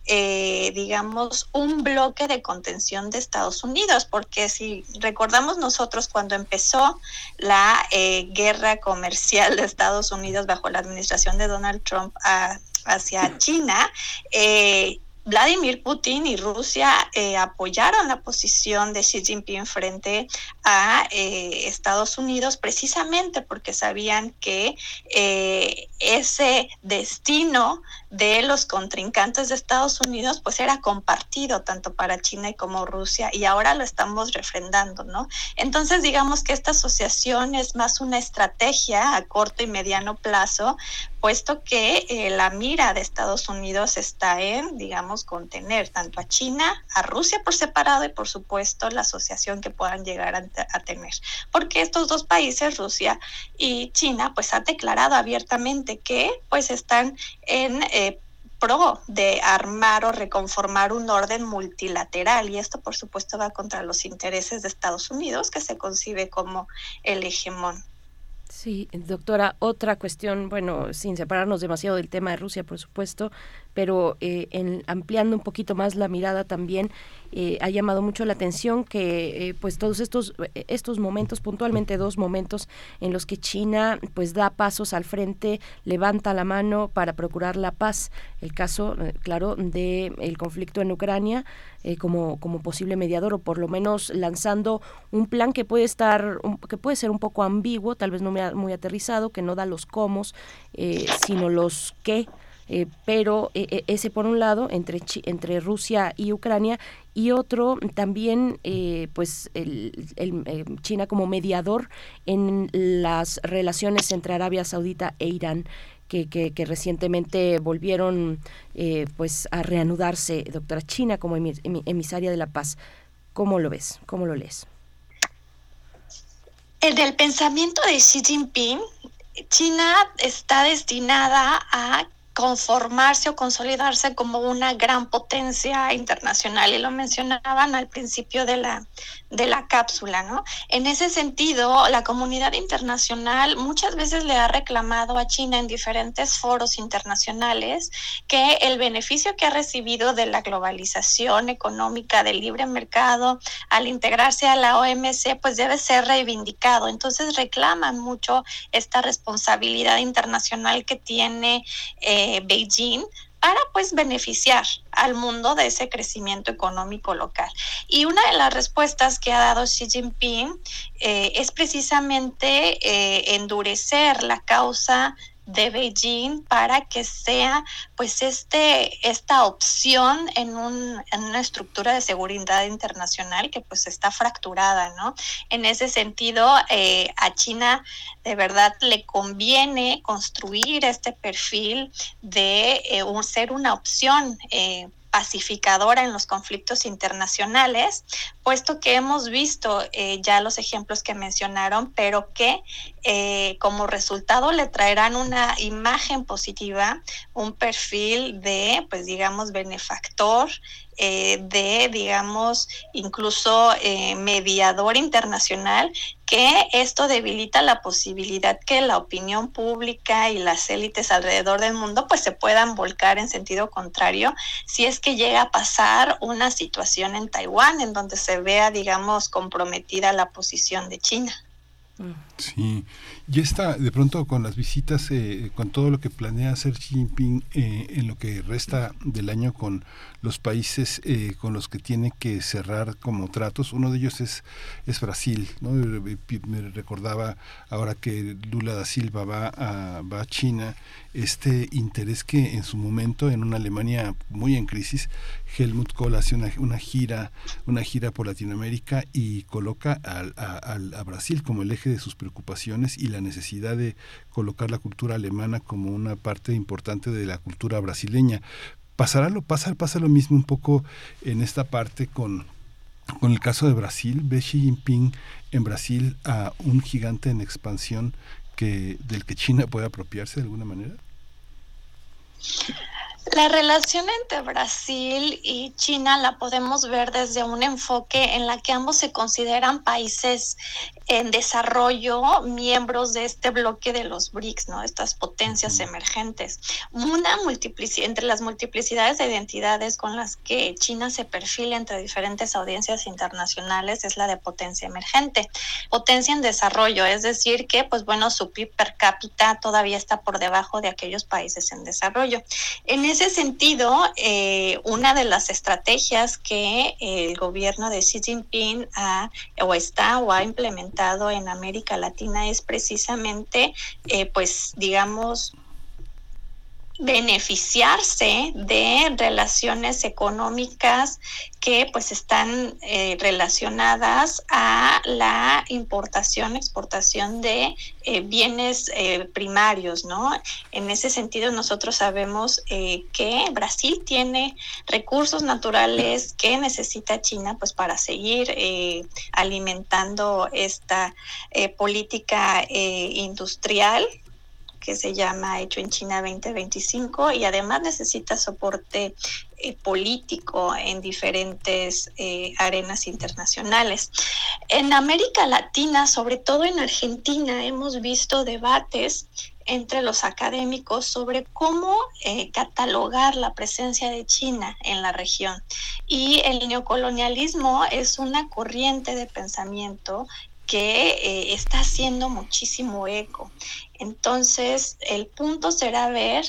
eh, digamos, un bloque de contención de Estados Unidos, porque si recordamos nosotros cuando empezó la eh, guerra comercial de Estados Unidos bajo la administración de Donald Trump hacia China, eh, Vladimir Putin y Rusia eh, apoyaron la posición de Xi Jinping frente a eh, Estados Unidos precisamente porque sabían que eh, ese destino de los contrincantes de Estados Unidos pues era compartido tanto para China como Rusia y ahora lo estamos refrendando, ¿no? Entonces digamos que esta asociación es más una estrategia a corto y mediano plazo puesto que eh, la mira de Estados Unidos está en, digamos, contener tanto a China, a Rusia por separado y por supuesto la asociación que puedan llegar a, tener. Porque estos dos países, Rusia y China, pues han declarado abiertamente que pues están en... pro de armar o reconformar un orden multilateral y esto por supuesto va contra los intereses de Estados Unidos que se concibe como el hegemón. Sí, doctora, otra cuestión, bueno, sin separarnos demasiado del tema de Rusia, por supuesto, pero eh, en, ampliando un poquito más la mirada también, eh, ha llamado mucho la atención que eh, pues todos estos estos momentos puntualmente dos momentos en los que China pues da pasos al frente levanta la mano para procurar la paz. El caso claro de el conflicto en Ucrania como como posible mediador o por lo menos lanzando un plan que puede estar que puede ser un poco ambiguo tal vez no muy aterrizado que no da los cómo sino los qué eh, pero eh, eh, ese por un lado entre, entre Rusia y Ucrania y otro también pues el, China como mediador en las relaciones entre Arabia Saudita e Irán que, que, recientemente volvieron pues a reanudarse. Doctora China como emisaria de la paz cómo lo ves cómo lo lees el del pensamiento de Xi Jinping China está destinada a conformarse o consolidarse como una gran potencia internacional. Y lo mencionaban al principio de la, de la cápsula, ¿no? En ese sentido, la comunidad internacional muchas veces le ha reclamado a China en diferentes foros internacionales que el beneficio que ha recibido de la globalización económica del libre mercado al integrarse a la OMC pues debe ser reivindicado. Entonces reclaman mucho esta responsabilidad internacional que tiene eh, Beijing para pues beneficiar al mundo de ese crecimiento económico local. Y una de las respuestas que ha dado Xi Jinping eh, es precisamente eh, endurecer la causa de Beijing para que sea pues este esta opción en, un, en una estructura de seguridad internacional que pues está fracturada no en ese sentido eh, a China de verdad le conviene construir este perfil de eh, ser una opción eh, pacificadora en los conflictos internacionales, puesto que hemos visto eh, ya los ejemplos que mencionaron, pero que eh, como resultado le traerán una imagen positiva, un perfil de, pues digamos, benefactor, eh, de, digamos, incluso eh, mediador internacional, que esto debilita la posibilidad que la opinión pública y las élites alrededor del mundo pues se puedan volcar en sentido contrario si es que llega a pasar una situación en Taiwán en donde se vea, digamos, comprometida la posición de China. Sí, y está de pronto con las visitas, eh, con todo lo que planea hacer Xi Jinping eh, en lo que resta del año con los países eh, con los que tiene que cerrar como tratos, uno de ellos es, es Brasil, ¿no? Me recordaba ahora que Lula da Silva va a, va a China, este interés que en su momento en una Alemania muy en crisis, Helmut Kohl hace una, una gira, una gira por Latinoamérica y coloca a, a Brasil como el eje de sus preocupaciones y la necesidad de colocar la cultura alemana como una parte importante de la cultura brasileña. Pasará lo, pasa, pasa lo mismo un poco en esta parte con, con el caso de Brasil. ¿Ve Xi Jinping en Brasil a un gigante en expansión que, del que China puede apropiarse de alguna manera? La relación entre Brasil y China la podemos ver desde un enfoque en la que ambos se consideran países en desarrollo, miembros de este bloque de los BRICS, ¿no? Estas potencias emergentes. Una multiplicidad, entre las multiplicidades de identidades con las que China se perfila entre diferentes audiencias internacionales es la de potencia emergente. Potencia en desarrollo, es decir, que, pues bueno, su PIB per cápita todavía está por debajo de aquellos países en desarrollo. En ese sentido, eh, una de las estrategias que el gobierno de Xi Jinping ha o está o ha implementado en América Latina es precisamente, eh, pues, digamos, beneficiarse de relaciones económicas que pues están eh, relacionadas a la importación, exportación de eh, bienes eh, primarios, ¿no? En ese sentido nosotros sabemos que Brasil tiene recursos naturales que necesita China pues para seguir alimentando esta política industrial que se llama Hecho en China 2025 y además necesita soporte eh, político en diferentes eh, arenas internacionales. En América Latina, sobre todo en Argentina, hemos visto debates entre los académicos sobre cómo eh, catalogar la presencia de China en la región. Y el neocolonialismo es una corriente de pensamiento que está haciendo muchísimo eco. Entonces, el punto será ver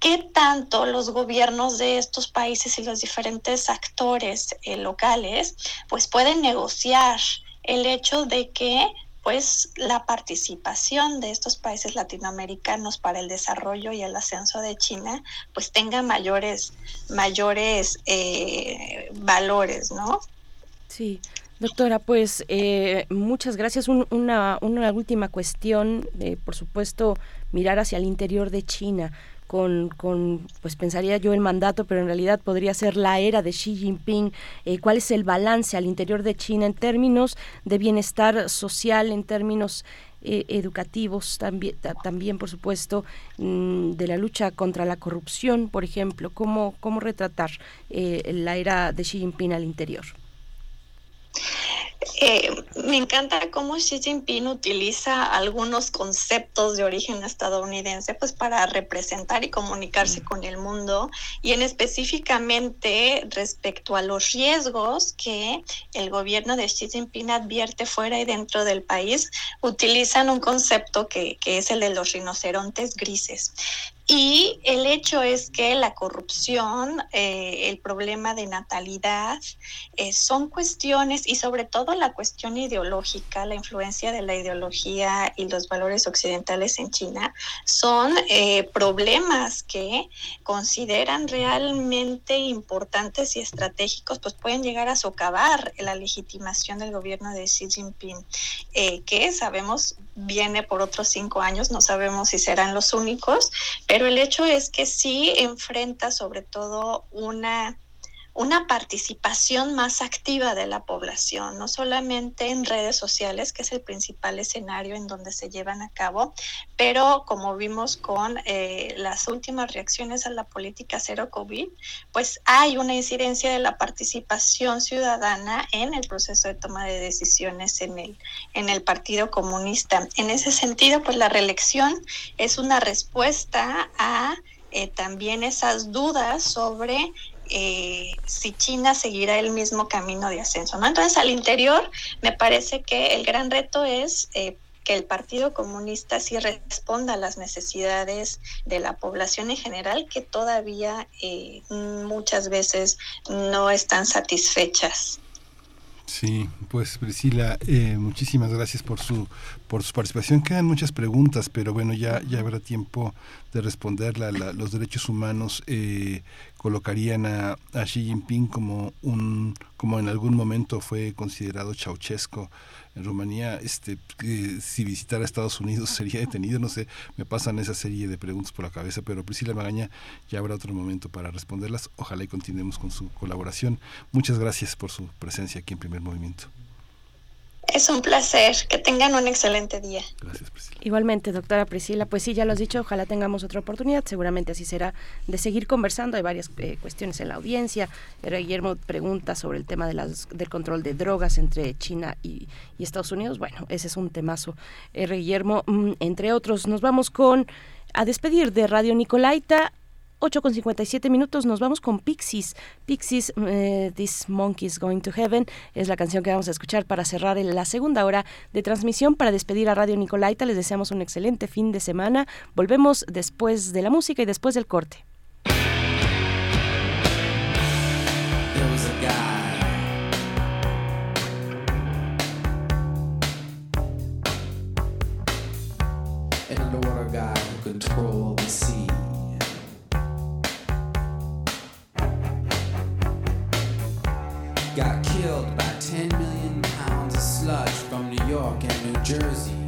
qué tanto los gobiernos de estos países y los diferentes actores eh, locales pues pueden negociar el hecho de que pues la participación de estos países latinoamericanos para el desarrollo y el ascenso de China pues tenga mayores mayores eh, valores no sí Doctora, pues eh, muchas gracias. una, una, última cuestión, por supuesto, mirar hacia el interior de China. Con, con, pues pensaría yo el mandato, pero en realidad podría ser la era de Xi Jinping. Eh, ¿Cuál es el balance al interior de China en términos de bienestar social, en términos eh, educativos, también, también por supuesto, mm, de la lucha contra la corrupción, por ejemplo? ¿Cómo, cómo retratar la era de Xi Jinping al interior? Eh, me encanta cómo Xi Jinping utiliza algunos conceptos de origen estadounidense pues para representar y comunicarse con el mundo y en específicamente respecto a los riesgos que el gobierno de Xi Jinping advierte fuera y dentro del país, utilizan un concepto que, que es el de los rinocerontes grises. Y el hecho es que la corrupción, eh, el problema de natalidad, eh, son cuestiones y sobre todo la cuestión ideológica, la influencia de la ideología y los valores occidentales en China, son eh, problemas que consideran realmente importantes y estratégicos, pues pueden llegar a socavar la legitimación del gobierno de Xi Jinping, que sabemos viene por otros cinco años, no sabemos si serán los únicos, pero el hecho es que sí enfrenta sobre todo una una participación más activa de la población, no solamente en redes sociales, que es el principal escenario en donde se llevan a cabo, pero como vimos con eh, las últimas reacciones a la política cero COVID, pues hay una incidencia de la participación ciudadana en el proceso de toma de decisiones en el, en el Partido Comunista. En ese sentido, pues la reelección es una respuesta a eh, también esas dudas sobre eh, si China seguirá el mismo camino de ascenso. Entonces, al interior, me parece que el gran reto es eh, que el Partido Comunista sí responda a las necesidades de la población en general que todavía eh, muchas veces no están satisfechas. Sí, pues Priscila, eh, muchísimas gracias por su por su participación. Quedan muchas preguntas, pero bueno, ya ya habrá tiempo de responderla. La, los derechos humanos eh, colocarían a, a, Xi Jinping como un como en algún momento fue considerado Ceausescu Rumanía. Este, si visitara Estados Unidos sería detenido. No sé, me pasan esa serie de preguntas por la cabeza, pero Priscila Magaña ya habrá otro momento para responderlas. Ojalá y continuemos con su colaboración. Muchas gracias por su presencia aquí en Primer Movimiento. Es un placer. Que tengan un excelente día. Gracias, Priscila. Igualmente, doctora Priscila. Pues sí, ya lo has dicho, ojalá tengamos otra oportunidad. Seguramente así será de seguir conversando. Hay varias eh, cuestiones en la audiencia. Pero Guillermo pregunta sobre el tema de las, del control de drogas entre China y, y Estados Unidos. Bueno, ese es un temazo. R. Guillermo, mm, entre otros, nos vamos con a despedir de Radio Nicolaita 8 con 57 minutos nos vamos con Pixies. Pixies, eh, This Monkey's Going to Heaven es la canción que vamos a escuchar para cerrar la segunda hora de transmisión para despedir a Radio Nicolaita. Les deseamos un excelente fin de semana. Volvemos después de la música y después del corte. Control the sea. 10 million pounds of sludge from New York and New Jersey.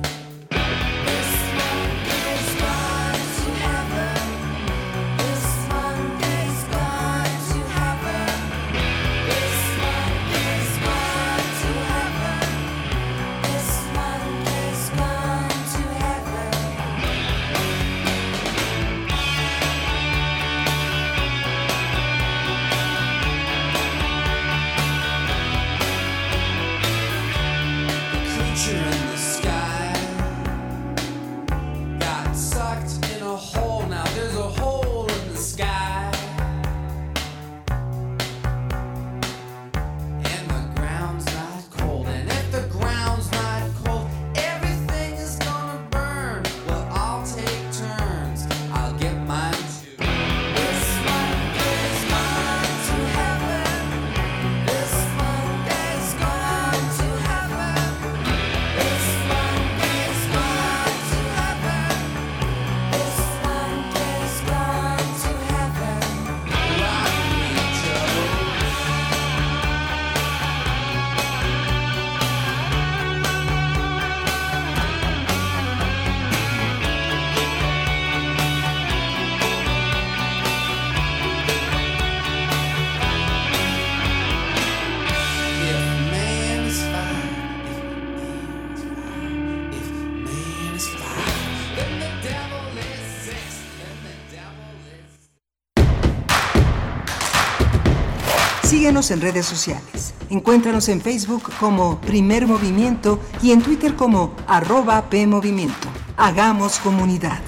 Síguenos en redes sociales. Encuéntranos en Facebook como Primer Movimiento y en Twitter como arroba PMovimiento. Hagamos comunidad.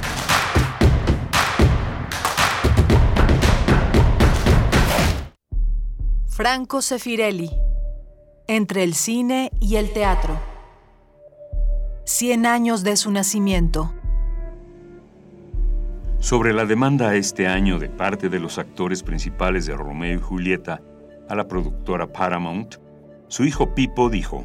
Franco Sefirelli. Entre el cine y el teatro. Cien años de su nacimiento. Sobre la demanda este año de parte de los actores principales de Romeo y Julieta a la productora Paramount, su hijo Pipo dijo,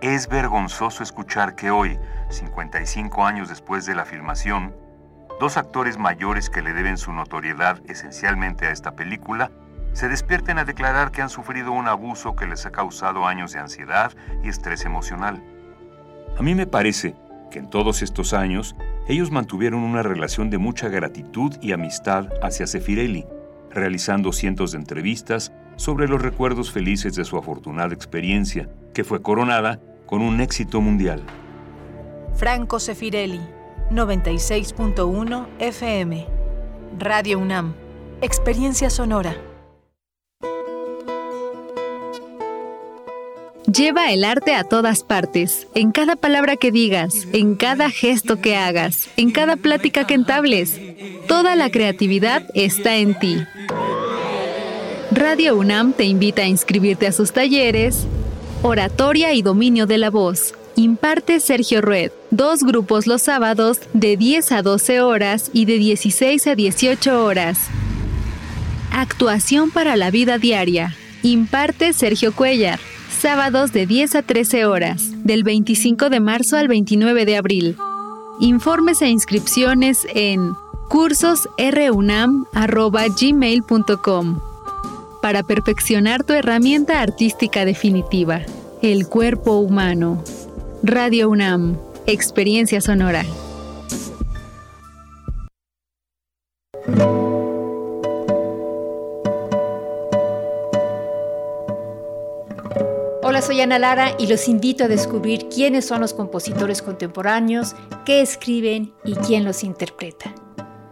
Es vergonzoso escuchar que hoy, 55 años después de la filmación, dos actores mayores que le deben su notoriedad esencialmente a esta película, se despierten a declarar que han sufrido un abuso que les ha causado años de ansiedad y estrés emocional. A mí me parece que en todos estos años ellos mantuvieron una relación de mucha gratitud y amistad hacia Sefirelli, realizando cientos de entrevistas sobre los recuerdos felices de su afortunada experiencia, que fue coronada con un éxito mundial. Franco Sefirelli, 96.1 FM. Radio UNAM. Experiencia sonora. Lleva el arte a todas partes, en cada palabra que digas, en cada gesto que hagas, en cada plática que entables. Toda la creatividad está en ti. Radio UNAM te invita a inscribirte a sus talleres Oratoria y Dominio de la Voz. Imparte Sergio Rued, Dos grupos los sábados de 10 a 12 horas y de 16 a 18 horas. Actuación para la vida diaria. Imparte Sergio Cuellar. Sábados de 10 a 13 horas, del 25 de marzo al 29 de abril. Informes e inscripciones en cursosrunam.gmail.com para perfeccionar tu herramienta artística definitiva, el cuerpo humano. Radio UNAM, experiencia sonora. Hola, soy Ana Lara y los invito a descubrir quiénes son los compositores contemporáneos, qué escriben y quién los interpreta.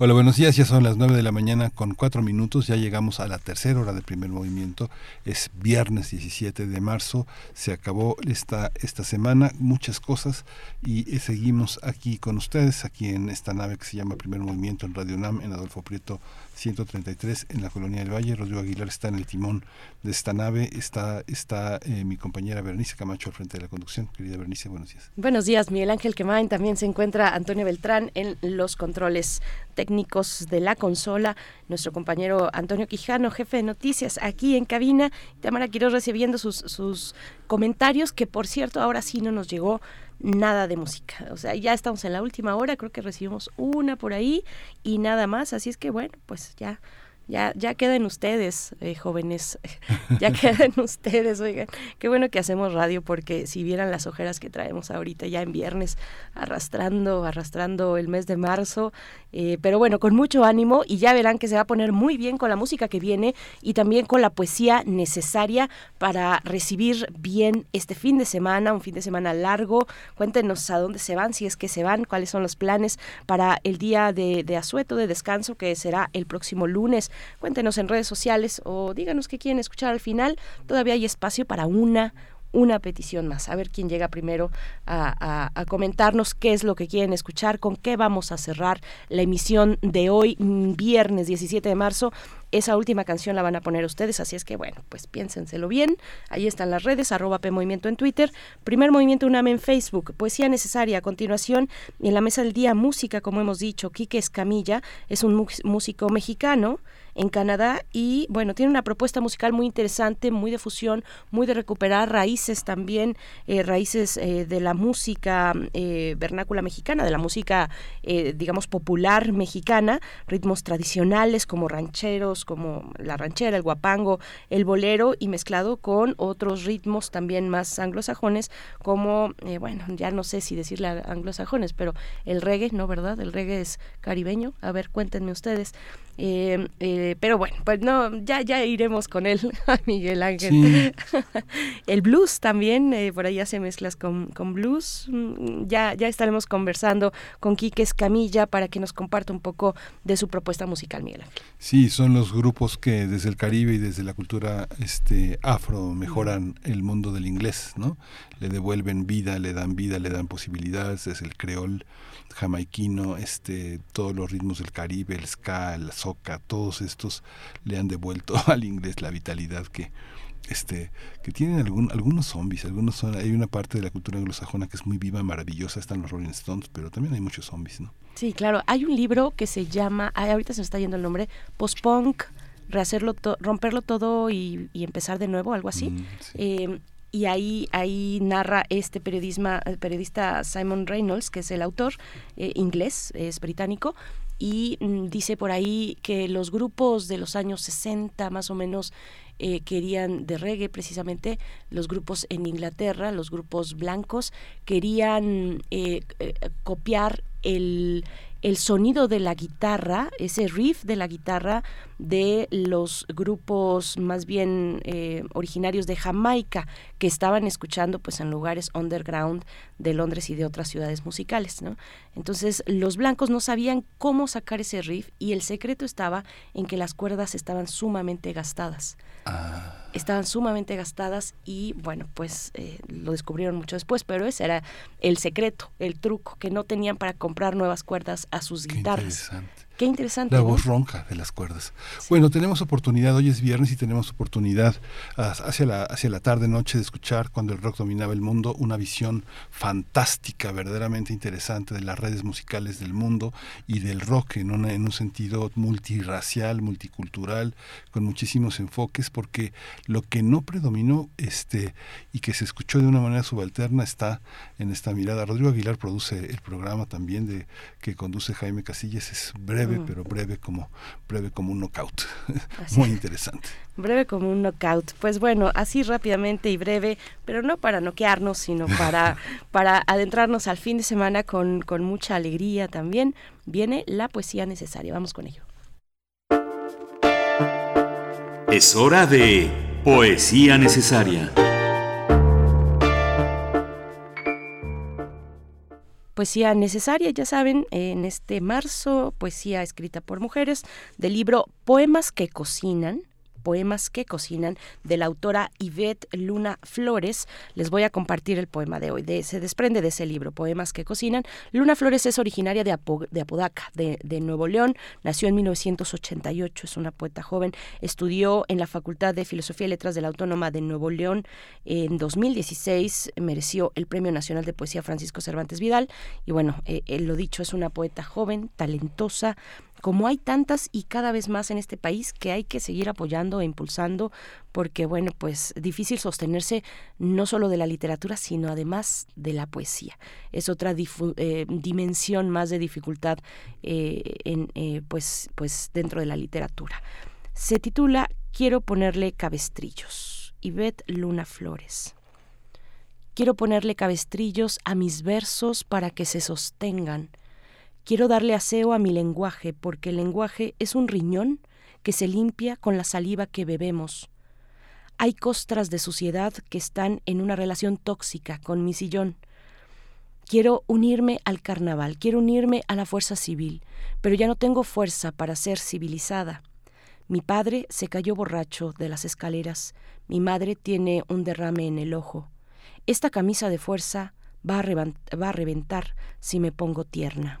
Hola, buenos días. Ya son las 9 de la mañana con 4 minutos. Ya llegamos a la tercera hora del primer movimiento. Es viernes 17 de marzo. Se acabó esta, esta semana. Muchas cosas. Y eh, seguimos aquí con ustedes, aquí en esta nave que se llama Primer Movimiento en Radio UNAM, en Adolfo Prieto 133 en la Colonia del Valle. Rodrigo Aguilar está en el timón de esta nave. Está, está eh, mi compañera Bernice Camacho al frente de la conducción. Querida Bernice, buenos días. Buenos días, Miguel Ángel Quemain. También se encuentra Antonio Beltrán en los controles técnicos de la consola. Nuestro compañero Antonio Quijano, jefe de noticias, aquí en cabina. Tamara Quiroz recibiendo sus, sus comentarios, que por cierto ahora sí no nos llegó nada de música. O sea, ya estamos en la última hora, creo que recibimos una por ahí y nada más. Así es que bueno, pues ya ya, ya queden ustedes, eh, jóvenes, ya queden ustedes, oigan, qué bueno que hacemos radio porque si vieran las ojeras que traemos ahorita ya en viernes, arrastrando, arrastrando el mes de marzo, eh, pero bueno, con mucho ánimo y ya verán que se va a poner muy bien con la música que viene y también con la poesía necesaria para recibir bien este fin de semana, un fin de semana largo. Cuéntenos a dónde se van, si es que se van, cuáles son los planes para el día de, de asueto, de descanso, que será el próximo lunes. Cuéntenos en redes sociales o díganos qué quieren escuchar al final. Todavía hay espacio para una una petición más, a ver quién llega primero a, comentarnos qué es lo que quieren escuchar, con qué vamos a cerrar la emisión de hoy, viernes 17 de marzo. Esa última canción la van a poner ustedes, así es que bueno, pues piénsenselo bien. Ahí están las redes, arroba P Movimiento en Twitter, Primer Movimiento UNAM en Facebook, Poesía Necesaria a continuación, en la mesa del día, música, como hemos dicho, Quique Escamilla es un músico mexicano en Canadá y bueno, tiene una propuesta musical muy interesante, muy de fusión, muy de recuperar raíces también, eh, raíces eh, de la música eh, vernácula mexicana, de la música, digamos, popular mexicana, ritmos tradicionales como rancheros, como la ranchera, el guapango, el bolero y mezclado con otros ritmos también más anglosajones como, eh, bueno, ya no sé si decirle anglosajones, pero el reggae, ¿no, verdad? El reggae es caribeño. A ver, cuéntenme ustedes. Eh, eh, pero bueno, pues no, ya, ya iremos con él, Miguel Ángel. el blues también, eh, por ahí hace mezclas con, con, blues. Mm, ya, ya estaremos conversando con Quique Escamilla para que nos comparta un poco de su propuesta musical, Miguel Ángel. Sí, son los grupos que desde el Caribe y desde la cultura este, afro mejoran el mundo del inglés, ¿no? Le devuelven vida, le dan vida, le dan posibilidades, es el creol jamaiquino, este, todos los ritmos del Caribe, el ska, el soca, todos estos le han devuelto al inglés la vitalidad que este que tienen algún, algunos zombies, algunos son, hay una parte de la cultura anglosajona que es muy viva, maravillosa, están los Rolling Stones, pero también hay muchos zombies, ¿no? Sí, claro, hay un libro que se llama, ahorita se me está yendo el nombre, Post-Punk, rehacerlo romperlo todo y, empezar de nuevo, algo así. Mm, eh, y ahí, ahí narra este periodisma, periodista Simon Reynolds, que es el autor eh, inglés, es británico, y mm, dice por ahí que los grupos de los años 60 más o menos eh, querían de reggae precisamente los grupos en Inglaterra los grupos blancos querían eh, copiar el el sonido de la guitarra, ese riff de la guitarra de los grupos más bien eh, originarios de Jamaica que estaban escuchando pues en lugares underground de Londres y de otras ciudades musicales, ¿no? Entonces los blancos no sabían cómo sacar ese riff y el secreto estaba en que las cuerdas estaban sumamente gastadas. Ah. Estaban sumamente gastadas y bueno, pues eh, lo descubrieron mucho después, pero ese era el secreto, el truco, que no tenían para comprar nuevas cuerdas a sus guitarras. Qué interesante. La voz ronca de las cuerdas. Bueno, tenemos oportunidad, hoy es viernes y tenemos oportunidad hacia la, hacia la tarde, noche de escuchar cuando el rock dominaba el mundo, una visión fantástica, verdaderamente interesante de las redes musicales del mundo y del rock en, en un sentido multirracial, multicultural, con muchísimos enfoques, porque lo que no predominó este y que se escuchó de una manera subalterna está en esta mirada. Rodrigo Aguilar produce el programa también de que conduce Jaime Casillas, es breve pero breve como, breve como un knockout. Muy interesante. Breve como un knockout. Pues bueno, así rápidamente y breve, pero no para noquearnos, sino para, para adentrarnos al fin de semana con, con mucha alegría también, viene la poesía necesaria. Vamos con ello. Es hora de poesía necesaria. Poesía necesaria, ya saben, en este marzo, poesía escrita por mujeres, del libro Poemas que cocinan, poemas que cocinan de la autora Yvette Luna Flores. Les voy a compartir el poema de hoy. se desprende de ese libro, Poemas que cocinan. Luna Flores es originaria de, Apodaca, de, Nuevo León. Nació en 1988, es una poeta joven. Estudió en la Facultad de Filosofía y Letras de la Autónoma de Nuevo León. En 2016 mereció el Premio Nacional de Poesía Francisco Cervantes Vidal. Y bueno, eh, eh, lo dicho, es una poeta joven, talentosa, como hay tantas y cada vez más en este país que hay que seguir apoyando e impulsando porque bueno pues difícil sostenerse no solo de la literatura sino además de la poesía. Es otra eh, dimensión más de dificultad eh, en, eh, pues pues dentro de la literatura. Se titula quiero ponerle cabestrillos Ivette Luna Flores. Quiero ponerle cabestrillos a mis versos para que se sostengan Quiero darle aseo a mi lenguaje, porque el lenguaje es un riñón que se limpia con la saliva que bebemos. Hay costras de suciedad que están en una relación tóxica con mi sillón. Quiero unirme al carnaval, quiero unirme a la fuerza civil, pero ya no tengo fuerza para ser civilizada. Mi padre se cayó borracho de las escaleras, mi madre tiene un derrame en el ojo. Esta camisa de fuerza va a, va a reventar si me pongo tierna.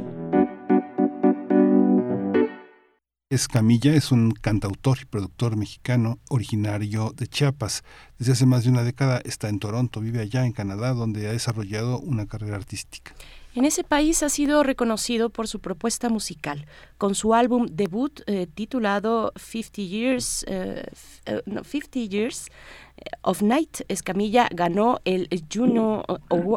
Escamilla es un cantautor y productor mexicano originario de Chiapas. Desde hace más de una década está en Toronto, vive allá en Canadá, donde ha desarrollado una carrera artística. En ese país ha sido reconocido por su propuesta musical, con su álbum debut eh, titulado 50 Years, eh, eh, no, 50 Years of Night, Escamilla ganó el Juno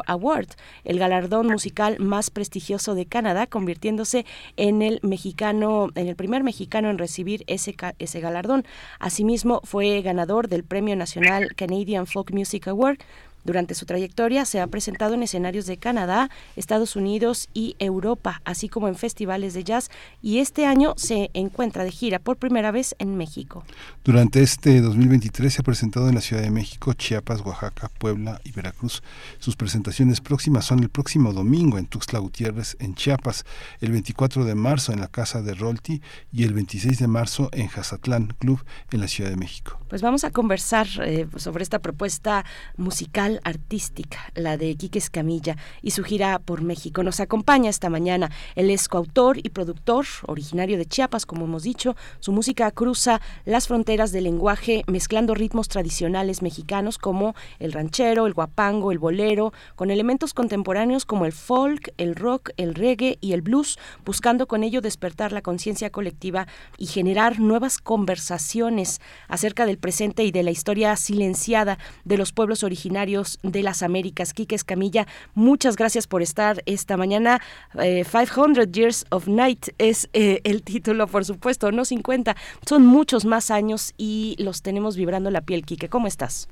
Award, el galardón musical más prestigioso de Canadá, convirtiéndose en el mexicano, en el primer mexicano en recibir ese, ese galardón. Asimismo, fue ganador del Premio Nacional Canadian Folk Music Award durante su trayectoria se ha presentado en escenarios de Canadá, Estados Unidos y Europa, así como en festivales de jazz, y este año se encuentra de gira por primera vez en México. Durante este 2023 se ha presentado en la Ciudad de México, Chiapas, Oaxaca, Puebla y Veracruz. Sus presentaciones próximas son el próximo domingo en Tuxtla Gutiérrez, en Chiapas, el 24 de marzo en la Casa de Rolti y el 26 de marzo en Jazatlán Club en la Ciudad de México. Pues vamos a conversar eh, sobre esta propuesta musical artística, la de Quique Escamilla y su gira por México. Nos acompaña esta mañana. Él es coautor y productor, originario de Chiapas, como hemos dicho. Su música cruza las fronteras del lenguaje, mezclando ritmos tradicionales mexicanos como el ranchero, el guapango, el bolero, con elementos contemporáneos como el folk, el rock, el reggae y el blues, buscando con ello despertar la conciencia colectiva y generar nuevas conversaciones acerca del presente y de la historia silenciada de los pueblos originarios de las Américas. Quique Escamilla, muchas gracias por estar esta mañana. 500 eh, Years of Night es eh, el título, por supuesto, no 50. Son muchos más años y los tenemos vibrando la piel. Quique, ¿cómo estás?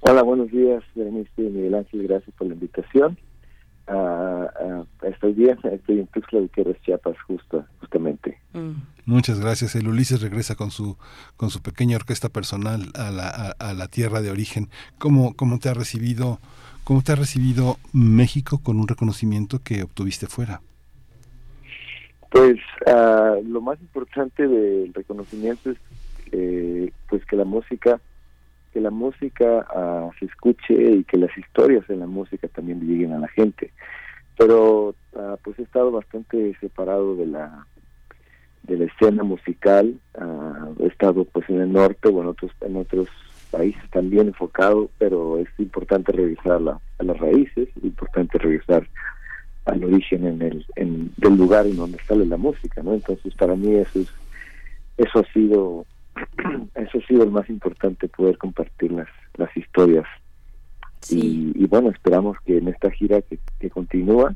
Hola, buenos días, Berenice Miguel Ángel, gracias por la invitación. Uh, uh, estoy bien, estoy en Tuxtla Gutiérrez, Chiapas, justo, justamente. Mm. Muchas gracias. El Ulises regresa con su con su pequeña orquesta personal a la, a, la tierra de origen. ¿Cómo, ¿Cómo te ha recibido cómo te ha recibido México con un reconocimiento que obtuviste fuera? Pues uh, lo más importante del reconocimiento es eh, pues que la música que la música uh, se escuche y que las historias en la música también lleguen a la gente. Pero uh, pues he estado bastante separado de la de la escena musical, uh, he estado pues en el norte o en otros en otros países también enfocado, pero es importante revisar la, a las raíces, es importante revisar al origen en el en, del lugar en donde sale la música, ¿no? Entonces para mí eso es eso ha sido eso ha sido el más importante, poder compartir las, las historias. Y, bueno, esperamos que en esta gira que, que continúa,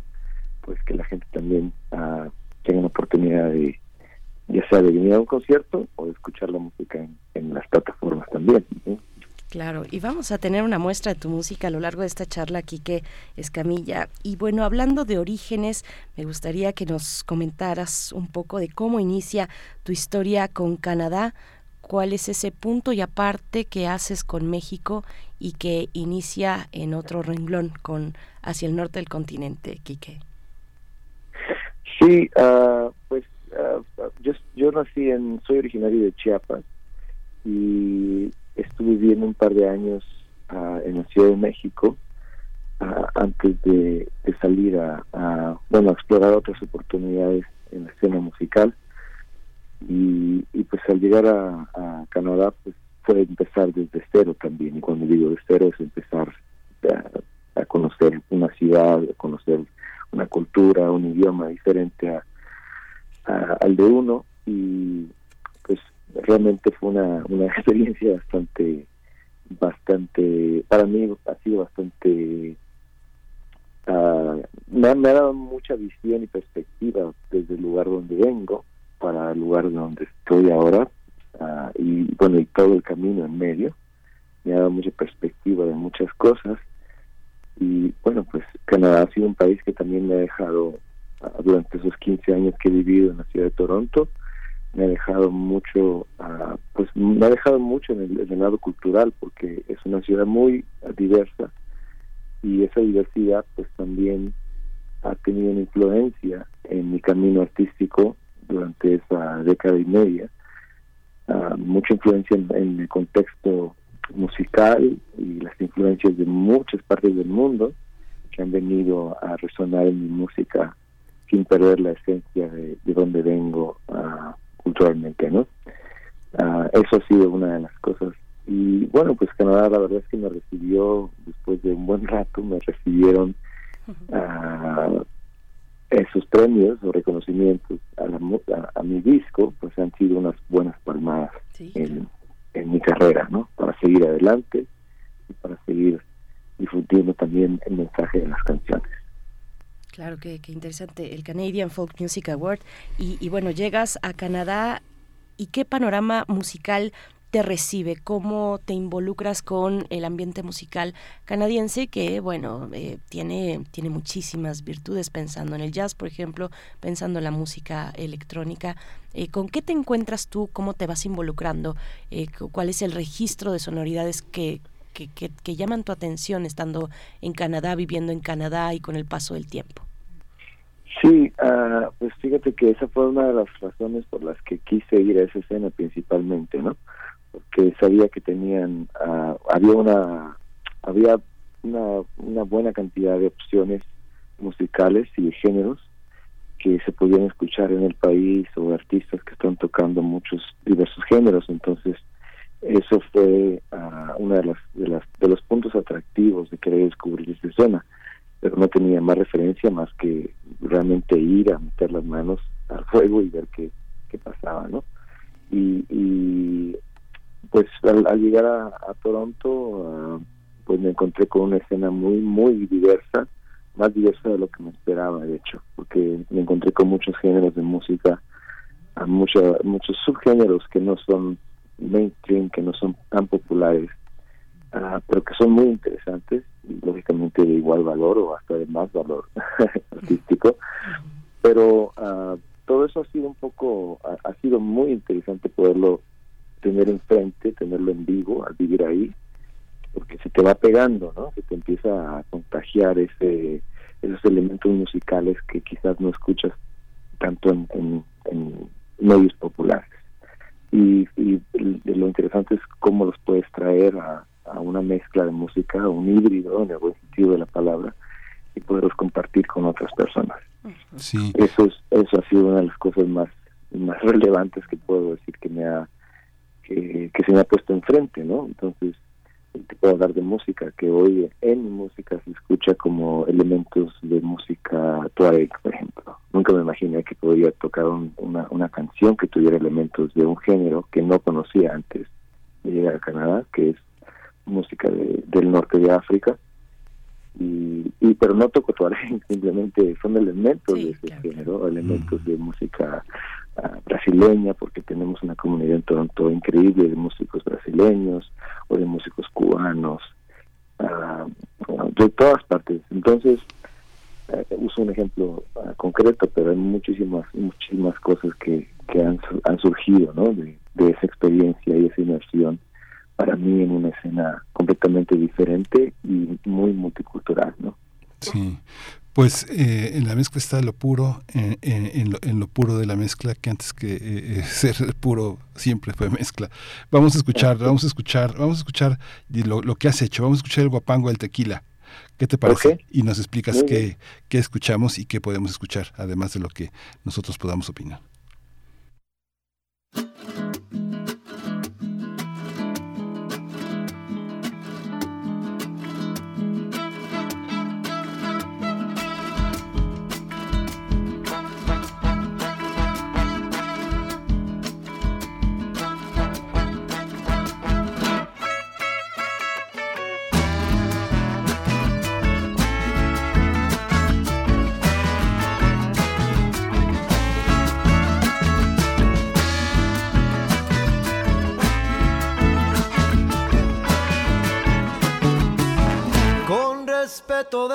pues que la gente también uh, tenga una oportunidad de, ya sea de venir a un concierto o de escuchar la música en, las plataformas también. Claro, y vamos a tener una muestra de tu música a lo largo de esta charla, Quique Escamilla. Y bueno, hablando de orígenes, me gustaría que nos comentaras un poco de cómo inicia tu historia con Canadá, cuál es ese punto y aparte que haces con México y que inicia en otro renglón con hacia el norte del continente, Quique. Sí, uh, pues uh, yo, yo nací en, soy originario de Chiapas y estuve viviendo un par de años uh, en la Ciudad de México antes de, salir a, a, bueno, a explorar otras oportunidades en la escena musical. Y, pues al llegar a, Canadá pues fue empezar desde cero también. Y cuando digo de cero es empezar a, conocer una ciudad, a conocer una cultura, un idioma diferente a, al de uno y pues realmente fue una, una experiencia bastante bastante para mí ha sido bastante uh, me, me, ha dado mucha visión y perspectiva desde el lugar donde vengo para el lugar donde estoy ahora uh, y bueno y todo el camino en medio. Me ha dado mucha perspectiva de muchas cosas. Y bueno pues Canadá ha sido un país que también me ha dejado durante esos 15 años que he vivido en la ciudad de Toronto me ha dejado mucho uh, pues me ha dejado mucho en el, en lado cultural porque es una ciudad muy diversa y esa diversidad pues también ha tenido una influencia en mi camino artístico durante esa década y media. Ah, mucha influencia en, el contexto musical y las influencias de muchas partes del mundo que han venido a resonar en mi música sin perder la esencia de, donde vengo uh, culturalmente, ¿no? Ah, eso ha sido una de las cosas. Y bueno, pues Canadá la verdad es que me recibió, después de un buen rato, me recibieron esos premios o reconocimientos a, la, a, mi disco, pues han sido unas buenas palmadas en, en mi carrera, ¿no? Para seguir adelante y para seguir difundiendo también el mensaje de las canciones. Claro, que, interesante. El Canadian Folk Music Award. Y, y, bueno, llegas a Canadá y qué panorama musical te recibe, cómo te involucras con el ambiente musical canadiense que, bueno, eh, tiene, tiene muchísimas virtudes pensando en el jazz, por ejemplo, pensando en la música electrónica. Eh, ¿Con qué te encuentras tú? ¿Cómo te vas involucrando? Eh, ¿Cuál es el registro de sonoridades que, que, que, llaman tu atención estando en Canadá, viviendo en Canadá y con el paso del tiempo? Sí, uh, pues fíjate que esa fue una de las razones por las que quise ir a esa escena principalmente, ¿no? porque sabía que tenían uh, había una había una, una buena cantidad de opciones musicales y de géneros que se podían escuchar en el país o artistas que están tocando muchos diversos géneros entonces eso fue uh, una de las, de las de los puntos atractivos de querer descubrir esta escena pero no tenía más referencia más que realmente ir a meter las manos al fuego y ver qué, qué pasaba no y, y pues al, llegar a, Toronto, ah, pues me encontré con una escena muy, muy diversa, más diversa de lo que me esperaba, de hecho, porque me encontré con muchos géneros de música, a muchos subgéneros que no son mainstream, que no son tan populares, ah, pero que son muy interesantes y lógicamente de igual valor o hasta de más valor artístico. Pero uh, todo eso ha sido un poco, ha sido muy interesante poderlo tener enfrente, tenerlo en vivo, al vivir ahí, porque se te va pegando, ¿no? Se te empieza a contagiar ese esos elementos musicales que quizás no escuchas tanto en, en, medios populares. Y, y, lo interesante es cómo los puedes traer a, a una mezcla de música, a un híbrido en el buen sentido de la palabra, y poderlos compartir con otras personas. Sí. Eso, es, eso ha sido una de las cosas más, más relevantes que puedo decir que me ha que, se me ha puesto enfrente, ¿no? Entonces, te puedo hablar de música, que hoy en música se escucha como elementos de música tuareg, por ejemplo. Nunca me imaginé que podría tocar una, una canción que tuviera elementos de un género que no conocía antes de llegar a Canadá, que es música del norte de África. Y, y pero no toco tuareg, simplemente son elementos de ese género, elementos de música brasileña, porque tenemos una comunidad en Toronto increíble de músicos brasileños o de músicos cubanos, uh, de todas partes. Entonces, uh, uso un ejemplo uh, concreto, pero hay muchísimas, muchísimas cosas que, que han, han surgido ¿no? de, de esa experiencia y esa inmersión para mí en una escena completamente diferente y muy multicultural, ¿no? Sí, pues eh, en la mezcla está lo puro, en, lo, puro de la mezcla, que antes que eh, eh, ser puro siempre fue mezcla. Vamos a escuchar, vamos a escuchar, vamos a escuchar lo, lo que has hecho, vamos a escuchar el guapango del tequila. ¿Qué te parece? Y nos explicas qué, qué escuchamos y qué podemos escuchar, además de lo que nosotros podamos opinar.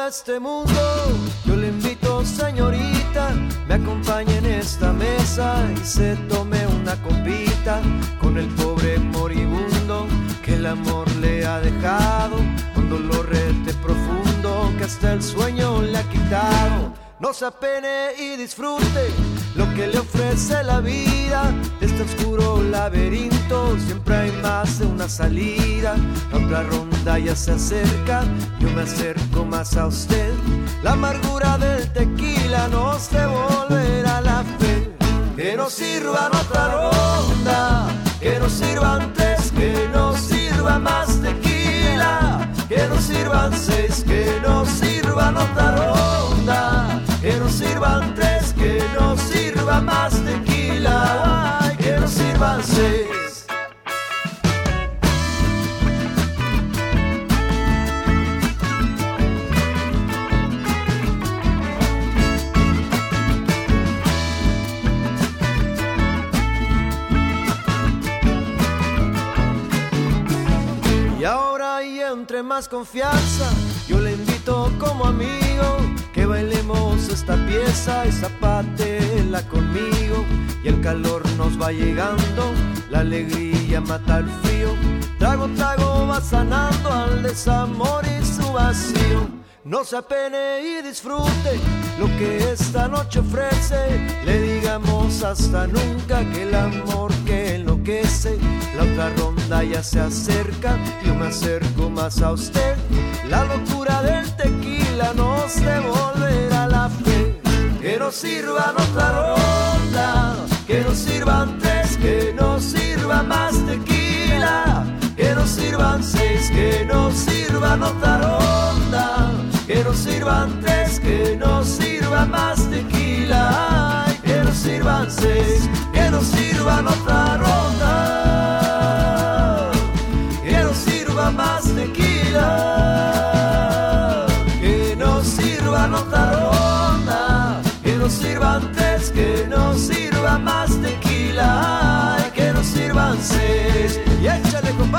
Este mundo. Yo le invito, señorita, me acompañe en esta mesa y se tome una copita con el pobre moribundo que el amor le ha dejado un dolor este profundo. hasta el sueño le ha quitado. No se apene y disfrute lo que le ofrece la vida. Este oscuro laberinto siempre hay más de una salida. La otra ronda ya se acerca, yo me acerco más a usted. La amargura del tequila nos devolverá la fe. Que nos sirvan otra ronda, que nos sirvan tres, que nos sirva más tequila, que nos sirvan seis, que nos sirvan otra ronda que nos sirvan tres, que nos sirva más tequila, que nos sirvan seis. Y ahora y entre más confianza, yo le invito como amigo que bailemos esta pieza y zapatela conmigo. Y el calor nos va llegando, la alegría mata el frío. Trago, trago va sanando al desamor y su vacío. No se apene y disfrute lo que esta noche ofrece. Le digamos hasta nunca que el amor que enloquece. La otra ronda ya se acerca, yo me acerco más a usted. La locura del tequila nos devolverá la fe. Que nos sirvan otra ronda, que nos sirvan tres, que nos sirva más tequila. Que nos sirvan seis, que nos sirvan otra ronda. Que nos sirvan tres, que nos sirva más tequila. Que nos sirvan seis, que nos sirvan otra ronda. Que nos sirva más tequila. Nos sirvan que nos sirva más tequila. Que nos sirvan seis. Y échale, compadre,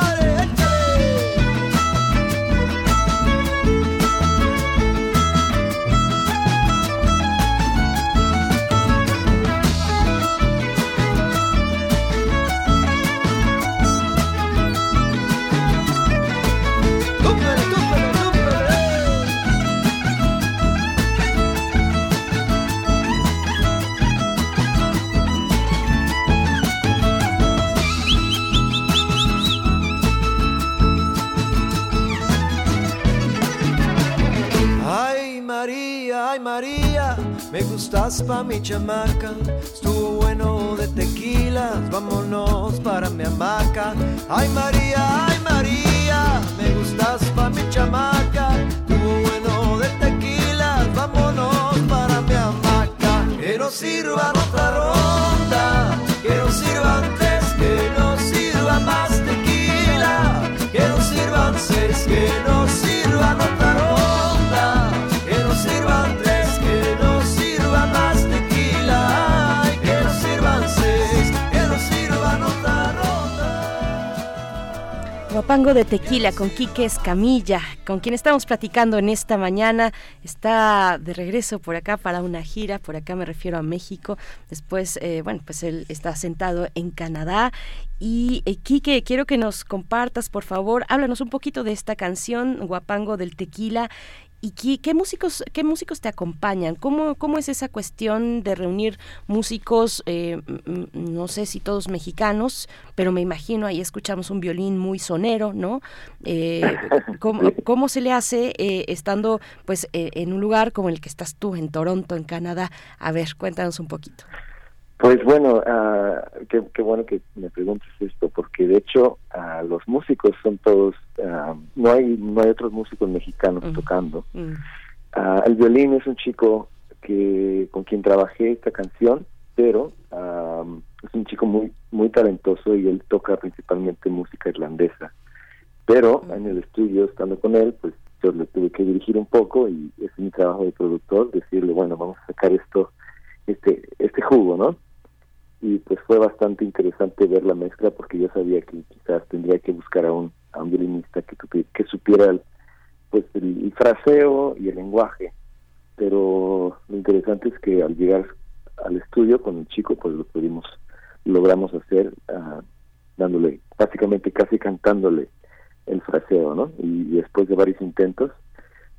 ay María, me gustas pa' mi chamaca. Estuvo bueno de tequilas, vámonos para mi hamaca. Ay María, ay María, me gustas pa' mi chamaca. Estuvo bueno de tequilas, vámonos para mi hamaca. Que nos sirvan otra ronda, que nos sirvan tres, que nos sirva más tequila. Que nos sirvan seis, que nos sirvan otra ronda. Guapango de Tequila con Quique Escamilla, con quien estamos platicando en esta mañana. Está de regreso por acá para una gira, por acá me refiero a México. Después, eh, bueno, pues él está sentado en Canadá. Y eh, Quique, quiero que nos compartas, por favor, háblanos un poquito de esta canción, Guapango del Tequila. ¿Y qué, qué músicos qué músicos te acompañan? ¿Cómo, cómo es esa cuestión de reunir músicos, eh, no sé si todos mexicanos, pero me imagino ahí escuchamos un violín muy sonero, ¿no? Eh, ¿cómo, cómo se le hace eh, estando pues eh, en un lugar como el que estás tú, en Toronto, en Canadá? A ver, cuéntanos un poquito. Pues bueno, ah, qué, qué bueno que me preguntes esto, porque de hecho ah, los músicos son todos, ah, no hay no hay otros músicos mexicanos tocando. Mm. El violín es un chico que con quien trabajé esta canción, pero ah, es un chico muy muy talentoso y él toca principalmente música irlandesa. Pero en el estudio, estando con él, pues yo le tuve que dirigir un poco y es mi trabajo de productor, decirle, bueno, vamos a sacar esto, este, este jugo, ¿no? Y pues fue bastante interesante ver la mezcla porque yo sabía que quizás tendría que buscar a un, violinista que, que supiera el, pues el, fraseo y el lenguaje. Pero lo interesante es que al llegar al estudio con el chico pues lo pudimos logramos hacer ah, dándole básicamente casi cantándole el fraseo no y, y después de varios intentos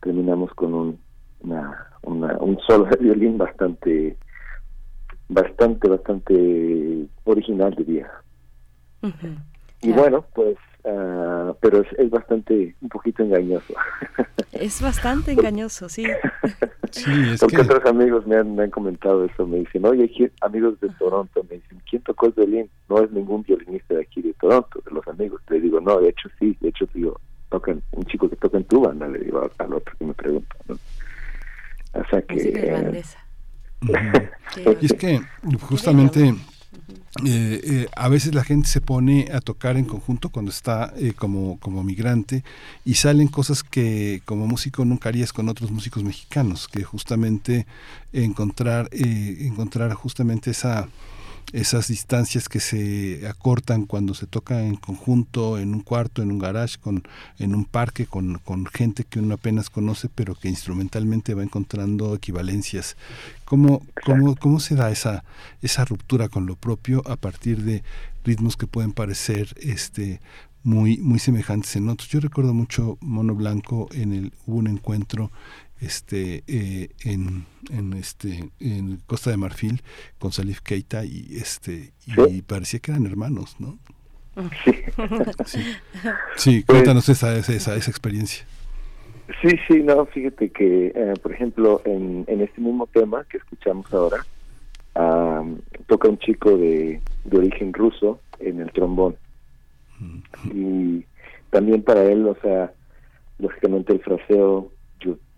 terminamos con un, una, un solo de violín bastante, bastante, bastante original, diría. Y bueno, pues, uh, pero es, es, bastante, un poquito engañoso. Es bastante engañoso, sí. sí, es Porque que... otros amigos me han, me han comentado eso, me dicen, oye, amigos de Toronto, me dicen, ¿quién tocó el violín? No es ningún violinista de aquí de Toronto, de los amigos. Le digo, no, de hecho sí, de hecho digo, tocan, un chico que toca en tu banda, le digo al otro que me pregunta, ¿no? O sea que... Eh, y es que justamente eh, eh, a veces la gente se pone a tocar en conjunto cuando está eh, como, como migrante y salen cosas que como músico nunca harías con otros músicos mexicanos, que justamente encontrar, encontrar justamente esa esas distancias que se acortan cuando se toca en conjunto, en un cuarto, en un garage, con, en un parque, con, con gente que uno apenas conoce, pero que instrumentalmente va encontrando equivalencias. ¿Cómo, cómo, cómo se da esa, esa ruptura con lo propio a partir de ritmos que pueden parecer este muy muy semejantes en otros. Yo recuerdo mucho Mono Blanco en el hubo un encuentro este eh, en, en este en Costa de Marfil con Salif Keita y este y parecía que eran hermanos no sí. Sí, sí cuéntanos esa, esa, esa, esa experiencia. Sí sí no fíjate que eh, por ejemplo en, en este mismo tema que escuchamos ahora um, toca un chico de, de origen ruso en el trombón. Y también para él o sea lógicamente el fraseo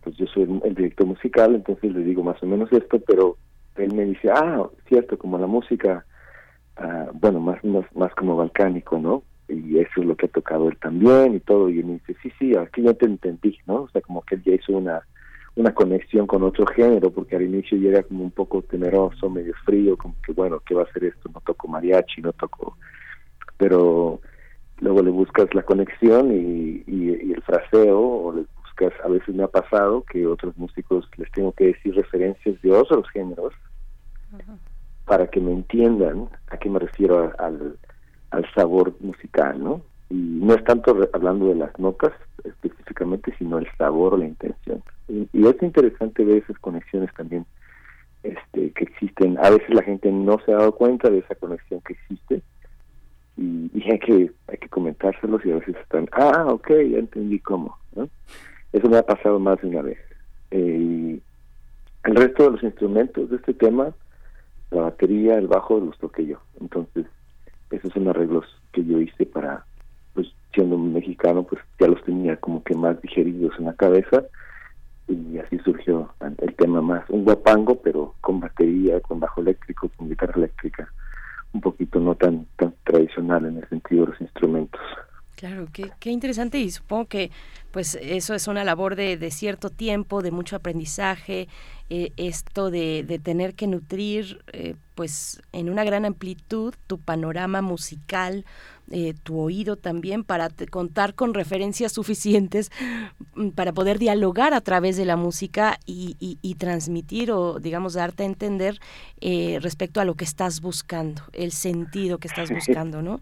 pues yo soy el director musical, entonces le digo más o menos esto, pero él me dice, ah, cierto, como la música, uh, bueno, más, más, más como balcánico, ¿no? Y eso es lo que ha tocado él también y todo, y él me dice, sí, sí, aquí ya te entendí, ¿no? O sea, como que él ya hizo una, una conexión con otro género, porque al inicio ya era como un poco temeroso, medio frío, como que, bueno, ¿qué va a hacer esto? No toco mariachi, no toco... Pero luego le buscas la conexión y, y, y el fraseo, o le a veces me ha pasado que otros músicos les tengo que decir referencias de otros géneros para que me entiendan a qué me refiero al, al sabor musical, ¿no? Y no es tanto hablando de las notas específicamente, sino el sabor o la intención. Y, y, es interesante ver esas conexiones también este, que existen. A veces la gente no se ha dado cuenta de esa conexión que existe y, y hay que hay que comentárselos y a veces están, ah, ok, ya entendí cómo, ¿no? Eso me ha pasado más de una vez. Eh, el resto de los instrumentos de este tema, la batería, el bajo, los toqué yo. Entonces, esos son arreglos que yo hice para, pues siendo un mexicano, pues ya los tenía como que más digeridos en la cabeza y así surgió el tema más, un guapango, pero con batería, con bajo eléctrico, con guitarra eléctrica, un poquito no tan, tan tradicional en el sentido de los instrumentos. Claro, qué, qué interesante y supongo que pues eso es una labor de, de cierto tiempo, de mucho aprendizaje, eh, esto de, de, tener que nutrir eh, pues en una gran amplitud tu panorama musical, eh, tu oído también para contar con referencias suficientes mm, para poder dialogar a través de la música y, y, y transmitir o digamos darte a entender eh, respecto a lo que estás buscando, el sentido que estás buscando, ¿no?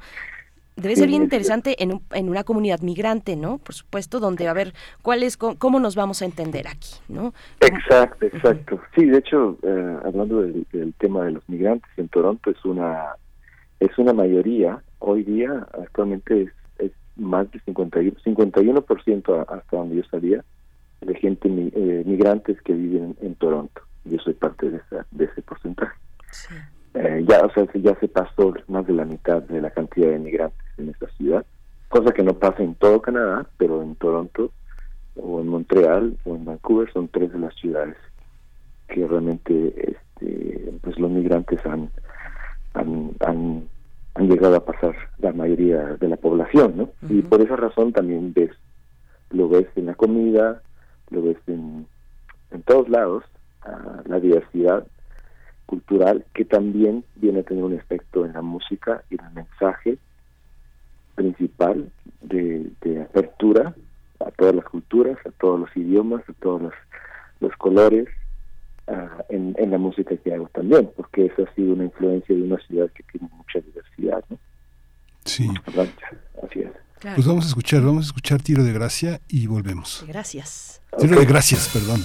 Debe ser bien interesante en, un, en una comunidad migrante, ¿no? Por supuesto, donde a ver cuál es, cómo nos vamos a entender aquí, ¿no? Exacto, exacto. Sí, de hecho, eh, hablando del, del, tema de los migrantes en Toronto, es una es una mayoría, hoy día actualmente es, es más de 51%, 51% hasta donde yo sabía, de gente eh, migrantes que viven en, en, Toronto. Yo soy parte de, esa, de ese porcentaje. Sí. Eh, ya, o sea, ya se pasó más de la mitad de la cantidad de migrantes en esta ciudad, cosa que no pasa en todo Canadá, pero en Toronto o en Montreal o en Vancouver son tres de las ciudades que realmente este, pues los migrantes han, han, han, han llegado a pasar la mayoría de la población, ¿no? Uh -huh. Y por esa razón también ves, lo ves en la comida, lo ves en, en todos lados, uh, la diversidad cultural que también viene a tener un efecto en la música y en el mensaje principal de, apertura a todas las culturas, a todos los idiomas, a todos los, los colores, uh, en, la música que hago también, porque eso ha sido una influencia de una ciudad que tiene mucha diversidad, ¿no? Sí. Así es. Pues vamos a escuchar, vamos a escuchar Tiro de Gracia y volvemos. Gracias. Tiro de Gracias, perdón.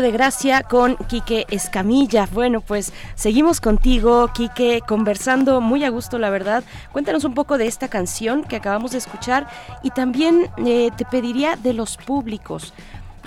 De Gracia con Quique Escamilla. Bueno, pues seguimos contigo, Quique, conversando muy a gusto, la verdad. Cuéntanos un poco de esta canción que acabamos de escuchar y también eh, te pediría de los públicos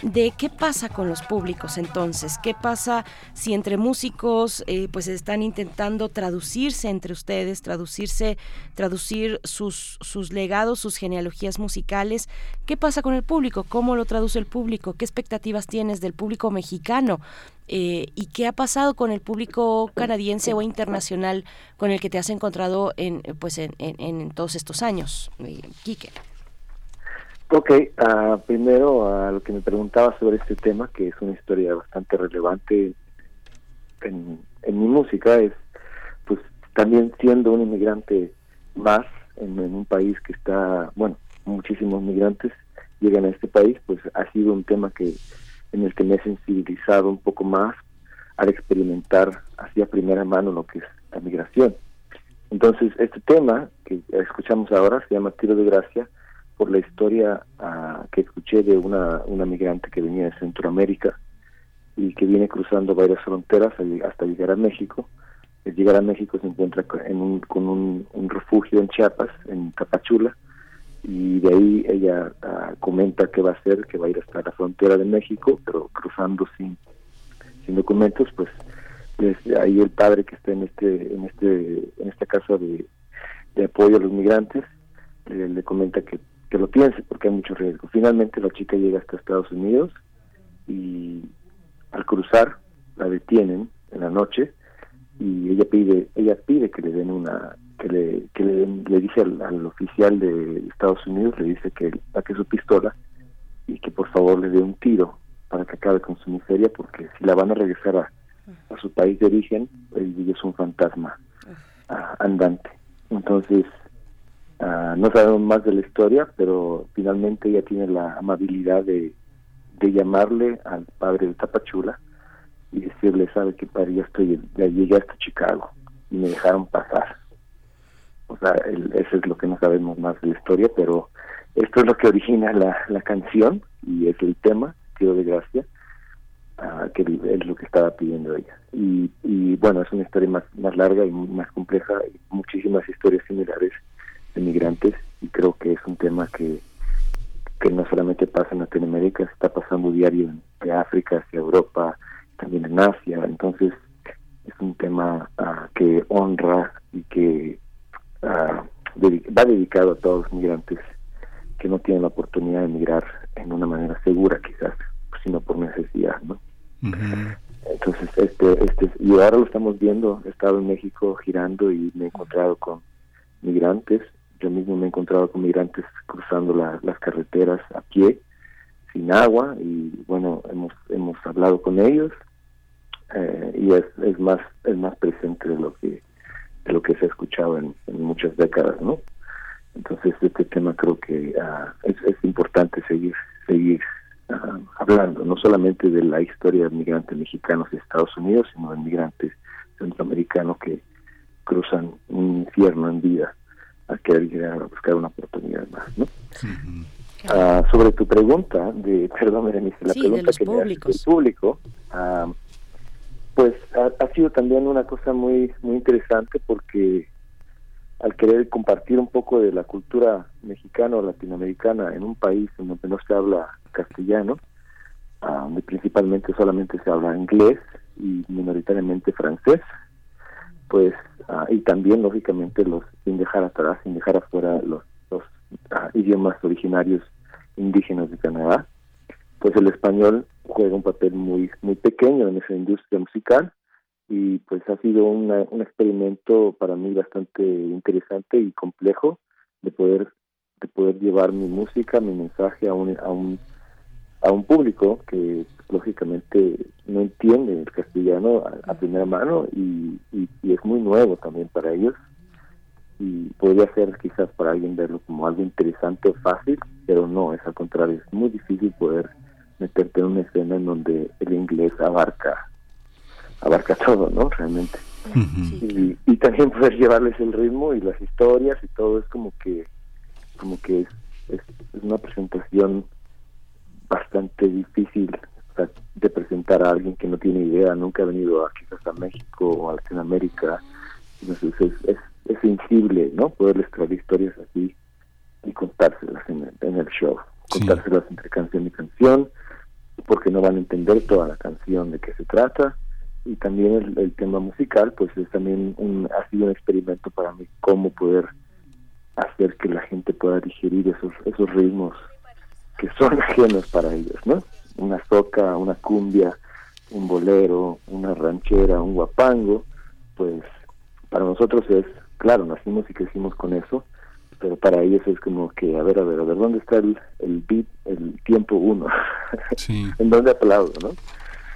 de qué pasa con los públicos entonces, qué pasa si entre músicos eh, pues están intentando traducirse entre ustedes, traducirse, traducir sus, sus legados, sus genealogías musicales qué pasa con el público, cómo lo traduce el público, qué expectativas tienes del público mexicano. Eh, y qué ha pasado con el público canadiense o internacional con el que te has encontrado en pues en, en, todos estos años, eh, Quique. Ok, uh, primero a lo que me preguntaba sobre este tema, que es una historia bastante relevante en, en mi música, es pues también siendo un inmigrante más en, un país que está, bueno, muchísimos migrantes llegan a este país, pues ha sido un tema que en el que me he sensibilizado un poco más al experimentar así a primera mano lo que es la migración. Entonces, este tema que escuchamos ahora se llama Tiro de Gracia, por la historia uh, que escuché de una, una migrante que venía de Centroamérica y que viene cruzando varias fronteras hasta llegar a México. Al llegar a México se encuentra en un, con un, refugio en Chiapas, en Tapachula, y de ahí ella uh, comenta que va a hacer, que va a ir hasta la frontera de México, pero cruzando sin, documentos, pues ahí el padre que está en este en este en esta casa de, de apoyo a los migrantes le comenta que que lo piense porque hay mucho riesgo. Finalmente la chica llega hasta Estados Unidos y al cruzar la detienen en la noche y ella pide ella pide que le den una que le que le, le dice al, oficial de Estados Unidos le dice que saque su pistola y que por favor le dé un tiro para que acabe con su miseria porque si la van a regresar a, a su país de origen ella es un fantasma andante. Entonces Ah, no sabemos más de la historia, pero finalmente ella tiene la amabilidad de, de llamarle al padre de Tapachula y decirle, sabe que padre, ya estoy, ya llegué hasta Chicago y me dejaron pasar. O sea, eso es lo que no sabemos más de la historia, pero esto es lo que origina la, la canción y es el tema, Tío de Gracia, ah, que es lo que estaba pidiendo ella. Y, y bueno, es una historia más, más larga y más compleja, y muchísimas historias similares de migrantes y creo que es un tema que, que no solamente pasa en Latinoamérica, está pasando diario de África hacia Europa, también en Asia, entonces es un tema uh, que honra y que uh, va dedicado a todos los migrantes que no tienen la oportunidad de emigrar en una manera segura quizás, sino por necesidad, ¿no? Entonces, este, este, y ahora lo estamos viendo, he estado en México girando y me he encontrado con migrantes yo mismo me he encontrado con migrantes cruzando las carreteras a pie, sin agua, y bueno, hemos, hemos hablado con ellos eh, y es, es más es más presente de lo que de lo que se ha escuchado en, muchas décadas, ¿no? Entonces este tema creo que ah, es, es importante seguir seguir ah, hablando, no solamente de la historia de migrantes mexicanos de Estados Unidos, sino de migrantes centroamericanos que cruzan un infierno en vida a querer llegar a buscar una oportunidad más, ¿no? Ah, sobre tu pregunta, de, perdón, la pregunta que me haces del público, pues ha, sido también una cosa muy muy interesante porque al querer compartir un poco de la cultura mexicana o latinoamericana en un país en donde no se habla castellano, ah, donde principalmente solamente se habla inglés y minoritariamente francés, pues Ah, y también lógicamente los sin dejar atrás, sin dejar afuera los, los ah, idiomas originarios indígenas de Canadá, pues el español juega un papel muy muy pequeño en esa industria musical y pues ha sido una, un experimento para mí bastante interesante y complejo de poder de poder llevar mi música, mi mensaje a un a un a un público que lógicamente no entiende el castellano a, primera mano y, es muy nuevo también para ellos. Y podría ser quizás para alguien verlo como algo interesante o fácil, pero no, es al contrario, es muy difícil poder meterte en una escena en donde el inglés abarca abarca todo, ¿no? Realmente. y, y, también poder llevarles el ritmo y las historias y todo es como que como que es una presentación bastante difícil de presentar a alguien que no tiene idea, nunca ha venido a, quizás a México o a Latinoamérica. Entonces es, es, sensible, ¿no? Poderles traer historias así y contárselas en el, en el show, contárselas entre canción y canción porque no van a entender toda la canción de qué se trata. Y también el, tema musical pues es también un ha sido un experimento para mí cómo poder hacer que la gente pueda digerir esos esos ritmos que son ajenos para ellos no una soca una cumbia un bolero una ranchera un guapango pues para nosotros es claro nacimos y crecimos con eso pero para ellos es como que a ver a ver a ver dónde está el, el beat el tiempo uno en dónde aplaudo no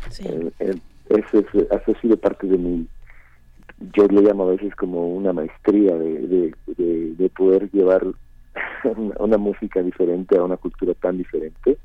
sí. Eh, eh, eso, es, ha sido parte de mi, yo le llamo a veces como una maestría de, de, poder llevar una, música diferente a una cultura tan diferente.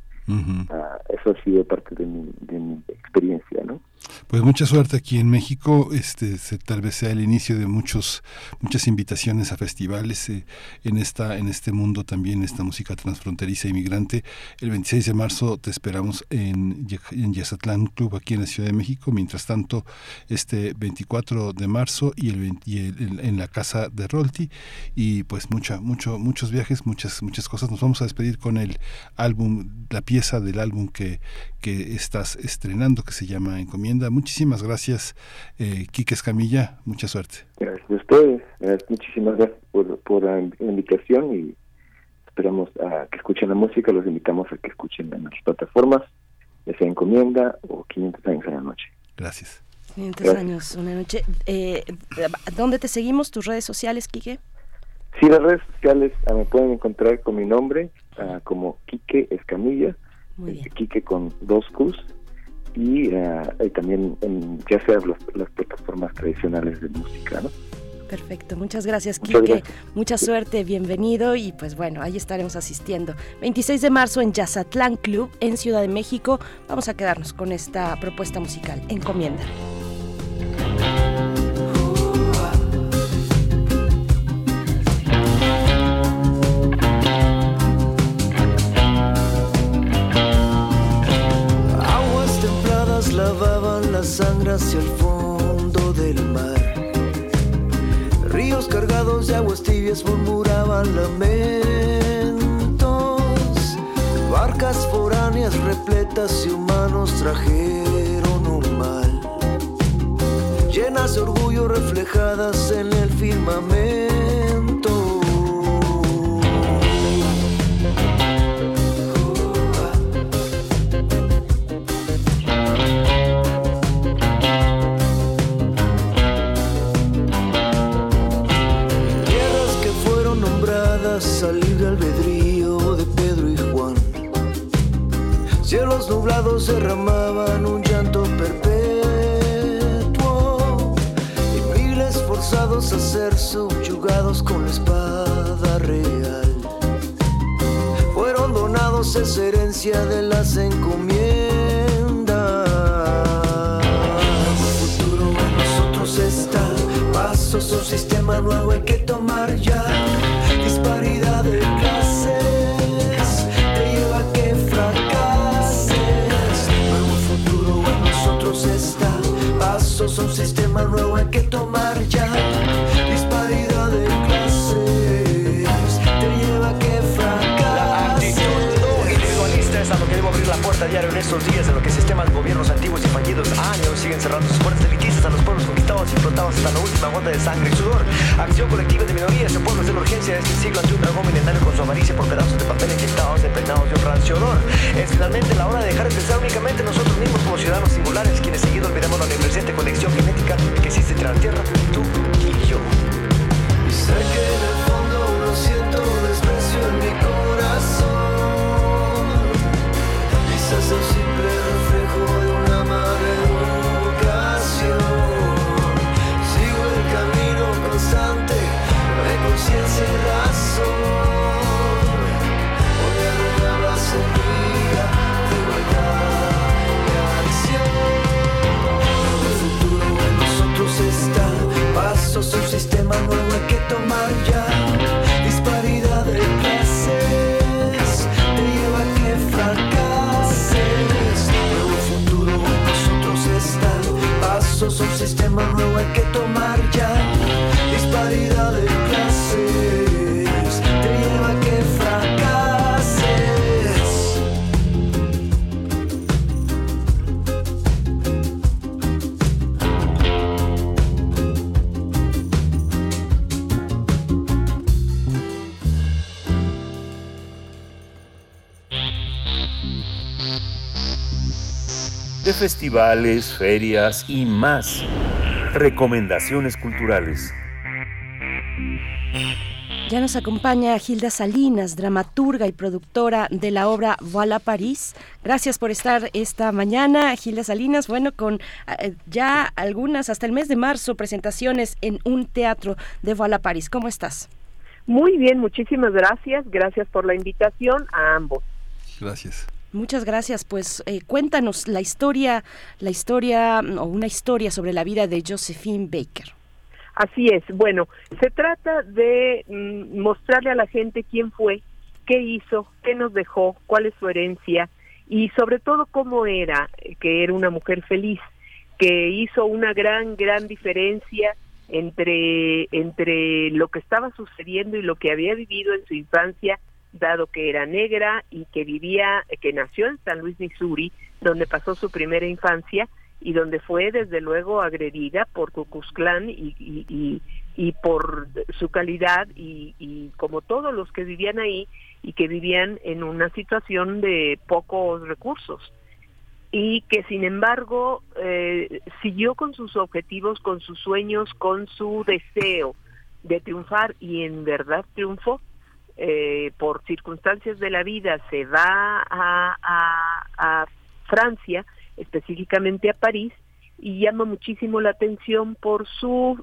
Ah, eso ha sido parte de mi, de mi experiencia, ¿no? Pues mucha suerte aquí en México. Este tal vez sea el inicio de muchos muchas invitaciones a festivales eh, en esta en este mundo también esta música transfronteriza inmigrante. El 26 de marzo te esperamos en en Yazatlán Club aquí en la Ciudad de México. Mientras tanto, este 24 de marzo y el, en la casa de Rolti y pues mucha mucho muchos viajes, muchas muchas cosas. Nos vamos a despedir con el álbum, la pieza del álbum que que estás estrenando que se llama Encomienda Muchísimas gracias, eh, Quique Escamilla. Mucha suerte. Gracias a ustedes. Muchísimas gracias por, la invitación y esperamos a que escuchen la música. Los invitamos a que escuchen en las plataformas, ya sea Encomienda o 500 años en la noche. Gracias. 500 años, una noche. Eh, ¿Dónde te seguimos? ¿Tus redes sociales, Quique? Sí, las redes sociales ah, me pueden encontrar con mi nombre, ah, como Quique Escamilla, Quique con dos Qs, y, eh, también en, ya sea las plataformas tradicionales de música, ¿no? Perfecto, muchas gracias Quique, mucha suerte, bienvenido y pues bueno, ahí estaremos asistiendo. 26 de marzo en Yazatlán Club en Ciudad de México, vamos a quedarnos con esta propuesta musical, Encomienda. Sangre hacia el fondo del mar. Ríos cargados de aguas tibias murmuraban lamentos. Barcas foráneas repletas de humanos trajeron un mal. Llenas de orgullo reflejadas en el firmamento. Cielos nublados derramaban un llanto perpetuo y miles forzados a ser subyugados con la espada real. Fueron donados esa herencia de las encomiendas. El futuro en nosotros está, pasos un sistema nuevo hay que tomar ya. Un sistema nuevo hay que tomar ya. En estos días en lo que sistemas, gobiernos antiguos y fallidos años siguen cerrando sus puertas elitistas a los pueblos conquistados y explotados hasta la última gota de sangre y sudor. Acción colectiva de minorías en pueblos de la urgencia de este siglo ante un dragón milenario con su avaricia por pedazos de papel inyectados, peinados de un rancio olor. Es finalmente la hora de dejar de pensar únicamente nosotros mismos como ciudadanos singulares, quienes seguido olvidamos la omnipresente conexión genética que existe entre la Tierra, tú y yo. Sé que en el fondo lo siento desprecio en mi corazón. Un simple reflejo de una educación. Sigo el camino constante de conciencia y razón. Voy a la semilla de igualdad y acción. El futuro en nosotros está. Pasos un sistema nuevo hay que tomar ya. Pasos un sistema nuevo hay que tomar ya. Disparidad festivales, ferias y más. Recomendaciones culturales. Ya nos acompaña Gilda Salinas, dramaturga y productora de la obra Voilà París. Gracias por estar esta mañana, Gilda Salinas. Bueno, con eh, ya algunas, hasta el mes de marzo, presentaciones en un teatro de Voilà París. ¿Cómo estás? Muy bien, muchísimas gracias. Gracias por la invitación a ambos. Gracias. Muchas gracias. Pues eh, cuéntanos la historia, la historia o una historia sobre la vida de Josephine Baker. Así es. Bueno, se trata de mm, mostrarle a la gente quién fue, qué hizo, qué nos dejó, cuál es su herencia y sobre todo cómo era, que era una mujer feliz, que hizo una gran, gran diferencia entre, entre lo que estaba sucediendo y lo que había vivido en su infancia, dado que era negra y que vivía, que nació en San Luis, Missouri, donde pasó su primera infancia, y donde fue desde luego agredida por Ku y, y, y, por su calidad y, y, como todos los que vivían ahí y que vivían en una situación de pocos recursos y que sin embargo eh, siguió con sus objetivos, con sus sueños, con su deseo de triunfar y en verdad triunfó. Eh, por circunstancias de la vida se va a, a, Francia específicamente a París, y llama muchísimo la atención por su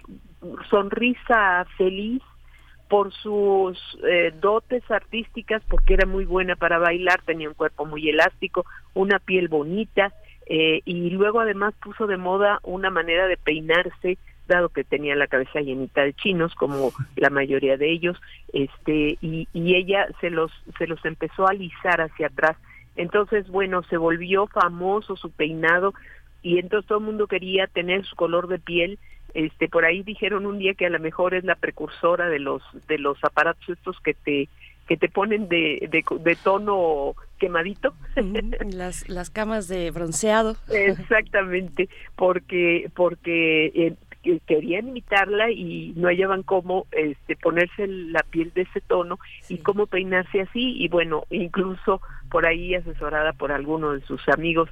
sonrisa feliz, por sus eh, dotes artísticas, porque era muy buena para bailar, tenía un cuerpo muy elástico, una piel bonita, eh, y luego además puso de moda una manera de peinarse, dado que tenía la cabeza llenita de chinos, como la mayoría de ellos, este, y, y ella se los, se los empezó a alisar hacia atrás entonces, bueno, se volvió famoso su peinado y entonces todo el mundo quería tener su color de piel. Este, por ahí dijeron un día que a lo mejor es la precursora de los de los aparatos estos que te que te ponen de, de, tono quemadito. Las, las camas de bronceado. Exactamente, porque, porque eh, querían imitarla y no hallaban cómo este, ponerse la piel de ese tono y cómo peinarse así. Y bueno, incluso por ahí asesorada por alguno de sus amigos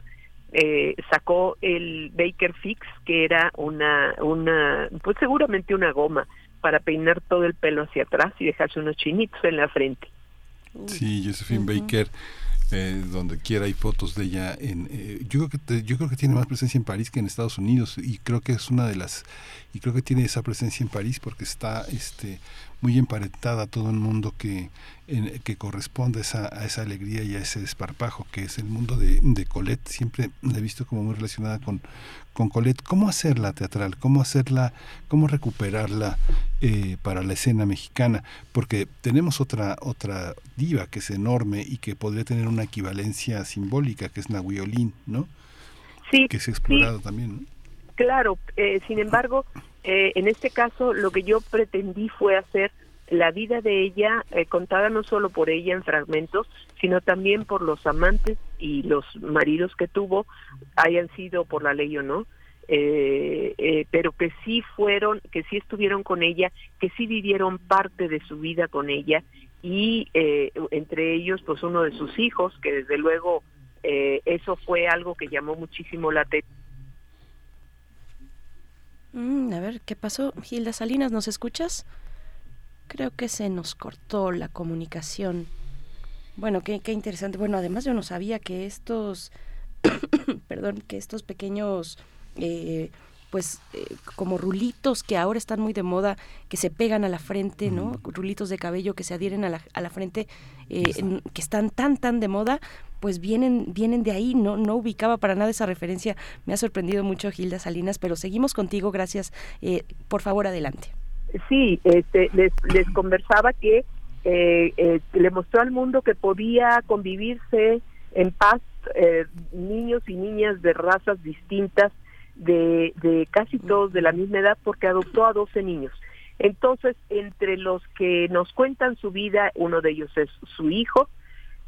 eh, sacó el Baker Fix que era una una pues seguramente una goma para peinar todo el pelo hacia atrás y dejarse unos chinitos en la frente. Sí, Josephine Baker eh, donde quiera hay fotos de ella en eh, yo creo que yo creo que tiene más presencia en París que en Estados Unidos y creo que es una de las y creo que tiene esa presencia en París porque está este muy emparentada todo el mundo que que corresponde a esa, a esa alegría y a ese desparpajo que es el mundo de, de Colette. Siempre la he visto como muy relacionada con con Colette cómo hacerla teatral cómo hacerla cómo recuperarla eh, para la escena mexicana porque tenemos otra otra diva que es enorme y que podría tener una equivalencia simbólica que es Nahuiolín no sí que se ha explorado también claro eh, sin embargo eh, en este caso lo que yo pretendí fue hacer la vida de ella eh, contada no solo por ella en fragmentos, sino también por los amantes y los maridos que tuvo, hayan sido por la ley o no, eh, eh, pero que sí fueron, que sí estuvieron con ella, que sí vivieron parte de su vida con ella y entre ellos pues uno de sus hijos, que desde luego eso fue algo que llamó muchísimo la atención. Mm, a ver, ¿qué pasó? Gilda Salinas, ¿nos escuchas? Creo que se nos cortó la comunicación. Bueno, qué, qué interesante. Bueno, además yo no sabía que estos, perdón, que estos pequeños, eh, pues eh, como rulitos que ahora están muy de moda, que se pegan a la frente, ¿no? Rulitos de cabello que se adhieren a la, a la frente, eh, que están tan, tan de moda, pues vienen, vienen de ahí, no, no ubicaba para nada esa referencia. Me ha sorprendido mucho Gilda Salinas, pero seguimos contigo, gracias. por favor, adelante sí, este, les, les conversaba que eh, eh, le mostró al mundo que podía convivirse en paz eh, niños y niñas de razas distintas, de, de casi todos de la misma edad, porque adoptó a 12 niños. Entonces, entre los que nos cuentan su vida, uno de ellos es su hijo,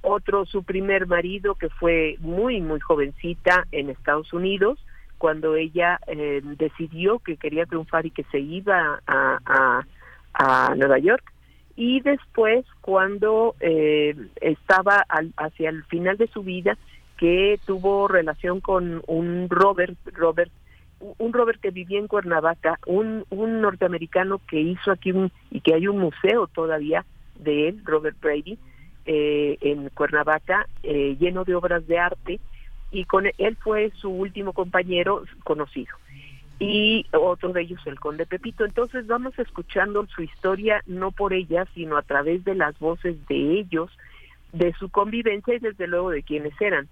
otro su primer marido, que fue muy, muy jovencita en Estados Unidos, cuando ella eh, decidió que quería triunfar y que se iba a, a, Nueva York. Y después, cuando eh, estaba hacia el final de su vida, que tuvo relación con un Robert, Robert un Robert que vivía en Cuernavaca, un, un norteamericano que hizo aquí un, y que hay un museo todavía de él, Robert Brady, eh, en Cuernavaca, eh, lleno de obras de arte, y con él fue su último compañero conocido. Y otro de ellos, el conde Pepito. Entonces vamos escuchando su historia, no por ella, sino a través de las voces de ellos, de su convivencia y desde luego de quienes eran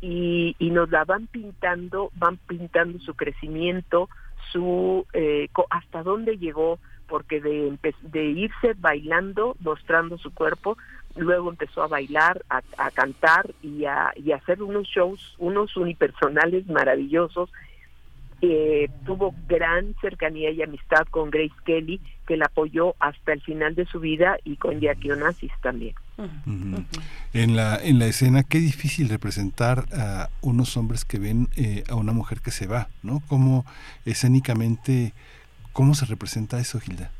y, y nos la van pintando, van pintando su crecimiento, su eh, hasta dónde llegó, porque de, de irse bailando, mostrando su cuerpo, luego empezó a bailar, a, cantar y a, y a hacer unos shows, unos unipersonales maravillosos. Eh, tuvo gran cercanía y amistad con Grace Kelly, que la apoyó hasta el final de su vida, y con Jackie Onassis también. En la en la escena qué difícil representar a unos hombres que ven eh, a una mujer que se va, ¿no? Cómo escénicamente cómo se representa eso, Gilda.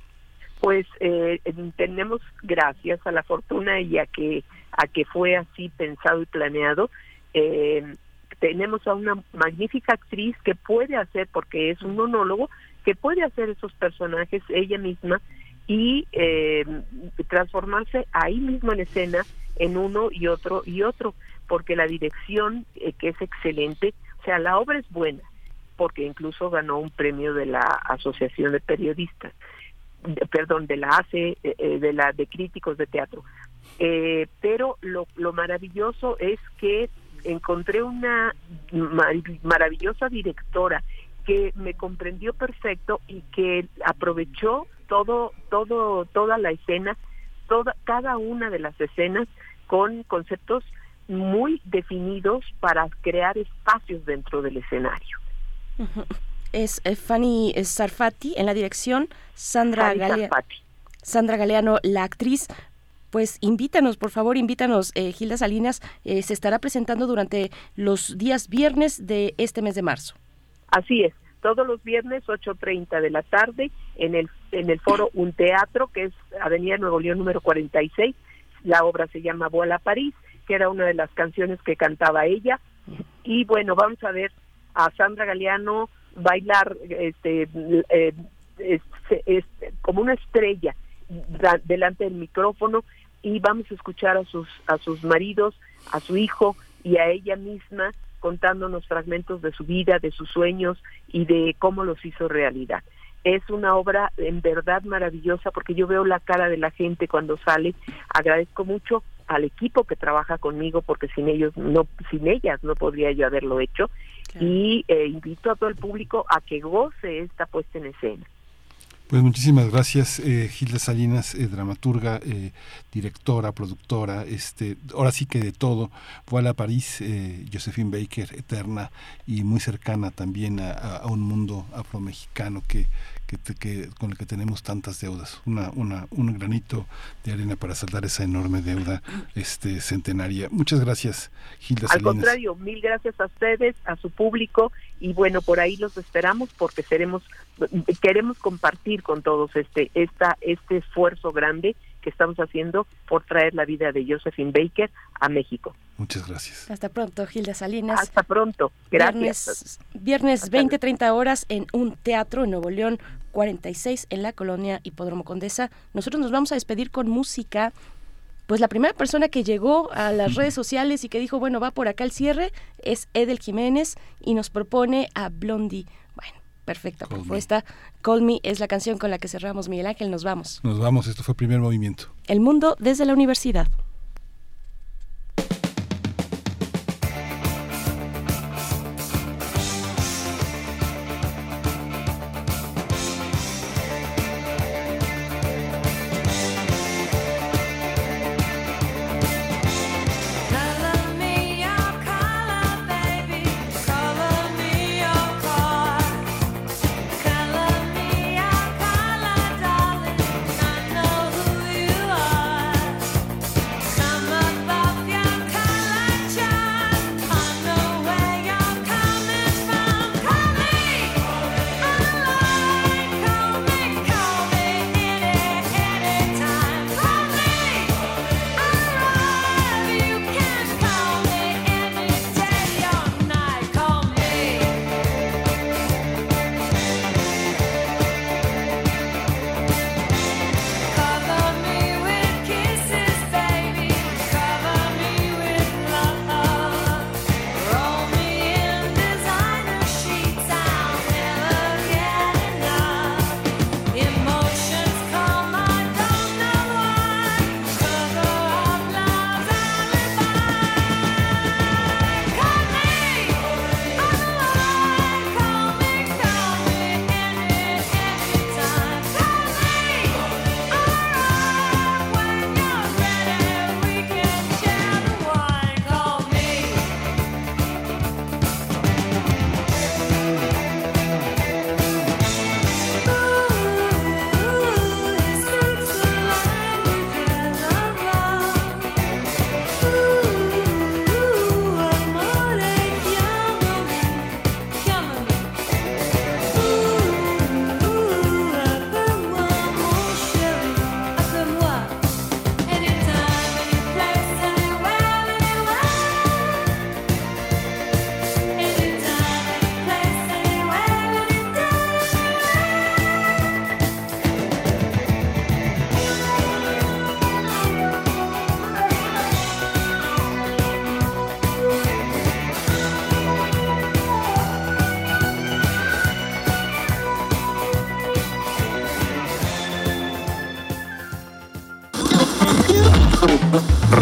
Pues eh, tenemos gracias a la fortuna y a que a que fue así pensado y planeado. Eh, tenemos a una magnífica actriz que puede hacer, porque es un monólogo, que puede hacer esos personajes ella misma y eh, transformarse ahí mismo en escena en uno y otro y otro, porque la dirección, eh, que es excelente, o sea, la obra es buena, porque incluso ganó un premio de la Asociación de Periodistas, perdón, de la ACE, eh, de la de críticos de teatro. pero lo, lo maravilloso es que encontré una maravillosa directora que me comprendió perfecto y que aprovechó todo, todo, toda la escena, toda, cada una de las escenas con conceptos muy definidos para crear espacios dentro del escenario. Es eh, Fanny Sarfati en la dirección, Sandra, Sandra Galeano, la actriz. Pues invítanos, por favor, invítanos. Eh, Gilda Salinas eh, se estará presentando durante los días viernes de este mes de marzo. Así es todos los viernes 8.30 de la tarde en el, en el foro Un Teatro, que es Avenida Nuevo León número 46. La obra se llama Vuela París, que era una de las canciones que cantaba ella. Y bueno, vamos a ver a Sandra Galeano bailar este, eh, como una estrella delante del micrófono y vamos a escuchar a sus a sus maridos, a su hijo y a ella misma contándonos fragmentos de su vida, de sus sueños y de cómo los hizo realidad. Es una obra en verdad maravillosa porque yo veo la cara de la gente cuando sale. Agradezco mucho al equipo que trabaja conmigo porque sin ellos no sin ellas no podría yo haberlo hecho y eh, invito a todo el público a que goce esta puesta en escena. Pues muchísimas gracias, eh, Gilda Salinas, eh, dramaturga, eh, directora, productora, este, ahora sí que de todo. Fue a París, eh, Josephine Baker, eterna y muy cercana también a, a un mundo afromexicano que, que, con el que tenemos tantas deudas. Una, una, un granito de arena para saldar esa enorme deuda este, centenaria. Muchas gracias, Gilda Al contrario, mil gracias a ustedes, a su público, y bueno, por ahí los esperamos porque seremos, queremos compartir con todos este, esta, este esfuerzo grande que estamos haciendo por traer la vida de Josephine Baker a México. Muchas gracias. Hasta pronto, Gilda Salinas. Hasta pronto. Gracias. Viernes, viernes 20-30 horas en un teatro en Nuevo León, 46 en la colonia Hipódromo Condesa. Nosotros nos vamos a despedir con música. Pues la primera persona que llegó a las redes sociales y que dijo, bueno, va por acá el cierre, es Edel Jiménez y nos propone a Blondie. Perfecta propuesta. Call Me es la canción con la que cerramos, Miguel Ángel. Nos vamos. Nos vamos, esto fue primer movimiento. El mundo desde la universidad.